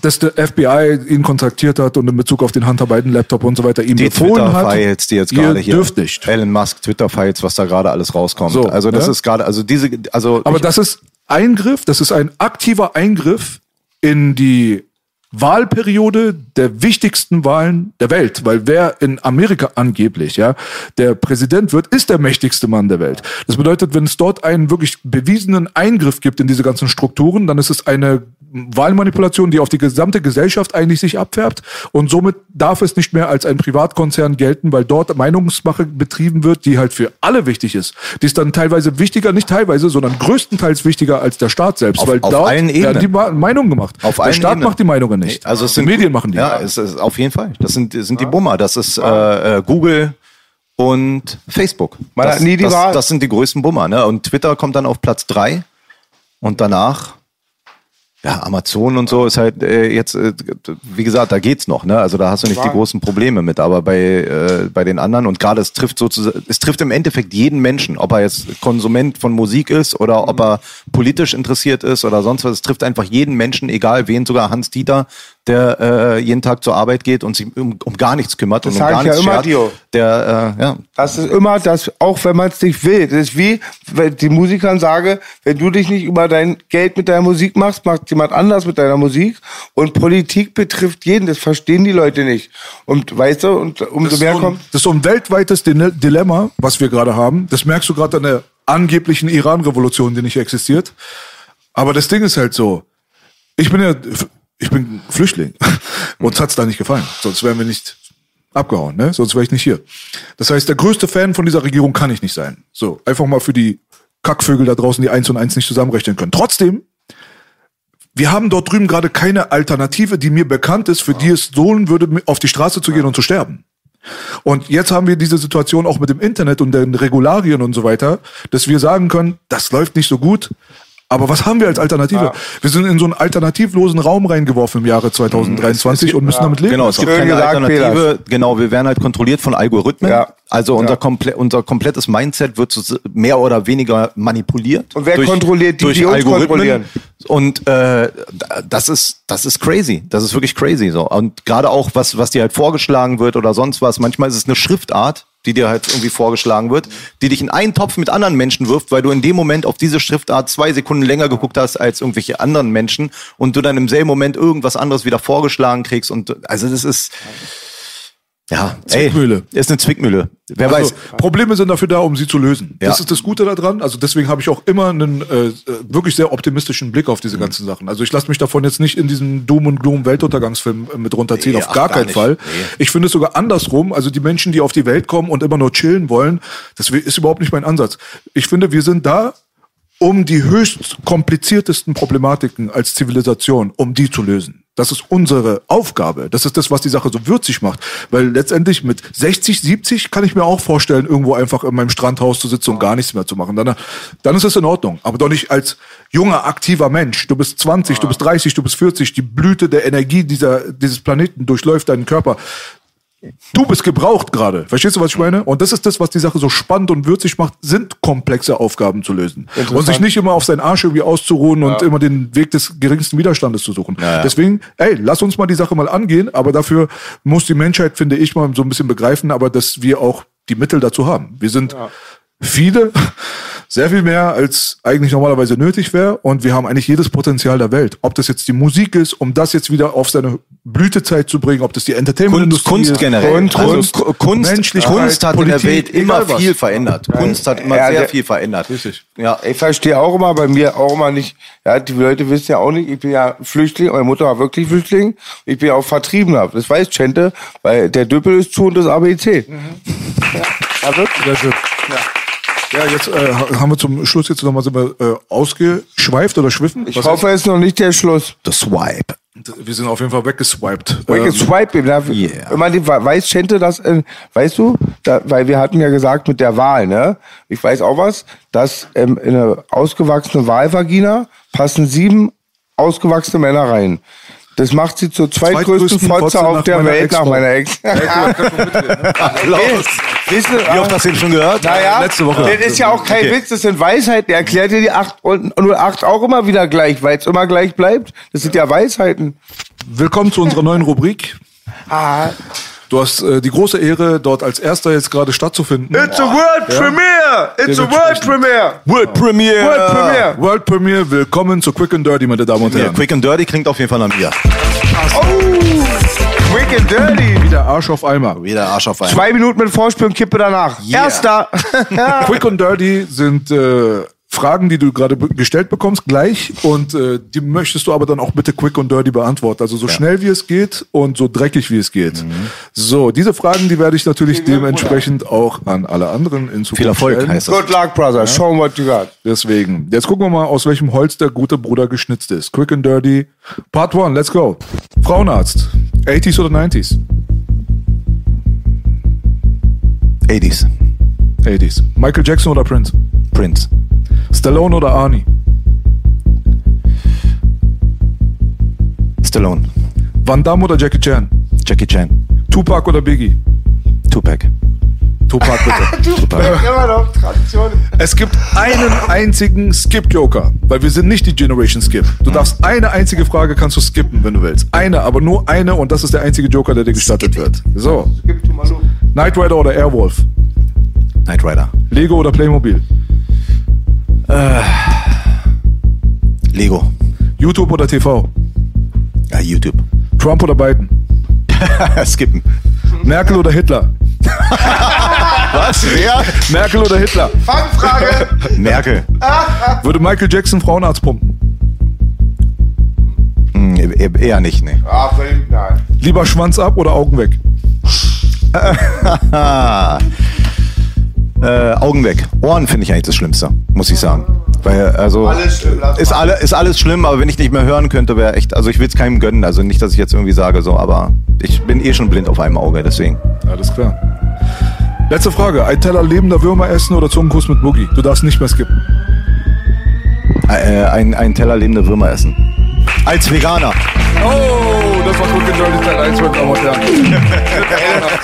dass der FBI ihn kontaktiert hat und in Bezug auf den Hunter Biden Laptop und so weiter ihm Die befohlen hat. Twitter-Files, die jetzt gerade hier. dürft nicht. Elon Musk, Twitter-Files, was da gerade alles rauskommt. So, also das ja. ist gerade, also diese, also Aber das ist Eingriff, das ist ein aktiver Eingriff in die Wahlperiode der wichtigsten Wahlen der Welt, weil wer in Amerika angeblich, ja, der Präsident wird, ist der mächtigste Mann der Welt. Das bedeutet, wenn es dort einen wirklich bewiesenen Eingriff gibt in diese ganzen Strukturen, dann ist es eine Wahlmanipulation, die auf die gesamte Gesellschaft eigentlich sich abfärbt und somit darf es nicht mehr als ein Privatkonzern gelten, weil dort Meinungsmache betrieben wird, die halt für alle wichtig ist. Die ist dann teilweise wichtiger, nicht teilweise, sondern größtenteils wichtiger als der Staat selbst, Auf- weil auf dort werden die Meinungen gemacht. Auf der Staat Ebenen. macht die Meinungen nicht. Also es die sind Medien machen die. Ja, es ist auf jeden Fall. Das sind, sind die Bummer. Das ist äh, äh, Google und Facebook. Man das, hat nie die das, Wahl. das sind die größten Bummer. Ne? Und Twitter kommt dann auf Platz drei und danach ja, Amazon und so ist halt äh, jetzt, äh, wie gesagt, da geht's noch, ne? Also da hast du nicht die großen Probleme mit, aber bei, äh, bei den anderen und gerade es trifft sozusagen, es trifft im Endeffekt jeden Menschen, ob er jetzt Konsument von Musik ist oder ob er politisch interessiert ist oder sonst was. Es trifft einfach jeden Menschen, egal wen, sogar Hans Dieter, der äh, jeden Tag zur Arbeit geht und sich um, um gar nichts kümmert Das und um gar ich ja nichts immer, schert, Dio. der äh, ja, Das ist immer das, auch wenn man es nicht will. Das ist wie, wenn die Musikern sage, wenn du dich nicht über dein Geld mit deiner Musik machst, macht jemand anders mit deiner Musik. Und Politik betrifft jeden, das verstehen die Leute nicht. Und weißt du, und umso Das mehr so ein, kommt. das ist so ein weltweites Dile- Dilemma, was wir gerade haben. Das merkst du gerade an der angeblichen Iran-Revolution, die nicht existiert. Aber das Ding ist halt so, ich bin ja, ich bin Flüchtling. Uns hat's da nicht gefallen. Sonst wären wir nicht abgehauen, ne? Sonst wäre ich nicht hier. Das heißt, der größte Fan von dieser Regierung kann ich nicht sein. So, einfach mal für die Kackvögel da draußen, die eins und eins nicht zusammenrechnen können. Trotzdem, wir haben dort drüben gerade keine Alternative, die mir bekannt ist, für die es lohnen würde, auf die Straße zu gehen und zu sterben. Und jetzt haben wir diese Situation auch mit dem Internet und den Regularien und so weiter, dass wir sagen können, das läuft nicht so gut. Aber was haben wir als Alternative? Wir sind in so einen alternativlosen Raum reingeworfen im Jahre 2023 und müssen damit leben. Genau, es gibt Schön keine gesagt, Alternative. Peters. Genau, wir werden halt kontrolliert von Algorithmen. Ja. Also unser, komple unser komplettes Mindset wird so mehr oder weniger manipuliert. Und wer kontrolliert die, die uns kontrollieren? Und äh, das ist das ist crazy. Das ist wirklich crazy so. Und gerade auch was was dir halt vorgeschlagen wird oder sonst was. Manchmal ist es eine Schriftart, die dir halt irgendwie vorgeschlagen wird, die dich in einen Topf mit anderen Menschen wirft, weil du in dem Moment auf diese Schriftart zwei Sekunden länger geguckt hast als irgendwelche anderen Menschen und du dann im selben Moment irgendwas anderes wieder vorgeschlagen kriegst. Und also das ist ja, Zwickmühle. Ey, ist eine Zwickmühle. Wer Also, weiß. Probleme sind dafür da, um sie zu lösen. Das Ja. ist das Gute daran. Also deswegen habe ich auch immer einen äh, äh, wirklich sehr optimistischen Blick auf diese ganzen Sachen. Also ich lasse mich davon jetzt nicht in diesen Doom und Gloom Weltuntergangsfilm äh, mit runterziehen, Nee, auf ach, gar gar keinen nicht. Fall. Nee. Ich finde es sogar andersrum. Also die Menschen, die auf die Welt kommen und immer nur chillen wollen, das ist überhaupt nicht mein Ansatz. Ich finde, wir sind da, um die höchst kompliziertesten Problematiken als Zivilisation, um die zu lösen. Das ist unsere Aufgabe. Das ist das, was die Sache so würzig macht. Weil letztendlich mit 60, 70 kann ich mir auch vorstellen, irgendwo einfach in meinem Strandhaus zu sitzen und gar nichts mehr zu machen. Dann, dann ist es in Ordnung. Aber doch nicht als junger, aktiver Mensch. Du bist 20, du bist 30, du bist 40. Die Blüte der Energie dieser, dieses Planeten durchläuft deinen Körper. Du bist gebraucht gerade. Verstehst du, was ich meine? Und das ist das, was die Sache so spannend und würzig macht, sind komplexe Aufgaben zu lösen. Und sich nicht immer auf seinen Arsch irgendwie auszuruhen und immer den Weg des geringsten Widerstandes zu suchen. ja. Deswegen, ey, lass uns mal die Sache mal angehen, aber dafür muss die Menschheit, finde ich, mal so ein bisschen begreifen, aber dass wir auch die Mittel dazu haben. Wir sind viele, sehr viel mehr, als eigentlich normalerweise nötig wäre. Und wir haben eigentlich jedes Potenzial der Welt. Ob das jetzt die Musik ist, um das jetzt wieder auf seine Blütezeit zu bringen, ob das die Kunst, Entertainment-Industrie Kunst ist. generell. Kunst, also, Kunst, Ku- Kunst, Menschlichkeit, Kunst hat in Politik, der Welt immer viel verändert. Kunst hat immer Ja, sehr der- viel verändert. Richtig. Ja. Ich verstehe auch immer bei mir auch immer nicht, ja, die Leute wissen ja auch nicht, ich bin ja Flüchtling, meine Mutter war wirklich Flüchtling, ich bin ja auch Vertriebener. Das weiß Chente, weil der Düppel ist zu und das ABC. Ja, ja, wirklich. Sehr schön. Ja, jetzt äh, ha- haben wir zum Schluss jetzt nochmal äh, ausgeschweift oder schwiffen. Ich hoffe, es ist noch nicht der Schluss. The Swipe. Wir sind auf jeden Fall weggeswiped. Weil Ähm, yeah. immer die, weiß Chente das, äh, weißt du, da, weil wir hatten ja gesagt mit der Wahl, ne? Ich weiß auch was, dass ähm, in eine ausgewachsene Wahlvagina passen sieben ausgewachsene Männer rein. Das macht sie zur zweitgrößten Zweitgrößten Fotze auf der Welt nach meiner Ex. Wissen, Wie oft hast du den schon gehört? naja, Letzte Woche. Das ist ja auch kein Okay. Witz, das sind Weisheiten. Er erklärt dir die 8 und 08 auch immer wieder gleich, weil es immer gleich bleibt. Das sind ja Weisheiten. Willkommen zu unserer neuen Rubrik. Ah, Du hast äh, die große Ehre, dort als erster jetzt gerade stattzufinden. it's a world premiere! It's a world premiere! World Premiere. World premiere! World Premiere, willkommen zu Quick and Dirty, meine Damen und Ja, Herren. Quick and Dirty klingt auf jeden Fall nach mir. Oh, quick and dirty. Wie der Arsch auf Eimer. Wieder Arsch auf einen. Zwei Minuten mit Vorspiel und Kippe danach. Yeah. Erster. Quick und Dirty sind äh, Fragen, die du gerade gestellt bekommst, gleich. Und äh, die möchtest du aber dann auch bitte quick und dirty beantworten. Also so schnell wie es geht und so dreckig wie es geht. Mhm. So, diese Fragen, die werde ich natürlich dementsprechend auch an alle anderen in Zukunft Viel Erfolg stellen. heißt das. Good luck, brother. Show 'em what you got. Deswegen, jetzt gucken wir mal, aus welchem Holz der gute Bruder geschnitzt ist. Quick and Dirty. Part 1, let's go. Frauenarzt. 80s oder 90s? 80s. 80s. Michael Jackson oder Prince? Prince. Stallone oder Arnie? Stallone. Van Damme oder Jackie Chan? Jackie Chan. Tupac oder Biggie? Tupac. Tupac bitte. Tupac. Immer noch Tradition. Es gibt einen einzigen Skip-Joker, weil wir sind nicht die Generation Skip. Du darfst eine einzige Frage kannst du skippen, wenn du willst. Eine, aber nur eine und das ist der einzige Joker, der dir gestattet wird. So. Knight Rider oder Airwolf? Knight Rider. Lego oder Playmobil? Lego. YouTube oder TV? Ja, YouTube. Trump oder Biden? Skippen. Merkel oder Hitler? Was? Wer? Merkel oder Hitler? Fangfrage. Merkel. Würde Michael Jackson Frauenarzt pumpen? Hm, e- eher nicht, ne. ah, nein. Lieber Schwanz ab oder Augen weg? Äh, Augen weg. Ohren finde ich eigentlich das Schlimmste, muss ich sagen. Weil, also, Alles schlimm, lass ist, alle, ist alles schlimm, aber wenn ich nicht mehr hören könnte, wäre echt, also ich will es keinem gönnen. Also nicht, dass ich jetzt irgendwie sage, so, aber ich bin eh schon blind auf einem Auge, deswegen. Alles klar. Letzte Frage. Ein Teller lebender Würmer essen oder Zungenkuss mit Boogie? Du darfst nicht mehr skippen. Äh, ein, ein Teller lebende Würmer essen. Als Veganer. Oh, 1, meine Damen und Herren.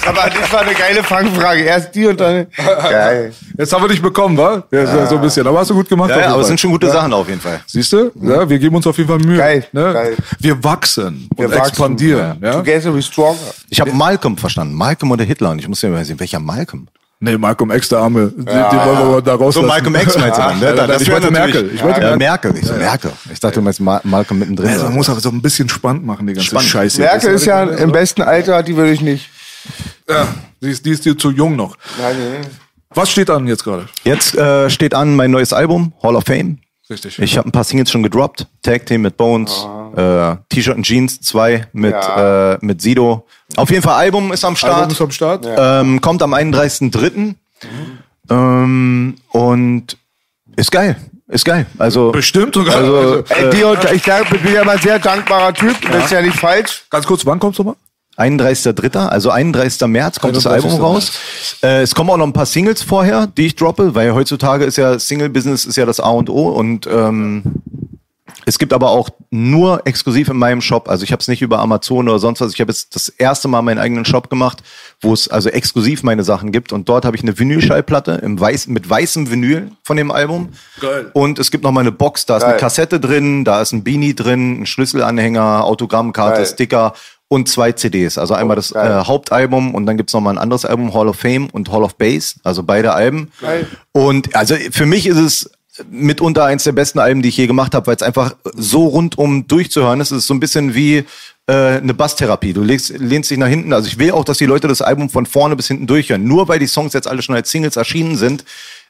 Aber das war eine geile Fangfrage. Erst die und dann. Geil. Jetzt haben wir dich bekommen, wa? Ja, so- so ein bisschen. Aber hast du gut gemacht. Ja, ja, aber es sind schon gute Sachen auf jeden Fall. Siehst du? Ja, wir geben uns auf jeden Fall Mühe. Geil, ne? geil. Wir wachsen Wir und wachsen, expandieren. Ja. Together we stronger. Ich habe Malcolm verstanden. Malcolm oder Hitler. Und ich muss ja mal sehen, welcher Malcolm? Nee, Malcolm X, der Arme. Den, den wollen wir da rauslassen. So Malcolm X meinst du dann, ne? Ja, ich wollte Merkel. Ich wollte ja, Merkel. Merkel. Ich so, Merkel. Ich dachte, du meinst Ma Malcolm mittendrin. Also, man muss aber so ein bisschen spannend machen, die ganze Spannend. Scheiße. Merkel Das ist ja im besten Alter, die würde ich nicht. Ja, die ist, die ist dir zu jung noch. Nein, nee. Was steht an jetzt gerade? Jetzt äh, steht an mein neues Album, Hall of Fame. Richtig. Ich habe ein paar Singles schon gedroppt. Tag Team mit Bones, äh, T-Shirt und Jeans 2 mit, Ja. äh, mit Sido. Auf jeden Fall Album ist am Start. Album ist am Start. ähm, kommt am 31.03. Ähm, und ist geil. Ist geil. Also, Bestimmt sogar. Also, Also, und, ich sag, bin ja mal ein sehr dankbarer Typ. Das ist ja nicht falsch. ganz kurz, wann kommst du mal? 31.03., also 31. März kommt das 31. Album raus. Äh, es kommen auch noch ein paar Singles vorher, die ich droppe, weil heutzutage ist ja Single-Business ist ja das A und O und ähm, es gibt aber auch nur exklusiv in meinem Shop, also ich habe es nicht über Amazon oder sonst was, ich habe jetzt das erste Mal meinen eigenen Shop gemacht, wo es also exklusiv meine Sachen gibt und dort habe ich eine Vinylschallplatte im Weiß, mit weißem Vinyl von dem Album. Geil. Und es gibt noch mal eine Box, da ist eine Geil. Kassette drin, da ist ein Beanie drin, ein Schlüsselanhänger, Autogrammkarte, Geil. Sticker und zwei CDs. Also einmal das äh. Hauptalbum und dann gibt's noch mal ein anderes Album, Hall of Fame und Hall of Bass, also beide Alben. Geil. Und also für mich ist es mitunter eins der besten Alben, die ich je gemacht habe, weil es einfach so rundum durchzuhören ist. Es ist so ein bisschen wie äh, eine Basstherapie. Du legst, lehnst dich nach hinten. Also ich will auch, dass die Leute das Album von vorne bis hinten durchhören. Nur weil die Songs jetzt alle schon als Singles erschienen sind,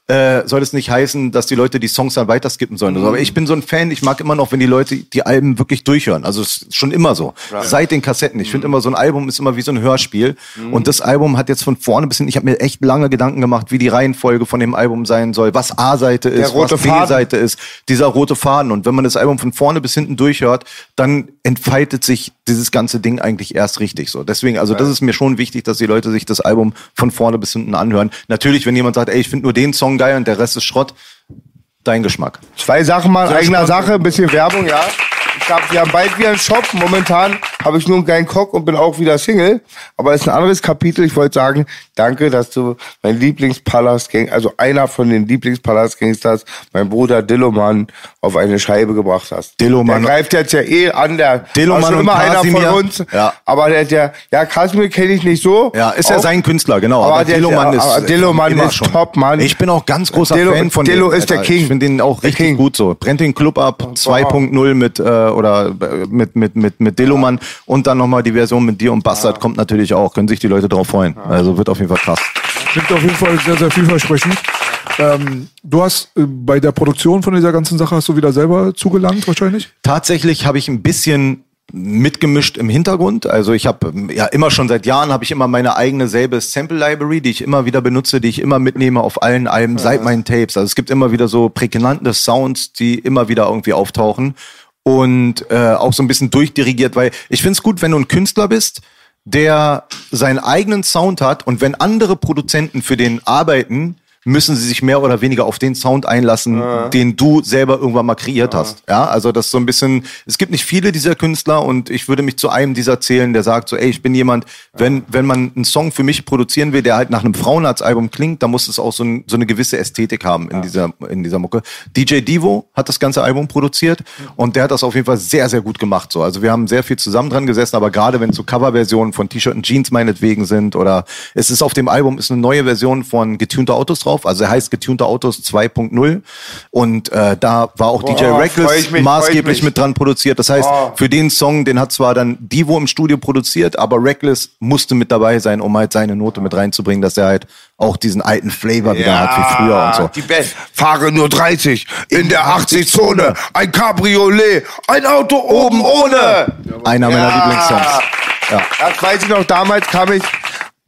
äh, soll es nicht heißen, dass die Leute die Songs dann weiter skippen sollen. Also, aber ich bin so ein Fan, ich mag immer noch, wenn die Leute die Alben wirklich durchhören. Also es ist schon immer so. Seit den Kassetten. Ich finde immer, so ein Album ist immer wie so ein Hörspiel. Und das Album hat jetzt von vorne bis hinten, ich habe mir echt lange Gedanken gemacht, wie die Reihenfolge von dem Album sein soll, was A-Seite ist, was. B-Seite ist, dieser rote Faden. Und wenn man das Album von vorne bis hinten durchhört, dann entfaltet sich dieses ganze Ding eigentlich erst richtig so. Deswegen, also das ist mir schon wichtig, dass die Leute sich das Album von vorne bis hinten anhören. Natürlich, wenn jemand sagt, ey, ich finde nur den Song geil und der Rest ist Schrott, dein Geschmack. Zwei Sachen mal, Sehr eigener. Sache, ein bisschen Werbung, ja. Ich hab, wir haben bald wieder einen Shop. Momentan habe ich nur einen geilen Cock und bin auch wieder Single. Aber es ist ein anderes Kapitel. Ich wollte sagen, danke, dass du mein Lieblingspalast-Gang, also einer von den Lieblingspalast-Gangsters, mein Bruder Dilloman, auf eine Scheibe gebracht hast. Dilloman- Der greift jetzt ja eh an, der Dilloman war schon immer einer von uns. Ja. Aber der, der ja, Kasimir kenne ich nicht so. Ja, ist ja sein Künstler, genau. Aber Aber, der- Dilloman der- ist, aber Dilloman ist top, Mann. Ich bin auch ganz großer Dillo- Fan von Dillo dem, ist der Alter. King. Ich finde den auch Der richtig King. gut so. Brennt den Club ab 2.0 mit äh, oder äh, mit mit mit mit Dilloman. Und dann nochmal die Version mit dir und Bastard kommt natürlich auch. Können sich die Leute drauf freuen. Also wird auf jeden Fall krass. Klingt auf jeden Fall sehr, sehr vielversprechend. Ähm, du hast äh, bei der Produktion von dieser ganzen Sache hast du wieder selber zugelangt wahrscheinlich? Tatsächlich habe ich ein bisschen mitgemischt im Hintergrund. Also ich habe ja immer schon seit Jahren habe ich immer meine eigene selbe Sample Library, die ich immer wieder benutze, die ich immer mitnehme auf allen Alben seit meinen Tapes. Also es gibt immer wieder so prägnante Sounds, die immer wieder irgendwie auftauchen und äh, auch so ein bisschen durchdirigiert, weil ich finde es gut, wenn du ein Künstler bist, der seinen eigenen Sound hat und wenn andere Produzenten für den arbeiten, müssen sie sich mehr oder weniger auf den Sound einlassen, den du selber irgendwann mal kreiert hast. Ja, also das ist so ein bisschen, es gibt nicht viele dieser Künstler und ich würde mich zu einem dieser zählen, der sagt so, ey, ich bin jemand, wenn, wenn man einen Song für mich produzieren will, der halt nach einem Frauenarztalbum klingt, dann muss es auch so, ein, so eine gewisse Ästhetik haben in dieser, in dieser Mucke. DJ Divo hat das ganze Album produziert und der hat das auf jeden Fall sehr, sehr gut gemacht. So. Also wir haben sehr viel zusammen dran gesessen, aber gerade wenn es so Coverversionen von T-Shirt und Jeans meinetwegen sind oder es ist auf dem Album ist eine neue Version von Getunte Autos drauf, also er heißt Getunte Autos 2.0 und äh, da war auch DJ Boah, freu Reckless ich mich, maßgeblich mit dran produziert. Das heißt, Oh. für den Song, den hat zwar dann Divo im Studio produziert, aber Reckless musste mit dabei sein, um halt seine Note mit reinzubringen, dass er halt auch diesen alten Flavor wieder hat wie früher und so. Die Best. Fahre nur 30 in der 80-Zone. Ein Cabriolet. Ein Auto oben ohne. Einer meiner Ja. Lieblingssongs. Ja. Das weiß ich noch, damals kam ich,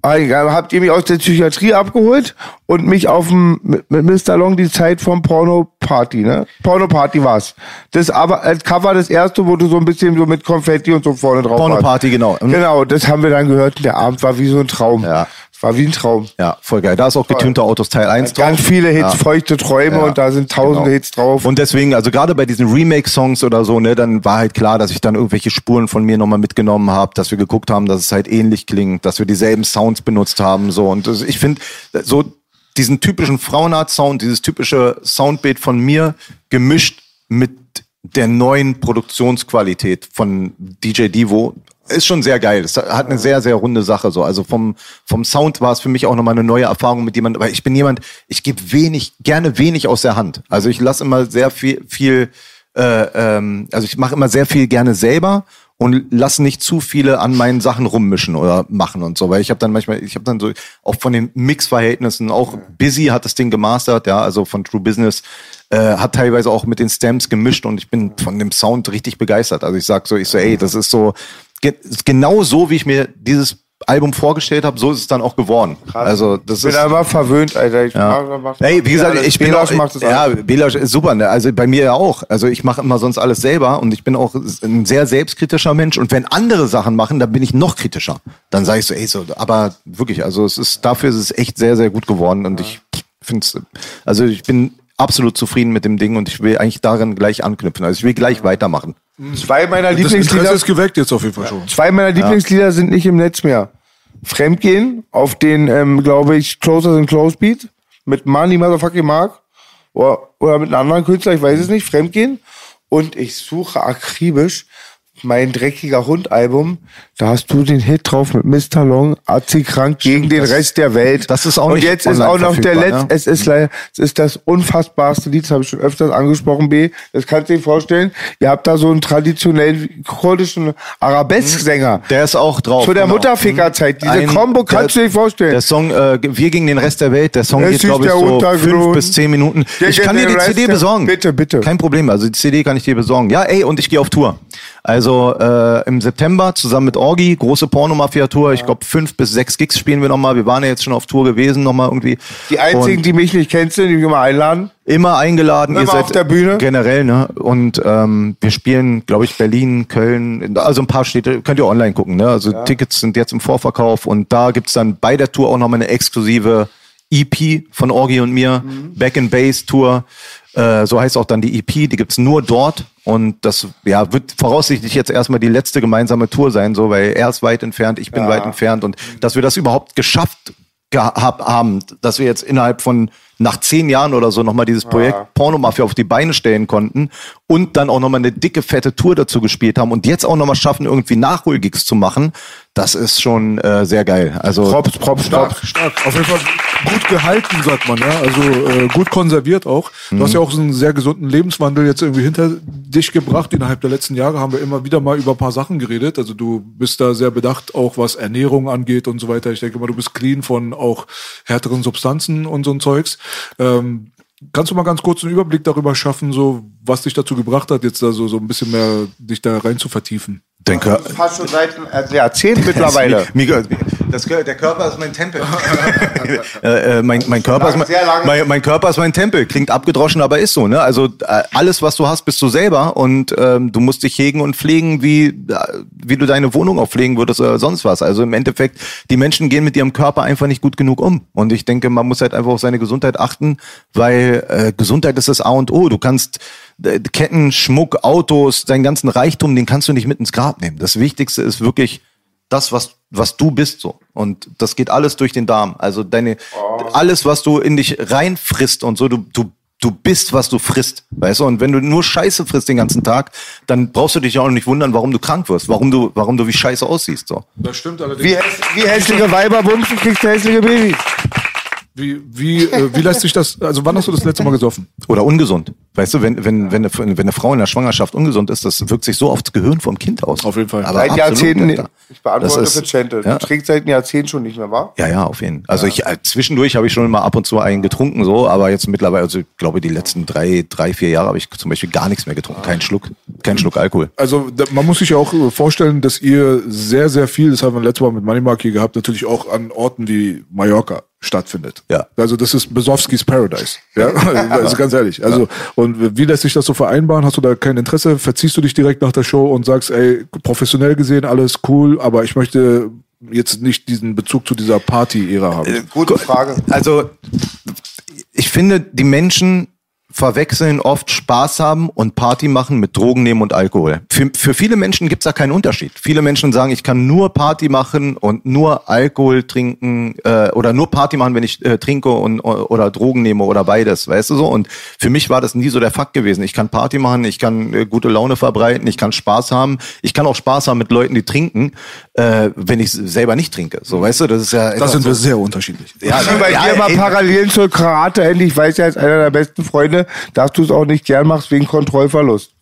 habt ihr mich aus der Psychiatrie abgeholt und mich auf dem, mit, mit Mr. Long die Zeit vom Porno-Party, ne? Porno-Party war's. Das aber, als Cover das erste, wo du so ein bisschen so mit Konfetti und so vorne drauf Porno warst. Party, genau. Genau, das haben wir dann gehört. Der Abend war wie so ein Traum. Ja. War wie ein Traum. Ja, voll geil. Da ist auch Getunte Autos Teil 1 drauf. Ganz viele Hits, Ja. feuchte Träume Ja, und da sind tausende genau. Hits drauf. Und deswegen, also gerade bei diesen Remake-Songs oder so, ne, dann war halt klar, dass ich dann irgendwelche Spuren von mir nochmal mitgenommen habe, dass wir geguckt haben, dass es halt ähnlich klingt, dass wir dieselben Sounds benutzt haben, so. Und das, ich finde, so diesen typischen Frauenart-Sound, dieses typische Soundbild von mir gemischt mit der neuen Produktionsqualität von DJ Divo ist schon sehr geil. Es hat eine sehr, sehr runde Sache so. Also vom, vom Sound war es für mich auch nochmal eine neue Erfahrung mit jemandem, weil ich bin jemand, ich gebe wenig, gerne wenig aus der Hand. Also ich lasse immer sehr viel, viel äh, ähm, also ich mache immer sehr viel gerne selber und lasse nicht zu viele an meinen Sachen rummischen oder machen und so, weil ich habe dann manchmal, ich habe dann so auch von den Mixverhältnissen auch Busy hat das Ding gemastert, ja, also von True Business äh, hat teilweise auch mit den Stamps gemischt und ich bin von dem Sound richtig begeistert. Also ich sag so, ich so, ey, das ist so genau so, wie ich mir dieses Album vorgestellt habe, so ist es dann auch geworden. Also das ich bin ist einfach verwöhnt, Alter. Ich ja. mach, Hey, wie gesagt, alles. ich bin Belasch auch, macht das ja. Belasch ist super, ne? Also bei mir ja auch. Also ich mache immer sonst alles selber und ich bin auch ein sehr selbstkritischer Mensch und wenn andere Sachen machen, dann bin ich noch kritischer. Dann sage ich so, ey, so, aber wirklich, also es ist dafür ist es echt sehr sehr gut geworden und ich finde es also ich bin absolut zufrieden mit dem Ding und ich will eigentlich darin gleich anknüpfen. Also ich will gleich weitermachen. Zwei meiner Das Lieblingslieder, ist geweckt jetzt auf jeden Fall schon. zwei meiner Lieblingslieder sind nicht im Netz mehr. Fremdgehen auf den, ähm, glaube ich, Closer than Close Beat mit Money Motherfucking Mark oder, oder mit einem anderen Künstler, ich weiß es nicht, Fremdgehen. Und ich suche akribisch mein dreckiger Hund Album. Da hast du den Hit drauf mit Mr. Long, Azi krank gegen den Rest der Welt. das ist auch Und nicht jetzt ist auch noch der verfügbar, letzte, ne? es ist leider, es ist das unfassbarste Lied, das habe ich schon öfters angesprochen, B. Das kannst du dir vorstellen. Ihr habt da so einen traditionellen kurdischen Arabesk-Sänger. Der ist auch drauf. Zu der genau. Mutterfickerzeit. Diese Ein- Combo kannst der- du dir vorstellen. Der Song äh, Wir gegen den Rest der Welt, der Song Es geht, ist glaube ich, der so fünf bis zehn Minuten. Ich Gegen kann dir die Rest CD der- besorgen. Bitte, bitte. Kein Problem. Also die CD kann ich dir besorgen. Ja, ey, und ich gehe auf Tour. Also äh, im September zusammen mit Orgi, große Pornomafia-Tour. Ich glaube, fünf bis sechs Gigs spielen wir nochmal. Wir waren ja jetzt schon auf Tour gewesen, nochmal irgendwie. Die einzigen, Und die mich nicht kennen, die mich immer einladen. immer eingeladen. Immer auf der Bühne. Generell, ne? Und ähm, wir spielen, glaube ich, Berlin, Köln, also ein paar Städte, könnt ihr online gucken, ne? Also Tickets sind jetzt im Vorverkauf und da gibt's dann bei der Tour auch nochmal eine exklusive EP von Orgi und mir, Mhm. Back in Base Tour. Äh, so heißt auch dann die EP, die gibt's nur dort und das ja wird voraussichtlich jetzt erstmal die letzte gemeinsame Tour sein, so weil er ist weit entfernt, ich bin weit entfernt und dass wir das überhaupt geschafft gehabt haben, dass wir jetzt innerhalb von nach zehn Jahren oder so nochmal dieses Projekt Pornomafia auf die Beine stellen konnten und dann auch nochmal eine dicke, fette Tour dazu gespielt haben und jetzt auch nochmal schaffen, irgendwie Nachholgigs zu machen, das ist schon äh, sehr geil. Also Props, Props, Stark, Props. stark. Auf jeden Fall gut gehalten, sagt man, ja. Also äh, gut konserviert auch. Du hast ja auch so einen sehr gesunden Lebenswandel jetzt irgendwie hinter dich gebracht. Innerhalb der letzten Jahre haben wir immer wieder mal über ein paar Sachen geredet. Also du bist da sehr bedacht, auch was Ernährung angeht und so weiter. Ich denke mal, du bist clean von auch härteren Substanzen und so ein Zeugs. Ähm, Kannst du mal ganz kurz einen Überblick darüber schaffen, so was dich dazu gebracht hat, jetzt da so, so ein bisschen mehr dich da rein zu vertiefen? Den Kör Fast schon seit einem Jahrzehnt mittlerweile. Das, der Körper ist mein Tempel. äh, äh, mein, mein, Körper ist mein, mein, mein Körper ist mein Tempel. Klingt abgedroschen, aber ist so. Ne? Also äh, alles, was du hast, bist du selber und ähm, du musst dich hegen und pflegen, wie, äh, wie du deine Wohnung auch pflegen würdest oder sonst was. Also im Endeffekt, die Menschen gehen mit ihrem Körper einfach nicht gut genug um. Und ich denke, man muss halt einfach auf seine Gesundheit achten, weil äh, Gesundheit ist das A und O. Du kannst äh, Ketten, Schmuck, Autos, deinen ganzen Reichtum, den kannst du nicht mit ins Grab nehmen. Das Wichtigste ist wirklich das, was, was du bist, so. Und das geht alles durch den Darm. Also deine, alles, was du in dich reinfrisst und so, du, du, du bist, was du frisst, weißt du? Und wenn du nur Scheiße frisst den ganzen Tag, dann brauchst du dich ja auch nicht wundern, warum du krank wirst, warum du, warum du wie Scheiße aussiehst, so. Das stimmt allerdings. Wie, häss- wie hässliche Weiber bumsen, kriegst du hässliche Babys. Wie, wie, äh, wie lässt sich das, also wann hast du das letzte Mal gesoffen? Oder ungesund. Weißt du, wenn, wenn, wenn, eine, wenn eine Frau in der Schwangerschaft ungesund ist, das wirkt sich so aufs Gehirn vom Kind aus. Auf jeden Fall. Aber Seit Jahrzehnten, Alter. ich beantworte Das ist- für Chente. ja. Du trinkst seit einem Jahrzehnt schon nicht mehr, wahr? Ja, ja, auf jeden Fall. Also ich äh, zwischendurch habe ich schon mal ab und zu einen getrunken, so, aber jetzt mittlerweile, also ich glaube, die letzten drei, drei, vier Jahre habe ich zum Beispiel gar nichts mehr getrunken. Kein Schluck, kein Schluck Alkohol. Also da, man muss sich ja auch äh, vorstellen, dass ihr sehr, sehr viel, das haben wir letztes Mal mit Moneymark hier gehabt, natürlich auch an Orten wie Mallorca stattfindet. Ja. Also das ist Besowskis Paradise. Ja, also ganz ehrlich. Also und wie lässt sich das so vereinbaren? Hast du da kein Interesse? Verziehst du dich direkt nach der Show und sagst, ey, professionell gesehen alles cool, aber ich möchte jetzt nicht diesen Bezug zu dieser Party-Ära haben. Gute Frage. Also ich finde, die Menschen verwechseln oft Spaß haben und Party machen mit Drogen nehmen und Alkohol. Für, für viele Menschen gibt's da keinen Unterschied. Viele Menschen sagen, ich kann nur Party machen und nur Alkohol trinken äh, oder nur Party machen, wenn ich äh, trinke und, oder Drogen nehme oder beides, weißt du so? Und für mich war das nie so der Fakt gewesen. Ich kann Party machen, ich kann äh, gute Laune verbreiten, ich kann Spaß haben, ich kann auch Spaß haben mit Leuten, die trinken, äh, wenn ich selber nicht trinke. So, weißt du, das ist ja Da sind so, wir sehr unterschiedlich. ja, Wie bei dir mal ey, Parallelen zur Karate endlich. Ich weiß ja als einer der besten Freunde, dass du es auch nicht gern machst wegen Kontrollverlust.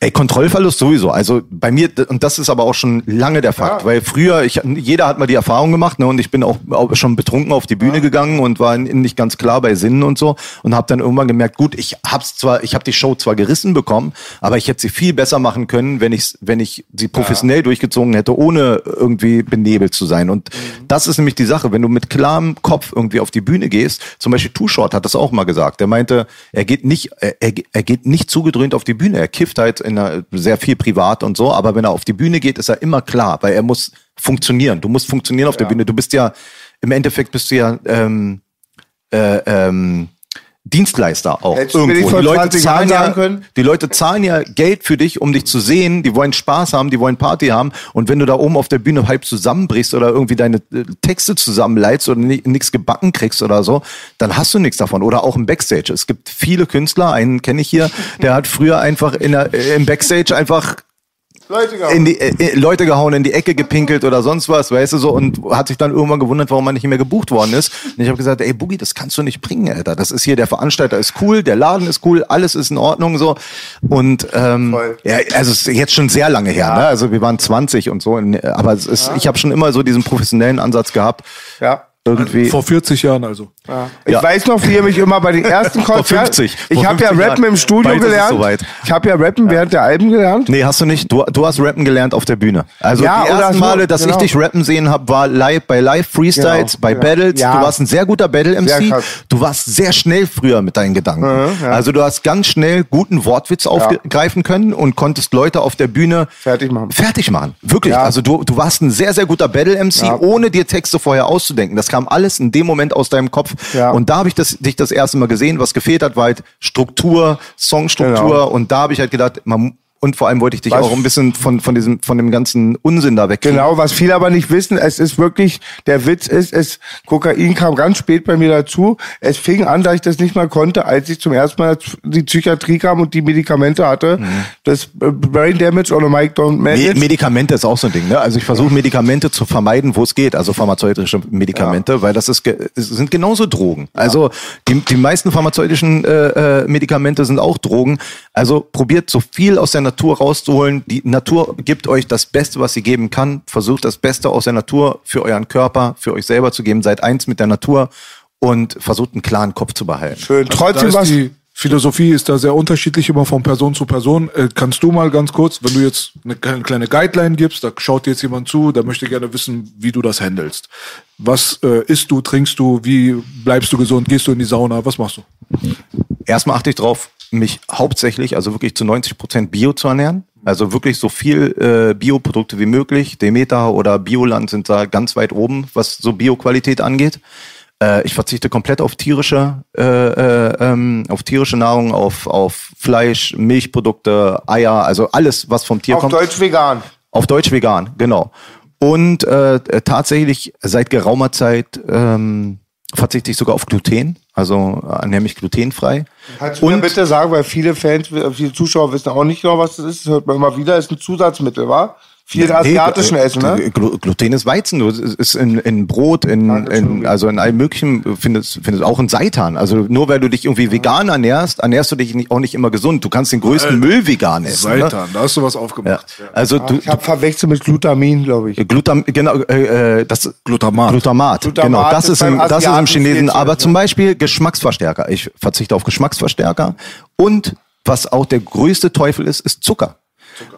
Ey, Kontrollverlust sowieso. Also bei mir, und das ist aber auch schon lange der Fakt, weil früher, ich, jeder hat mal die Erfahrung gemacht, ne, und ich bin auch, auch schon betrunken auf die Bühne gegangen und war nicht ganz klar bei Sinnen und so und habe dann irgendwann gemerkt, gut, ich hab's zwar, ich habe die Show zwar gerissen bekommen, aber ich hätte sie viel besser machen können, wenn ich, wenn ich sie professionell durchgezogen hätte, ohne irgendwie benebelt zu sein. Und das ist nämlich die Sache, wenn du mit klarem Kopf irgendwie auf die Bühne gehst, zum Beispiel Too Short hat das auch mal gesagt. Der meinte, er geht nicht, er er geht nicht zugedröhnt auf die Bühne. Er kifft halt in einer, sehr viel privat und so, aber wenn er auf die Bühne geht, ist er immer klar, weil er muss funktionieren. Du musst funktionieren auf der Bühne. Du bist ja, im Endeffekt bist du ja ähm, äh, ähm, Dienstleister auch Hättest irgendwo. Die Leute, 20 Jahren zahlen ja, können? die Leute zahlen ja Geld für dich, um dich zu sehen. Die wollen Spaß haben, die wollen Party haben. Und wenn du da oben auf der Bühne halb zusammenbrichst oder irgendwie deine äh, Texte zusammenleitst oder ni- nichts gebacken kriegst oder so, dann hast du nichts davon. Oder auch im Backstage. Es gibt viele Künstler, einen kenne ich hier, der hat früher einfach in der, äh, im Backstage einfach Leute, in die äh, äh, Leute gehauen, in die Ecke gepinkelt oder sonst was, weißt du so, und hat sich dann irgendwann gewundert, warum man nicht mehr gebucht worden ist. Und ich habe gesagt, ey Boogie, das kannst du nicht bringen, Alter. Das ist hier, der Veranstalter ist cool, der Laden ist cool, alles ist in Ordnung so. Und ähm, Voll. ja, also es ist jetzt schon sehr lange her, ne? Also wir waren 20 und so, in, aber es ist, ich habe schon immer so diesen professionellen Ansatz gehabt. Ja. Irgendwie. Vor 40 Jahren also. Ich Ja. weiß noch, wie ihr mich immer bei den ersten Vor Konzerten. 50. Ich Vor habe ja 50 Rappen Jahren. im Studio Bald ist es gelernt. soweit. Ich habe ja Rappen während der Alben gelernt. Nee, hast du nicht. Du, du hast rappen gelernt auf der Bühne. Also Ja, die ersten so, Male, dass genau. ich dich rappen sehen habe, war live bei Live Freestyles, Genau, bei ja. Battles. Ja. Du warst ein sehr guter Battle MC. Du warst sehr schnell früher mit deinen Gedanken. ja. Also du hast ganz schnell guten Wortwitz aufgreifen können und konntest Leute auf der Bühne Fertig machen. Fertig machen. Wirklich. Ja. Also du, du warst ein sehr, sehr guter Battle MC, Ja. ohne dir Texte vorher auszudenken. Das kam alles in dem Moment aus deinem Kopf. Ja. Und da habe ich das, dich das erste Mal gesehen. Was gefehlt hat, war halt Struktur, Songstruktur. Genau. Und da habe ich halt gedacht, man, und vor allem wollte ich dich Was- auch ein bisschen von, von diesem, von dem ganzen Unsinn da weg. Genau, was viele aber nicht wissen, es ist wirklich, der Witz ist, es, Kokain kam ganz spät bei mir dazu. Es fing an, da ich das nicht mal konnte, als ich zum ersten Mal die Psychiatrie kam und die Medikamente hatte. Das äh, Brain Damage oder Mike Don't Manage. Medikamente ist auch so ein Ding, ne? Also ich versuche Medikamente zu vermeiden, wo es geht, also pharmazeutische Medikamente, weil das ist es sind genauso Drogen. Also die, die meisten pharmazeutischen äh, äh, Medikamente sind auch Drogen. Also probiert so viel aus der Natur rauszuholen. Die Natur gibt euch das Beste, was sie geben kann. Versucht das Beste aus der Natur für euren Körper, für euch selber zu geben. Seid eins mit der Natur und versucht einen klaren Kopf zu behalten. Schön. Da Trotzdem ist was. die Philosophie ist da sehr unterschiedlich immer von Person zu Person. Äh, kannst du mal ganz kurz, wenn du jetzt eine kleine- Guideline gibst, da schaut dir jetzt jemand zu, der möchte gerne wissen, wie du das handelst. Was äh, isst du, trinkst du, wie bleibst du gesund, gehst du in die Sauna, was machst du? Erstmal achte ich drauf, mich hauptsächlich, also wirklich zu 90 Prozent Bio zu ernähren. Also wirklich so viel äh, Bioprodukte wie möglich. Demeter oder Bioland sind da ganz weit oben, was so Bioqualität angeht. Äh, ich verzichte komplett auf tierische, äh, äh, ähm, auf tierische Nahrung, auf, auf Fleisch, Milchprodukte, Eier, also alles, was vom Tier Auf kommt. Deutsch vegan. Auf Deutsch vegan, genau. Und äh, äh, tatsächlich seit geraumer Zeit ähm, verzichte ich sogar auf Gluten, also ernähre mich glutenfrei. Kannst du mir bitte sagen, weil viele Fans, viele Zuschauer wissen auch nicht genau, was das ist. Das hört man immer wieder, ist ein Zusatzmittel, wa? Viel asiatischen Nee, Essen, ne? Glu- Gluten ist Weizen, du, ist in, in Brot, in, in, also in allem möglichen, findest, findest auch in Seitan. Also nur weil du dich irgendwie vegan ernährst, ernährst du dich nicht, auch nicht immer gesund. Du kannst den größten Müll vegan essen. Ne? Seitan, da hast du was Ja. aufgemacht. Also du, Ich habe verwechselt mit Glutamin, glaube ich. Glutam, genau, äh, äh, das Glutamat. Glutamat, Glutamat genau, das ist ist, im, das ist im Chinesen. Aber zu, zum Beispiel Geschmacksverstärker. Ich verzichte auf Geschmacksverstärker. Und was auch der größte Teufel ist, ist Zucker.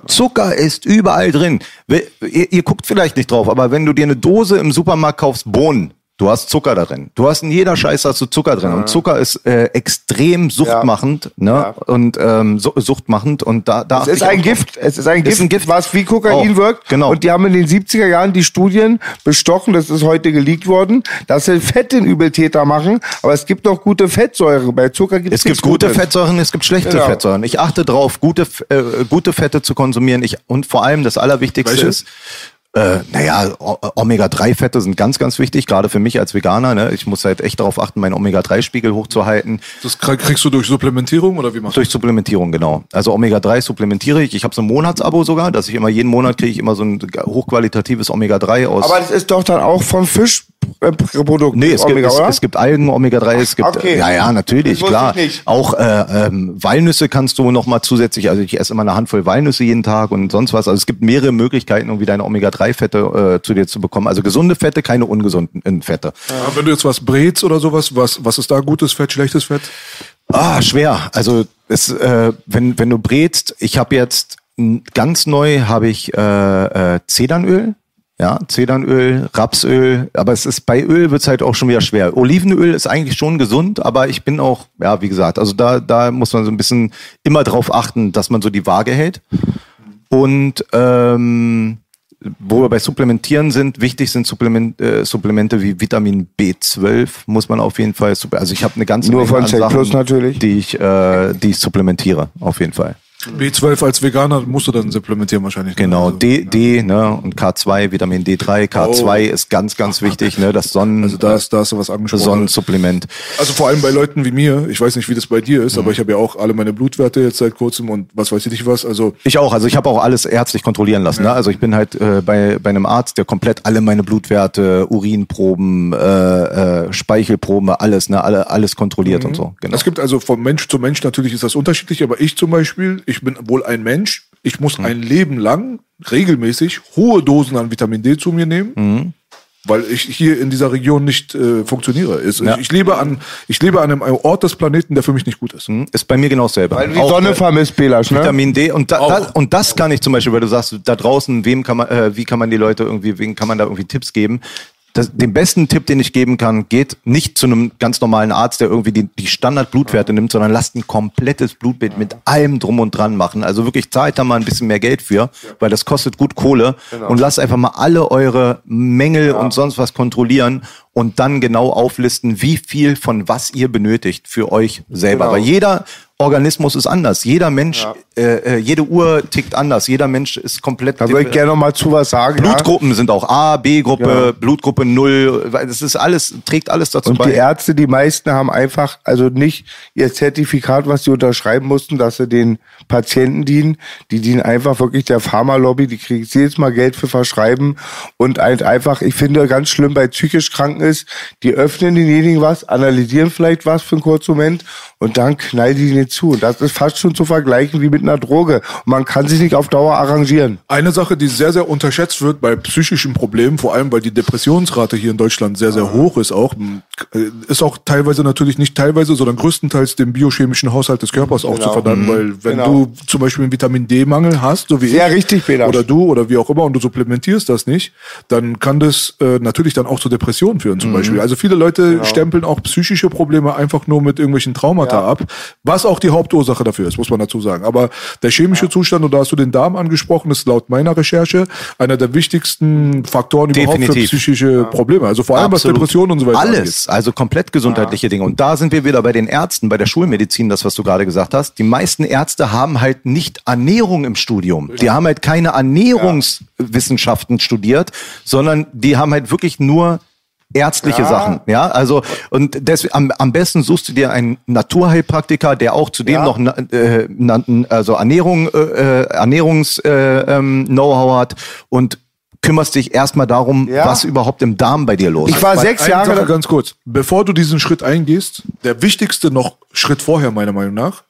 Zucker ist überall drin. Ihr, ihr guckt vielleicht nicht drauf, aber wenn du dir eine Dose im Supermarkt kaufst, Bohnen, du hast Zucker da drin. Du hast in jeder Scheiße hast du Zucker drin. Und Zucker ist äh, extrem suchtmachend, ne? Ja. Und ähm, su suchtmachend. Und da, da Es ist auch ein. Gift. Es ist ein Ist Gift, ein Gift. was wie Kokain Auch, wirkt. genau. Und die haben in den 70er Jahren die Studien bestochen, das ist heute geleakt worden, dass sie Fett den Übeltäter machen. Aber es gibt noch gute Fettsäuren. Bei Zucker gibt Es gibt gute Fettsäuren, es gibt schlechte Genau. Fettsäuren. Ich achte drauf, gute, äh, gute Fette zu konsumieren. Ich, und vor allem das Allerwichtigste Welche? ist, äh, naja, O- Omega-3-Fette sind ganz, ganz wichtig, gerade für mich als Veganer. Ne? Ich muss halt echt darauf achten, meinen Omega-3-Spiegel hochzuhalten. Das krieg- kriegst du durch Supplementierung oder wie machst du? Durch Supplementierung, genau. Also Omega-3 supplementiere ich. Ich habe so ein Monatsabo sogar, dass ich immer jeden Monat kriege ich immer so ein hochqualitatives Omega-3 aus. Aber das ist doch dann auch vom Fischprodukt. Nee, es, Omega, gibt, es, es gibt Algen, Omega-3, es gibt, okay. ja, ja, natürlich, klar. Auch äh, ähm, Walnüsse kannst du noch mal zusätzlich, also ich esse immer eine Handvoll Walnüsse jeden Tag und sonst was. Also es gibt mehrere Möglichkeiten, irgendwie deine Omega-3-Fette äh, zu dir zu bekommen. Also gesunde Fette, keine ungesunden Fette. Aber Wenn du jetzt was brätst oder sowas, was, was ist da gutes Fett, schlechtes Fett? Ah, schwer. Also es, äh, wenn, wenn du brätst, ich habe jetzt ganz neu habe ich äh, äh, Zedernöl. Ja, Zedernöl, Rapsöl, aber es ist bei Öl wird's halt auch schon wieder schwer. Olivenöl ist eigentlich schon gesund, aber ich bin auch, ja, wie gesagt, also da, da muss man so ein bisschen immer drauf achten, dass man so die Waage hält. Und ähm, wo wir bei Supplementieren sind, wichtig sind Supplement, äh, Supplemente wie Vitamin B12, muss man auf jeden Fall, also ich habe eine ganze Nur Menge von an Sachen, Plus natürlich. die ich, äh, die ich supplementiere, auf jeden Fall. B12 als Veganer musst du dann supplementieren wahrscheinlich. ne? Genau, Also, D, D, ne, und K2, Vitamin D3, K2 ist ganz, ganz wichtig, ne, das Sonnen, Also da, ist, da hast du was angesprochen. Sonnensupplement. Also vor allem bei Leuten wie mir, ich weiß nicht, wie das bei dir Mhm. ist, aber ich habe ja auch alle meine Blutwerte jetzt seit kurzem und was weiß ich nicht was. Also Ich auch, also ich habe auch alles ärztlich kontrollieren lassen. Ne? Also ich bin halt äh, bei, bei einem Arzt, der komplett alle meine Blutwerte, Urinproben, äh, äh, Speichelproben, alles, ne, alle, alles kontrolliert und so. Genau. es gibt also von Mensch zu Mensch natürlich ist das unterschiedlich, aber ich zum Beispiel, ich bin wohl ein Mensch, ich muss Mhm. ein Leben lang regelmäßig hohe Dosen an Vitamin D zu mir nehmen. Mhm. Weil ich hier in dieser Region nicht äh, funktioniere. Ist, Ja. ich, ich lebe an, ich lebe an einem Ort des Planeten, der für mich nicht gut ist. Hm, Ist bei mir genau dasselbe. Weil die Auch, Sonne vermisst, Belasch, ne? Vitamin D und, da, Auch. da, und das kann ich zum Beispiel, weil du sagst, da draußen, wem kann man, äh, wie kann man die Leute irgendwie, wem kann man da irgendwie Tipps geben? Das, den besten Tipp, den ich geben kann, geht nicht zu einem ganz normalen Arzt, der irgendwie die, die Standardblutwerte nimmt, sondern lasst ein komplettes Blutbild mit allem drum und dran machen. Also wirklich zahlt da mal ein bisschen mehr Geld für, weil das kostet gut Kohle und lasst einfach mal alle eure Mängel und sonst was kontrollieren und dann genau auflisten, wie viel von was ihr benötigt für euch selber. Genau. Weil jeder Organismus ist anders. Jeder Mensch, äh, äh, jede Uhr tickt anders. Jeder Mensch ist komplett. Da würde ich gerne noch mal zu was sagen. ja. Blutgruppen sind auch A, B-Gruppe, Ja. Blutgruppe 0. weil Das ist alles, trägt alles dazu Und bei. die Ärzte, die meisten haben einfach, also nicht ihr Zertifikat, was sie unterschreiben mussten, dass sie den Patienten dienen. Die dienen einfach wirklich der Pharmalobby, die kriegen jedes Mal Geld für Verschreiben. Und halt einfach, ich finde ganz schlimm bei psychisch Kranken ist, die öffnen denjenigen was, analysieren vielleicht was für einen kurzen Moment und dann knallen die den zu. Das ist fast schon zu vergleichen wie mit einer Droge. Man kann sich nicht auf Dauer arrangieren. Eine Sache, die sehr, sehr unterschätzt wird bei psychischen Problemen, vor allem weil die Depressionsrate hier in Deutschland sehr, sehr hoch ist auch, äh, ist auch teilweise natürlich nicht teilweise, sondern größtenteils dem biochemischen Haushalt des Körpers auch Genau. zu verdanken, weil wenn Genau. du zum Beispiel einen Vitamin D-Mangel hast, so wie Sehr ich, richtig, Bela. oder du oder wie auch immer und du supplementierst das nicht, dann kann das äh, natürlich dann auch zu Depressionen führen Mhm. zum Beispiel. Also viele Leute Genau. stempeln auch psychische Probleme einfach nur mit irgendwelchen Traumata ab, was auch die Hauptursache dafür ist, muss man dazu sagen. Aber der chemische Zustand, und da hast du den Darm angesprochen, ist laut meiner Recherche einer der wichtigsten Faktoren überhaupt für Definitiv. psychische Probleme. Also vor allem was Absolut. Depressionen und so weiter Alles, also komplett gesundheitliche Dinge. Und da sind wir wieder bei den Ärzten, bei der Schulmedizin, das, was du gerade gesagt hast. Die meisten Ärzte haben halt nicht Ernährung im Studium. Die haben halt keine Ernährungswissenschaften studiert, sondern die haben halt wirklich nur ärztliche Ja. Sachen, ja, also und deswegen am, am besten suchst du dir einen Naturheilpraktiker, der auch zudem Ja. noch na, äh, na, also Ernährung, äh, äh, Ernährungs äh, ähm, Know-how hat und kümmerst dich erstmal darum, Ja. was überhaupt im Darm bei dir los ist. Ich war Weil sechs Jahre... Sache ganz kurz. Bevor du diesen Schritt eingehst, der wichtigste noch Schritt vorher, meiner Meinung nach,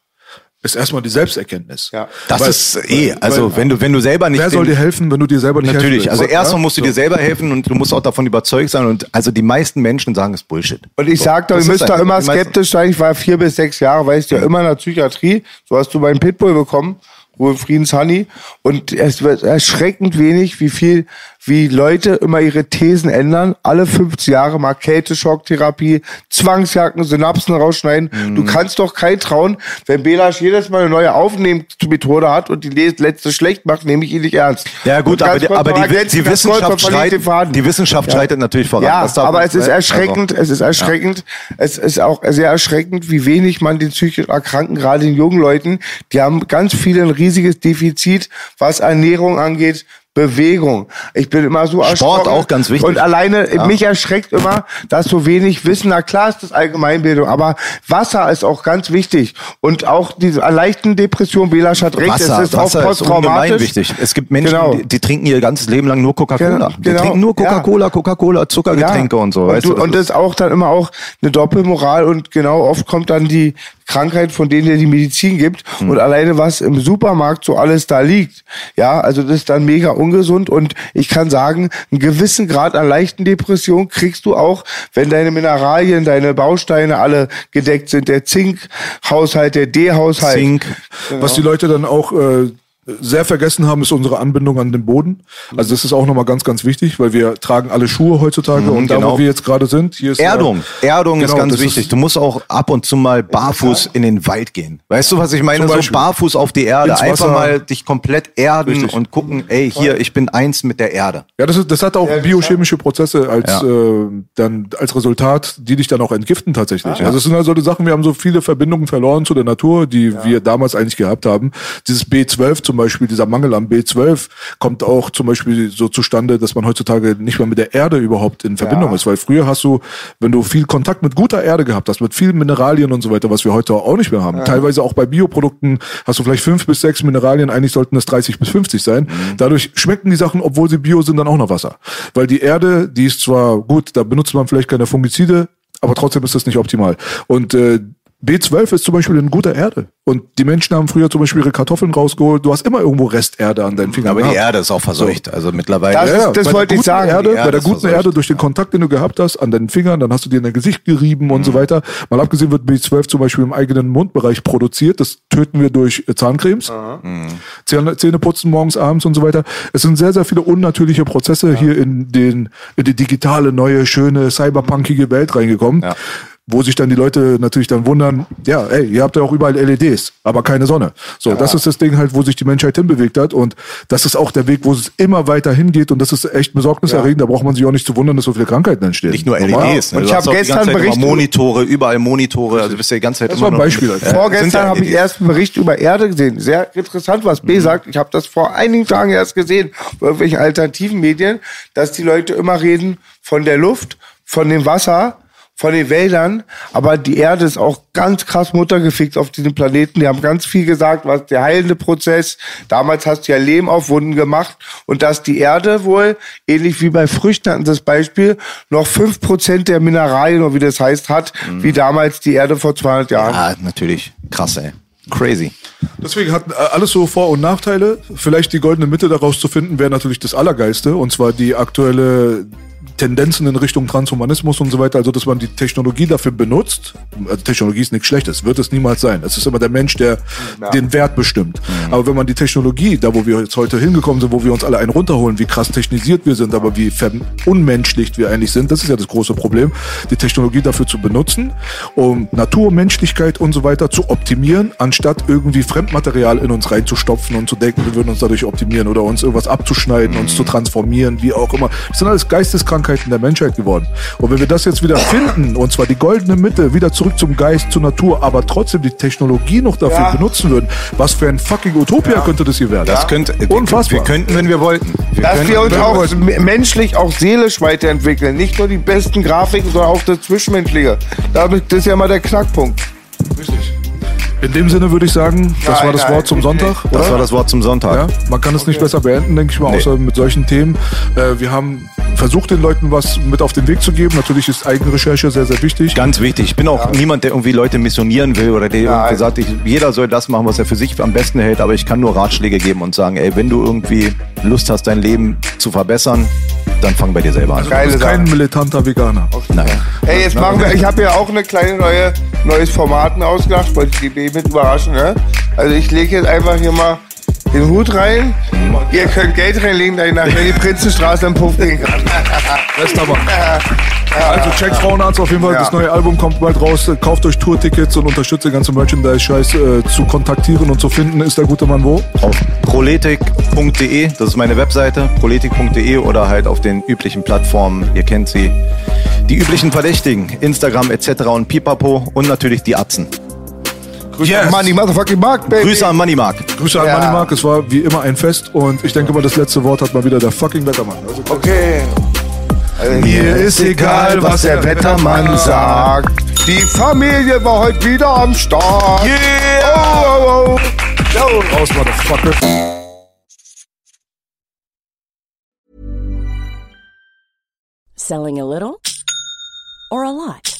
ist erstmal die Selbsterkenntnis. Ja. Das Weil- ist eh, also weil- wenn du wenn du selber nicht Wer soll dir helfen, wenn du dir selber nicht Natürlich, helfen also willst? erstmal musst du So. dir selber helfen und du musst auch davon überzeugt sein und also die meisten Menschen sagen, es Bullshit. Und ich So, sag doch, ihr müsst da immer skeptisch sein. Ich war vier bis sechs Jahre, weißt du, ja immer in der Psychiatrie. So hast du meinen Pitbull bekommen, Ruhe in Frieden Sunny. Und es wird erschreckend wenig, wie viel, wie Leute immer ihre Thesen ändern. Alle 15 Jahre mal Kälteschocktherapie, Zwangsjacken, Synapsen rausschneiden. Mhm. Du kannst doch kein trauen, wenn Belasch jedes Mal eine neue Aufnehmensmethode hat und die letzte schlecht macht, nehme ich ihn nicht ernst. Ja gut, aber, die, aber die, ergänzen, die Wissenschaft schreitet, Faden. die Wissenschaft Ja. schreitet natürlich voran. Ja, aber es ist ne? erschreckend, es ist erschreckend. Es ist auch sehr erschreckend, wie wenig man den psychisch Erkrankten, gerade den jungen Leuten, die haben ganz viele ein riesiges Defizit, was Ernährung angeht, Bewegung. Ich bin immer so erschrocken. auch ganz wichtig. Und alleine, mich erschreckt immer, dass so wenig Wissen, na klar ist das Allgemeinbildung, aber Wasser ist auch ganz wichtig. Und auch diese leichten Depression, Belasch hat recht, Wasser, es ist Wasser auch ist posttraumatisch. wichtig. Es gibt Menschen, Genau. die, die trinken ihr ganzes Leben lang nur Coca-Cola. Genau, Die trinken nur ja. Coca-Cola, Coca-Cola, Zuckergetränke und so. Und, weißt du, und das ist auch dann immer auch eine Doppelmoral und genau oft kommt dann die Krankheit, von denen dir die Medizin gibt Hm. und alleine was im Supermarkt so alles da liegt. Ja, also das ist dann mega ungesund und ich kann sagen, einen gewissen Grad an leichten Depressionen kriegst du auch, wenn deine Mineralien, deine Bausteine alle gedeckt sind. Der Zinkhaushalt, der D-Haushalt. Zink. Was die Leute dann auch äh, sehr vergessen haben, ist unsere Anbindung an den Boden. Also das ist auch nochmal ganz, ganz wichtig, weil wir tragen alle Schuhe heutzutage und da, genau. wo wir jetzt gerade sind, hier ist Erdung. ja- Erdung ist Genau, ganz das wichtig. ist- du musst auch ab und zu mal barfuß in den Wald gehen. Weißt du, was ich meine? So barfuß auf die Erde. Einfach mal dich komplett erden Richtig. und gucken, ey, hier, ich bin eins mit der Erde. Ja, das, ist, das hat auch biochemische Prozesse als Ja. äh, dann als Resultat, die dich dann auch entgiften tatsächlich. Also es sind halt solche Sachen, wir haben so viele Verbindungen verloren zu der Natur, die wir damals eigentlich gehabt haben. Dieses B12 zum Beispiel, dieser Mangel an B12 kommt auch zum Beispiel so zustande, dass man heutzutage nicht mehr mit der Erde überhaupt in Verbindung ist. Weil früher hast du, wenn du viel Kontakt mit guter Erde gehabt hast, mit vielen Mineralien und so weiter, was wir heute auch nicht mehr haben. Teilweise auch bei Bioprodukten hast du vielleicht fünf bis sechs Mineralien, eigentlich sollten es 30 bis 50 sein. Dadurch schmecken die Sachen, obwohl sie bio sind, dann auch noch Wasser. Weil die Erde, die ist zwar gut, da benutzt man vielleicht keine Fungizide, aber trotzdem ist das nicht optimal. Und äh, B12 ist zum Beispiel in guter Erde. Und die Menschen haben früher zum Beispiel ihre Kartoffeln rausgeholt. Du hast immer irgendwo Resterde an deinen Fingern. Aber die gehabt. Erde ist auch verseucht. Also mittlerweile. Das ist- das wollte ich sagen. Erde, Die bei der guten verseucht. Erde durch den Kontakt, den du gehabt hast an deinen Fingern, dann hast du dir in dein Gesicht gerieben und so weiter. Mal abgesehen wird B12 zum Beispiel im eigenen Mundbereich produziert. Das töten wir durch äh, Zahncremes. Zähne, Zähne putzen morgens, abends und so weiter. Es sind sehr, sehr viele unnatürliche Prozesse hier in den, in die digitale, neue, schöne, cyberpunkige Welt reingekommen. Ja. Wo sich dann die Leute natürlich dann wundern, ja, ey, ihr habt ja auch überall LEDs, aber keine Sonne. So, das ist das Ding halt, wo sich die Menschheit hinbewegt hat und das ist auch der Weg, wo es immer weiter hingeht und das ist echt besorgniserregend. Da braucht man sich auch nicht zu wundern, dass so viele Krankheiten entstehen. Nicht nur Normal. LEDs, ne? Ich hast hab auch die gestern immer Berichte- Monitore, überall Monitore, also du bist ja die ganze Zeit Das immer war ein Beispiel. Alter. Sind Vorgestern ja- habe ich erst einen Bericht über Erde gesehen. Sehr interessant, was Mhm. B sagt. Ich habe das vor einigen Tagen erst gesehen, bei irgendwelchen alternativen Medien, dass die Leute immer reden von der Luft, von dem Wasser, von den Wäldern, aber die Erde ist auch ganz krass muttergefickt auf diesem Planeten. Die haben ganz viel gesagt, was der heilende Prozess. Damals hast du ja Lehm auf Wunden gemacht und dass die Erde wohl, ähnlich wie bei Früchten hatten sie das Beispiel, noch 5% der Mineralien, oder wie das heißt, hat, Mhm. wie damals die Erde vor 200 Jahren. Ah, natürlich. Krass, ey. Crazy. Deswegen hat äh, alles so Vor- und Nachteile. Vielleicht die goldene Mitte daraus zu finden, wäre natürlich das Allergeiste. Und zwar die aktuelle Tendenzen in Richtung Transhumanismus und so weiter. Also, dass man die Technologie dafür benutzt. Also, Technologie ist nichts Schlechtes. Wird es niemals sein. Es ist immer der Mensch, der den Wert bestimmt. Aber wenn man die Technologie, da wo wir jetzt heute hingekommen sind, wo wir uns alle einen runterholen, wie krass technisiert wir sind, aber wie unmenschlich wir eigentlich sind, das ist ja das große Problem. Die Technologie dafür zu benutzen, um Natur, Menschlichkeit und so weiter zu optimieren, anstatt irgendwie Fremdmaterial in uns reinzustopfen und zu denken, wir würden uns dadurch optimieren oder uns irgendwas abzuschneiden, uns zu transformieren, wie auch immer. Das sind alles Geisteskrankheiten der Menschheit geworden. Und wenn wir das jetzt wieder finden, und zwar die goldene Mitte, wieder zurück zum Geist, zur Natur, aber trotzdem die Technologie noch dafür Ja. benutzen würden, was für ein fucking Utopia könnte das hier werden? Das könnte, Unfassbar. Wir könnten, wenn wir wollten. Wir Dass könnten, wir uns auch wollten. menschlich, auch seelisch weiterentwickeln. Nicht nur die besten Grafiken, sondern auch das Zwischenmenschliche. Das ist ja mal der Knackpunkt. Richtig. In dem Sinne würde ich sagen, das Nein, war das nein, Wort zum. Sonntag. Das oder? war das Wort zum Sonntag. Ja, man kann es nicht besser beenden, denke ich mal, Nee. außer mit solchen Themen. Äh, wir haben versucht, den Leuten was mit auf den Weg zu geben. Natürlich ist Eigenrecherche sehr, sehr wichtig. Ganz wichtig. Ich bin auch niemand, der irgendwie Leute missionieren will oder der irgendwie Nein. sagt, ich, jeder soll das machen, was er für sich am besten hält. Aber ich kann nur Ratschläge geben und sagen, ey, wenn du irgendwie Lust hast, dein Leben zu verbessern, dann fang bei dir selber an. du Geile bist kein militanter Veganer. Nein. Hey, jetzt machen wir, ich habe ja auch eine kleine neue, neues Format mir ausgedacht, wollte ich die B mit überraschen, ne? Also ich lege jetzt einfach hier mal den Hut rein. Ihr könnt Geld reinlegen, da ich nachher die Prinzenstraße im Puff gehen kann. Bester Mann. Also checkt Frauenarzt auf jeden Fall. Ja. Das neue Album kommt bald raus. Kauft euch Tourtickets und unterstützt den ganzen Merchandise-Scheiß äh, zu kontaktieren und zu finden. Ist der gute Mann wo? Auf proletik.de, das ist meine Webseite, proletik.de oder halt auf den üblichen Plattformen, ihr kennt sie. Die üblichen Verdächtigen, Instagram etc. und Pipapo und natürlich die Atzen. Grüße Yes. an Money Motherfucking Mark, Baby. Grüße an Moneymark. Grüße an Ja. Money Mark. Es war wie immer ein Fest und ich denke mal, das letzte Wort hat mal wieder der fucking Wettermann. Also, Okay. Also Mir ist egal, was der Wettermann sagt. Die Familie war heute wieder am Start. Yeah! Oh, oh, oh. Yo. raus, Motherfucker. Selling a little or a lot?